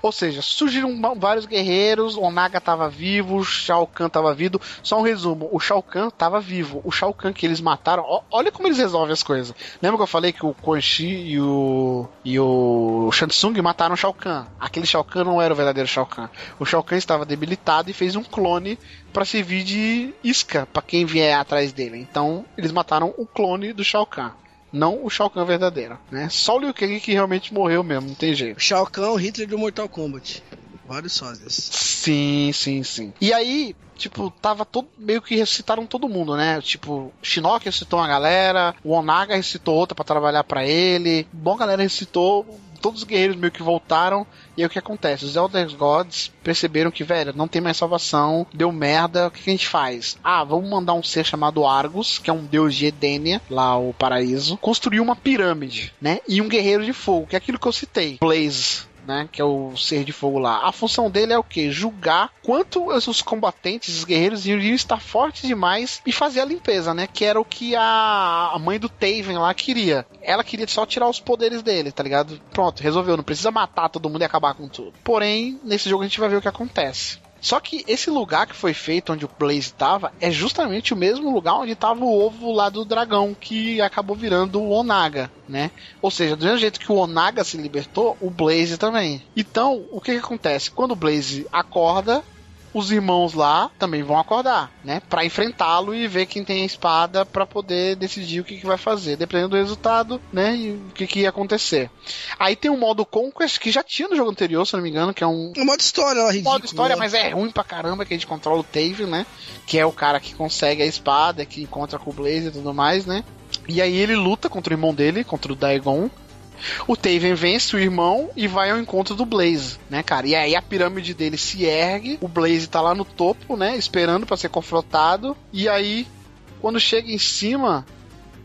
Ou seja, surgiram vários guerreiros, o Onaga tava vivo, o Shao Kahn tava vivo. Só um resumo, o Shao Kahn tava vivo. O Shao Kahn que eles mataram, ó- olha como eles resolvem as coisas. Lembra que eu falei que o Quan Chi e o e o Shansung mataram o Shao Kahn? Aquele Shao Kahn não era o verdadeiro Shao Kahn. O Shao Kahn estava debilitado e fez um clone pra servir de isca pra quem vier atrás dele. Então, eles mataram o clone do Shao Kahn. Não o Shao Kahn verdadeiro, né? Só o Liu Kang que realmente morreu mesmo, não tem jeito. O Shao Kahn, o Hitler do Mortal Kombat. Vários sósias. Sim, sim, sim. E aí, tipo, tava todo. Meio que ressuscitaram todo mundo, né? Tipo, Shinnok ressuscitou uma galera, o Onaga ressuscitou outra pra trabalhar pra ele. Bom, galera ressuscitou. Todos os guerreiros meio que voltaram. E aí o que acontece? Os Elder Gods perceberam que, velho, não tem mais salvação, deu merda, o que, que a gente faz? Ah, vamos mandar um ser chamado Argus, que é um deus de Edenia, lá o paraíso, construir uma pirâmide, né? E um guerreiro de fogo, que é aquilo que eu citei. Blaze, né, que é o ser de fogo lá. A função dele é o que? Julgar quanto os combatentes, os guerreiros, iriam estar fortes demais e fazer a limpeza, né? Que era o que a, mãe do Taven lá queria. Ela queria só tirar os poderes dele, tá ligado? Pronto, resolveu. Não precisa matar todo mundo e acabar com tudo. Porém, nesse jogo a gente vai ver o que acontece. Só que esse lugar que foi feito onde o Blaze tava é justamente o mesmo lugar onde tava o ovo lá do dragão que acabou virando o Onaga, né? Ou seja, do mesmo jeito que o Onaga se libertou, o Blaze também. Então, o que, que acontece? Quando o Blaze acorda, os irmãos lá também vão acordar, né? Pra enfrentá-lo e ver quem tem a espada pra poder decidir o que, que vai fazer, dependendo do resultado, né? E o que, que ia acontecer. Aí tem um modo Conquest que já tinha no jogo anterior, se não me engano, que é um, É modo história ridículo. modo história, né? mas é ruim pra caramba que a gente controla o Taven, né? Que é o cara que consegue a espada, que encontra com o Blaze e tudo mais, né? E aí ele luta contra o irmão dele, contra o Daegon. O Taven vence o irmão e vai ao encontro do Blaze, né, cara? E aí a pirâmide dele se ergue, o Blaze tá lá no topo, né, esperando pra ser confrontado. E aí, quando chega em cima,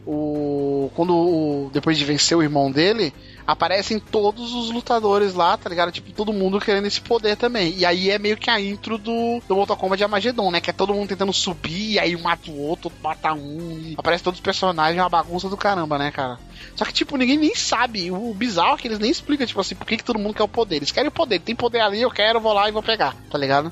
o quando o, depois de vencer o irmão dele, aparecem todos os lutadores lá, tá ligado? Tipo, todo mundo querendo esse poder também. E aí é meio que a intro do, do Mortal Kombat de Armageddon, né? Que é todo mundo tentando subir, e aí um mata o outro, outro mata um, e aparece todos os personagens, é uma bagunça do caramba, né, cara? Só que, tipo, ninguém nem sabe. O bizarro é que eles nem explicam, tipo assim, por que, que todo mundo quer o poder. Eles querem o poder, tem poder ali, eu quero, vou lá e vou pegar, tá ligado?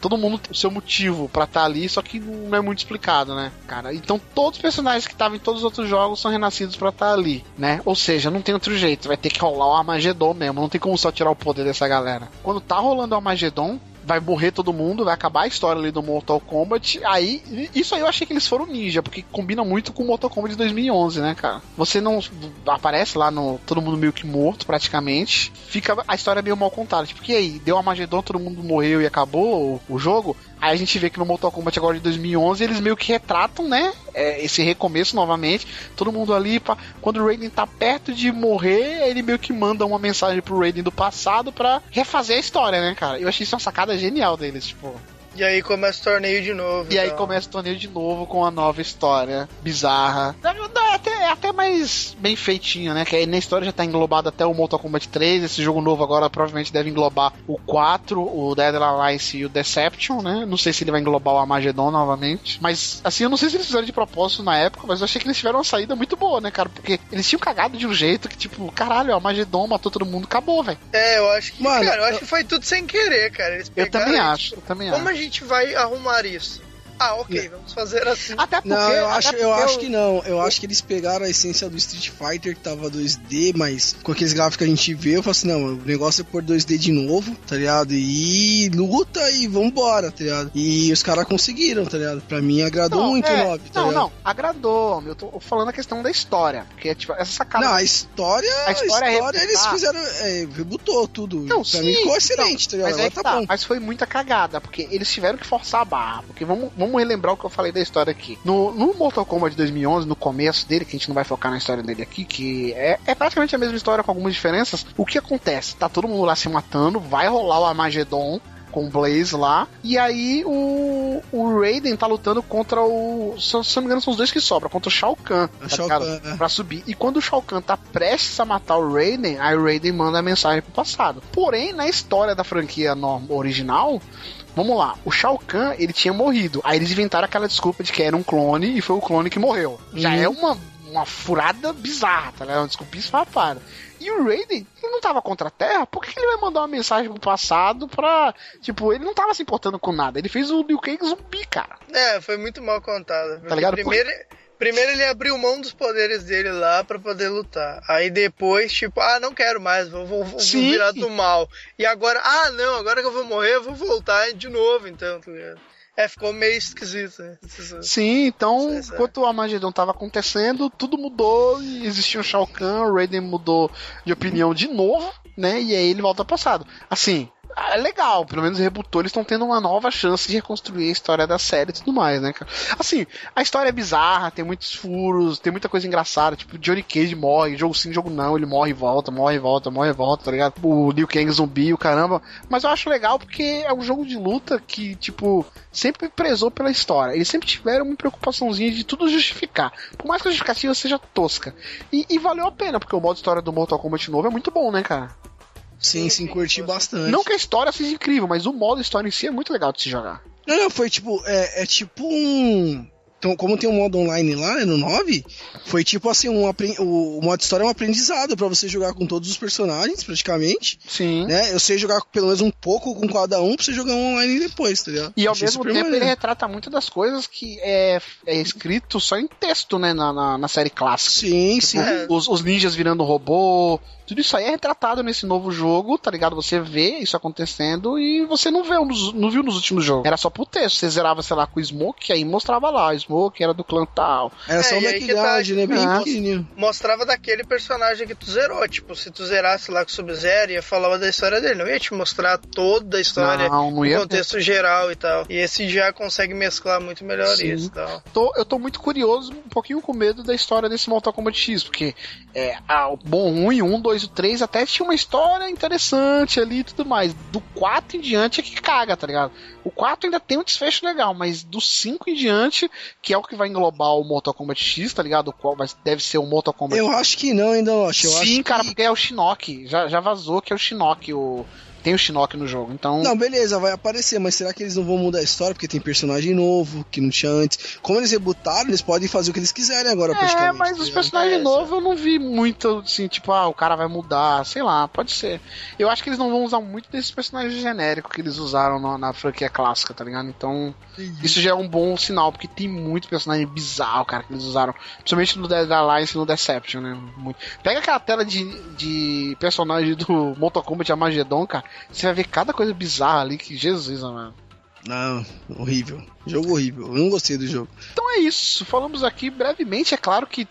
Todo mundo tem o seu motivo pra estar ali, só que não é muito explicado, né, cara? Então todos os personagens que estavam em todos os outros jogos são renascidos pra estar ali, né? Ou seja, não tem outro jeito, vai ter que rolar o Armagedon mesmo, não tem como só tirar o poder dessa galera. Quando tá rolando o Armagedon, vai morrer todo mundo, vai acabar a história ali do Mortal Kombat. Aí, isso aí eu achei que eles foram ninja, porque combina muito com o Mortal Kombat de 2011, né, cara? Você não aparece lá no todo mundo meio que morto, praticamente. Fica a história meio mal contada. Tipo, aí? Deu Armagedon, todo mundo morreu e acabou o jogo? Aí a gente vê que no Mortal Kombat agora de 2011 eles meio que retratam, né? É, esse recomeço novamente. Todo mundo ali, pra, quando o Raiden tá perto de morrer, ele meio que manda uma mensagem pro Raiden do passado pra refazer a história, né, cara? Eu achei isso uma sacada genial deles, tipo. E aí começa o torneio de novo. E aí então. começa o torneio de novo com a nova história bizarra. É até, é até mais bem feitinho, né? Que aí na história já tá englobado até o Mortal Kombat 3. Esse jogo novo agora provavelmente deve englobar o 4, o Dead Alliance e o Deception, né? Não sei se ele vai englobar o Armageddon novamente. Mas, assim, eu não sei se eles fizeram de propósito na época, mas eu achei que eles tiveram uma saída muito boa, né, cara? Porque eles tinham cagado de um jeito que, tipo, caralho, o Armageddon matou todo mundo, acabou, velho. É, eu acho que, Mano, cara, eu eu- acho que foi tudo sem querer, cara. Eles Eu pegaram também acho, tipo, eu também Como acho. Gente vai arrumar isso? Ah, ok, vamos fazer assim. Até porque. Não, eu até acho, eu acho que não. Eu acho que eles pegaram a essência do Street Fighter que tava 2D, mas com aqueles gráficos que a gente vê, eu falo assim, não, o negócio é pôr 2D de novo, tá ligado? E luta e vambora, tá ligado? E os caras conseguiram, tá ligado? Pra mim agradou muito é, o 9, tá Não, ligado? não, agradou. Eu tô falando a questão da história. Porque, tipo, essa sacada. Não, a história, A a história história, é eles fizeram, é, rebutou tudo. Não, pra sim, mim ficou então, excelente, tá ligado? Mas, que tá tá, bom. mas foi muita cagada, porque eles tiveram que forçar a barra. Porque vamos, vamos relembrar o que eu falei da história aqui. No, no Mortal Kombat de 2011, no começo dele, que a gente não vai focar na história dele aqui, que é, é praticamente a mesma história com algumas diferenças, o que acontece? Tá todo mundo lá se matando, vai rolar o Armageddon com o Blaze lá, e aí o, o Raiden tá lutando contra o. Se, se não me engano, são os dois que sobram, contra o Shao Kahn. Tá Shao? Kahn, é. Pra subir. E quando o Shao Kahn tá prestes a matar o Raiden, aí o Raiden manda a mensagem pro passado. Porém, na história da franquia original, Vamos lá, o Shao Kahn, ele tinha morrido. Aí eles inventaram aquela desculpa de que era um clone e foi o clone que morreu. Já Uhum. é uma, uma furada bizarra, tá ligado? Uma desculpa esfarrapada. E o Raiden, ele não tava contra a Terra, por que ele vai mandar uma mensagem pro passado pra. Tipo, ele não tava se importando com nada. Ele fez o Liu Kang zumbi, cara. É, foi muito mal contada. porque Tá ligado? Primeiro, primeiro ele abriu mão dos poderes dele lá pra poder lutar. Aí depois, tipo, ah, não quero mais, vou, vou, vou virar do mal. E agora, ah, não, agora que eu vou morrer, eu vou voltar de novo, então, tá ligado? É, ficou meio esquisito, né? Sim, então, enquanto o Armageddon tava acontecendo, tudo mudou e existia um Shao Kahn, o Raiden mudou de opinião de novo, né? E aí ele volta ao passado. Assim, é legal, pelo menos rebutou, eles estão tendo uma nova chance de reconstruir a história da série e tudo mais, né, cara? Assim, a história é bizarra, tem muitos furos, tem muita coisa engraçada, tipo, Johnny Cage morre, jogo sim, jogo não, ele morre e volta, morre e volta, morre e volta, tá ligado? O Liu Kang zumbi, o caramba. Mas eu acho legal porque é um jogo de luta que, tipo, sempre prezou pela história. Eles sempre tiveram uma preocupaçãozinha de tudo justificar. Por mais que a justificativa seja tosca. E, e valeu a pena, porque o modo história do Mortal Kombat novo é muito bom, né, cara? Sim, sim, curti bastante. Não que a história seja incrível, mas o modo história em si é muito legal de se jogar. Não, não, foi tipo, é, é tipo um. Então, como tem um modo online lá, né, no 9, foi tipo assim, um apren- o, modo história é um aprendizado pra você jogar com todos os personagens, praticamente. Sim. Né? Eu sei jogar pelo menos um pouco com cada um pra você jogar um online depois, tá ligado? E ao Achei mesmo tempo maneiro. ele retrata muito das coisas que é, é escrito só em texto, né, na, na, na série clássica. Sim, sim. É. Os, os ninjas virando robô, tudo isso aí é retratado nesse novo jogo, tá ligado? Você vê isso acontecendo e você não vê, nos- não viu nos últimos jogos. Era só pro texto. Você zerava, sei lá, com o Smoke, aí mostrava lá, o Smoke era do clã tal. Era só É, o e aí que background, tá- né? Bem Ah. pequenininho. Mostrava daquele personagem que tu zerou. Tipo, se tu zerasse lá com o Sub-Zero, ia falar da história dele. Não ia te mostrar toda a história, Não, não ia o contexto geral e tal. E esse já consegue mesclar muito melhor Sim. isso e tal. tô, eu tô muito curioso, um pouquinho com medo da história desse Mortal Kombat X, porque é, ah, o bom, ruim, um, dois e três até tinha uma história interessante ali e tudo mais. Do 4 em diante é que caga, tá ligado? O 4 ainda tem um desfecho legal, mas do 5 em diante, que é o que vai englobar o Mortal Kombat X, tá ligado? O qual vai, deve ser o Mortal Kombat Eu acho que não, ainda não. Sim, acho cara, que... porque é o Shinnok. Já, já vazou que é o Shinnok, o, tem o Shinnok no jogo. Então. Não, beleza, vai aparecer, mas será que eles não vão mudar a história porque tem personagem novo que não tinha antes? Como eles rebutaram, eles podem fazer o que eles quiserem agora, É, mas tá os personagens É, novos eu não vi muito, assim, tipo, ah, o cara vai mudar, sei lá, pode ser. Eu acho que eles não vão usar muito desses personagens genéricos que eles usaram na, na franquia clássica, tá ligado? Então, isso já é um bom sinal, porque tem muito personagem bizarro, cara, que eles usaram. Principalmente no Dead Alliance e no Deception, né? Muito. Pega aquela tela de, de personagem do Mortal Kombat Armageddon, cara, você vai ver cada coisa bizarra ali que Jesus, mano. Não, horrível. Jogo horrível. Eu não gostei do jogo. Então é isso. Falamos aqui brevemente. É claro que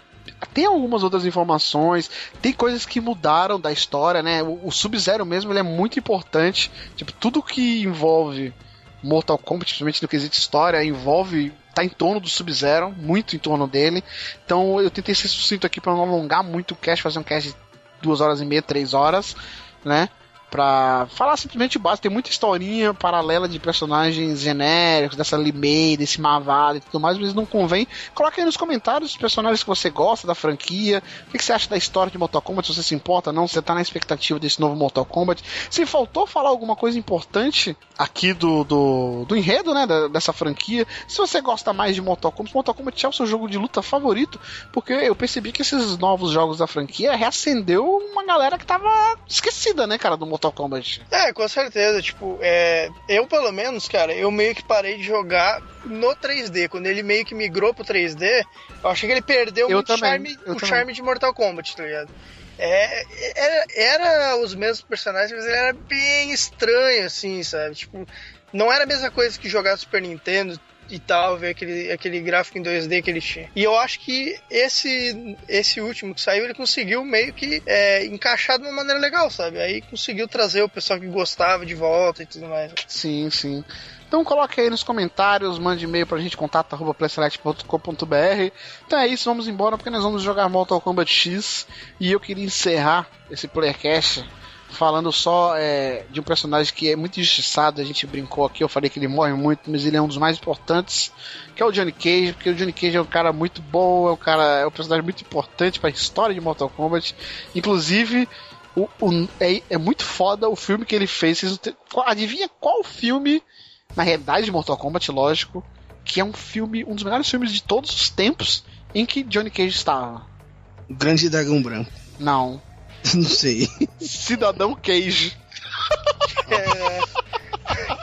tem algumas outras informações, tem coisas que mudaram da história, né? O, o Sub-Zero mesmo ele é muito importante. Tipo, tudo que envolve Mortal Kombat, principalmente no quesito história, envolve. tá em torno do Sub-Zero, muito em torno dele. Então eu tentei ser sucinto aqui para não alongar muito o cast, fazer um cast de duas horas e meia, três horas, né? Pra falar simplesmente o básico, tem muita historinha paralela de personagens genéricos, dessa Limei, desse Mavado e tudo mais, mas não convém. Coloque aí nos comentários os personagens que você gosta da franquia, o que, que você acha da história de Mortal Kombat, se você se importa não, se você tá na expectativa desse novo Mortal Kombat. Se faltou falar alguma coisa importante aqui do, do, do enredo, né, da- dessa franquia, se você gosta mais de Mortal Kombat, Mortal Kombat é o seu jogo de luta favorito, porque eu percebi que esses novos jogos da franquia reacendeu uma galera que tava esquecida, né, cara, do Mortal Kombat. É, com certeza. Tipo, é, eu pelo menos, cara, eu meio que parei de jogar no 3D. Quando ele meio que migrou pro 3D, eu achei que ele perdeu Eu muito também, charme, eu o também. charme de Mortal Kombat, tá ligado? É, era, era os mesmos personagens, mas ele era bem estranho, assim, sabe? Tipo, não era a mesma coisa que jogar Super Nintendo e tal, ver aquele, aquele gráfico em 2D que ele tinha. E eu acho que esse, esse último que saiu, ele conseguiu meio que é, encaixar de uma maneira legal, sabe? Aí conseguiu trazer o pessoal que gostava de volta e tudo mais. Sim, sim. Então coloque aí nos comentários, mande e-mail pra gente, contato arroba playselect.com.br. Então é isso, vamos embora porque nós vamos jogar Mortal Kombat X. E eu queria encerrar esse Playercast falando só é, de um personagem que é muito injustiçado. A gente brincou aqui, eu falei que ele morre muito, mas ele é um dos mais importantes, que é o Johnny Cage, porque o Johnny Cage é um cara muito bom, é um cara, é um personagem muito importante para a história de Mortal Kombat. Inclusive, o, o- é, é muito foda o filme que ele fez. Vocês adivinha qual filme, na realidade de Mortal Kombat, lógico, que é um filme, um dos melhores filmes de todos os tempos em que Johnny Cage estava? O Grande Dragão Branco. Não. Não sei. Cidadão Cage.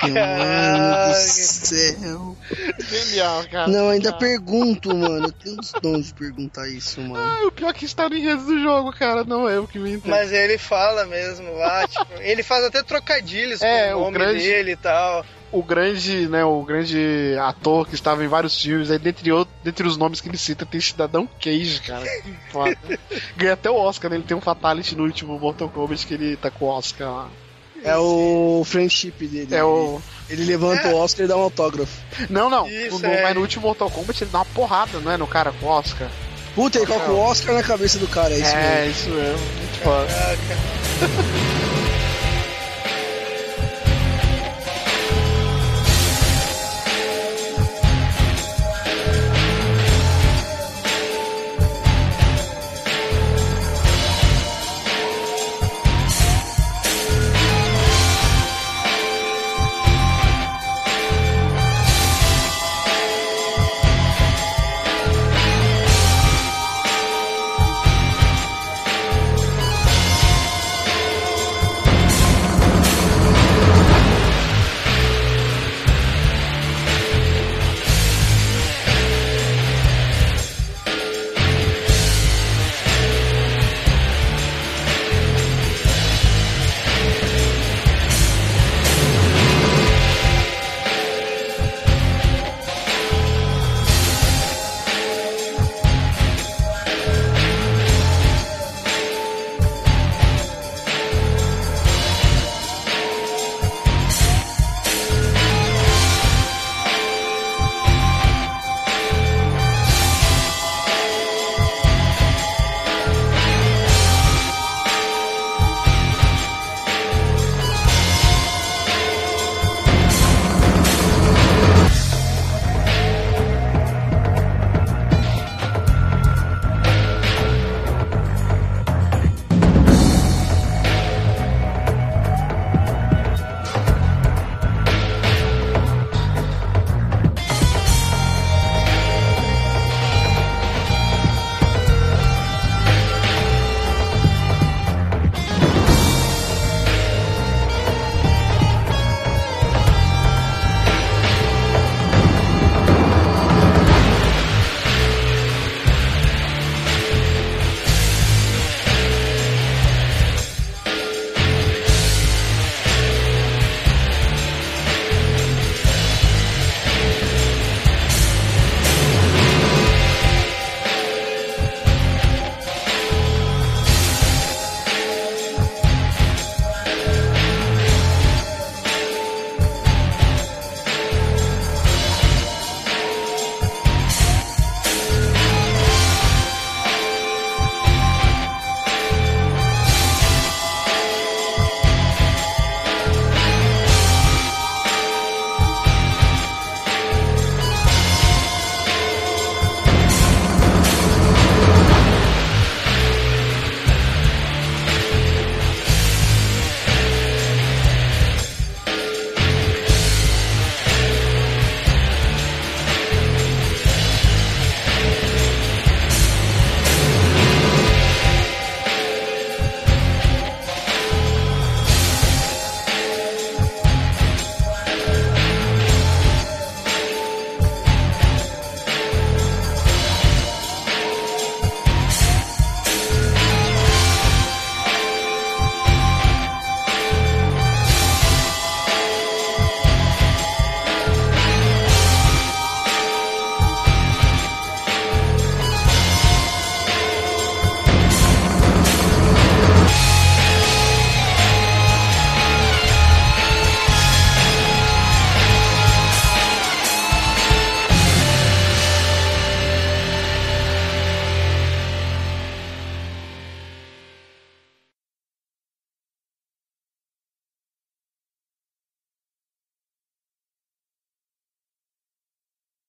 Mano do céu. Genial, cara. Não, ainda Cara. pergunto, mano. Eu tenho os dons de perguntar isso, mano. Ah, o pior é que está no enredo do jogo, cara. Não é eu que me entendo. Mas ele fala mesmo lá, tipo, ele faz até trocadilhos É, com o o nome grande- dele e tal. O grande, né, o grande ator que estava em vários filmes, aí dentre, outros, dentre os nomes que ele cita tem Cidadão Cage, cara. Que foda. Ganha até o Oscar, né? Ele tem um Fatality no último Mortal Kombat que ele tá com o Oscar lá. É o friendship dele. É o. Ele levanta o Oscar e dá um autógrafo. Não, não. Isso, no, é. Mas no último Mortal Kombat ele dá uma porrada, não é? No cara com o Oscar. Puta, ele coloca o Oscar na cabeça do cara, é isso mesmo. é, isso mesmo. Muito foda. Caraca.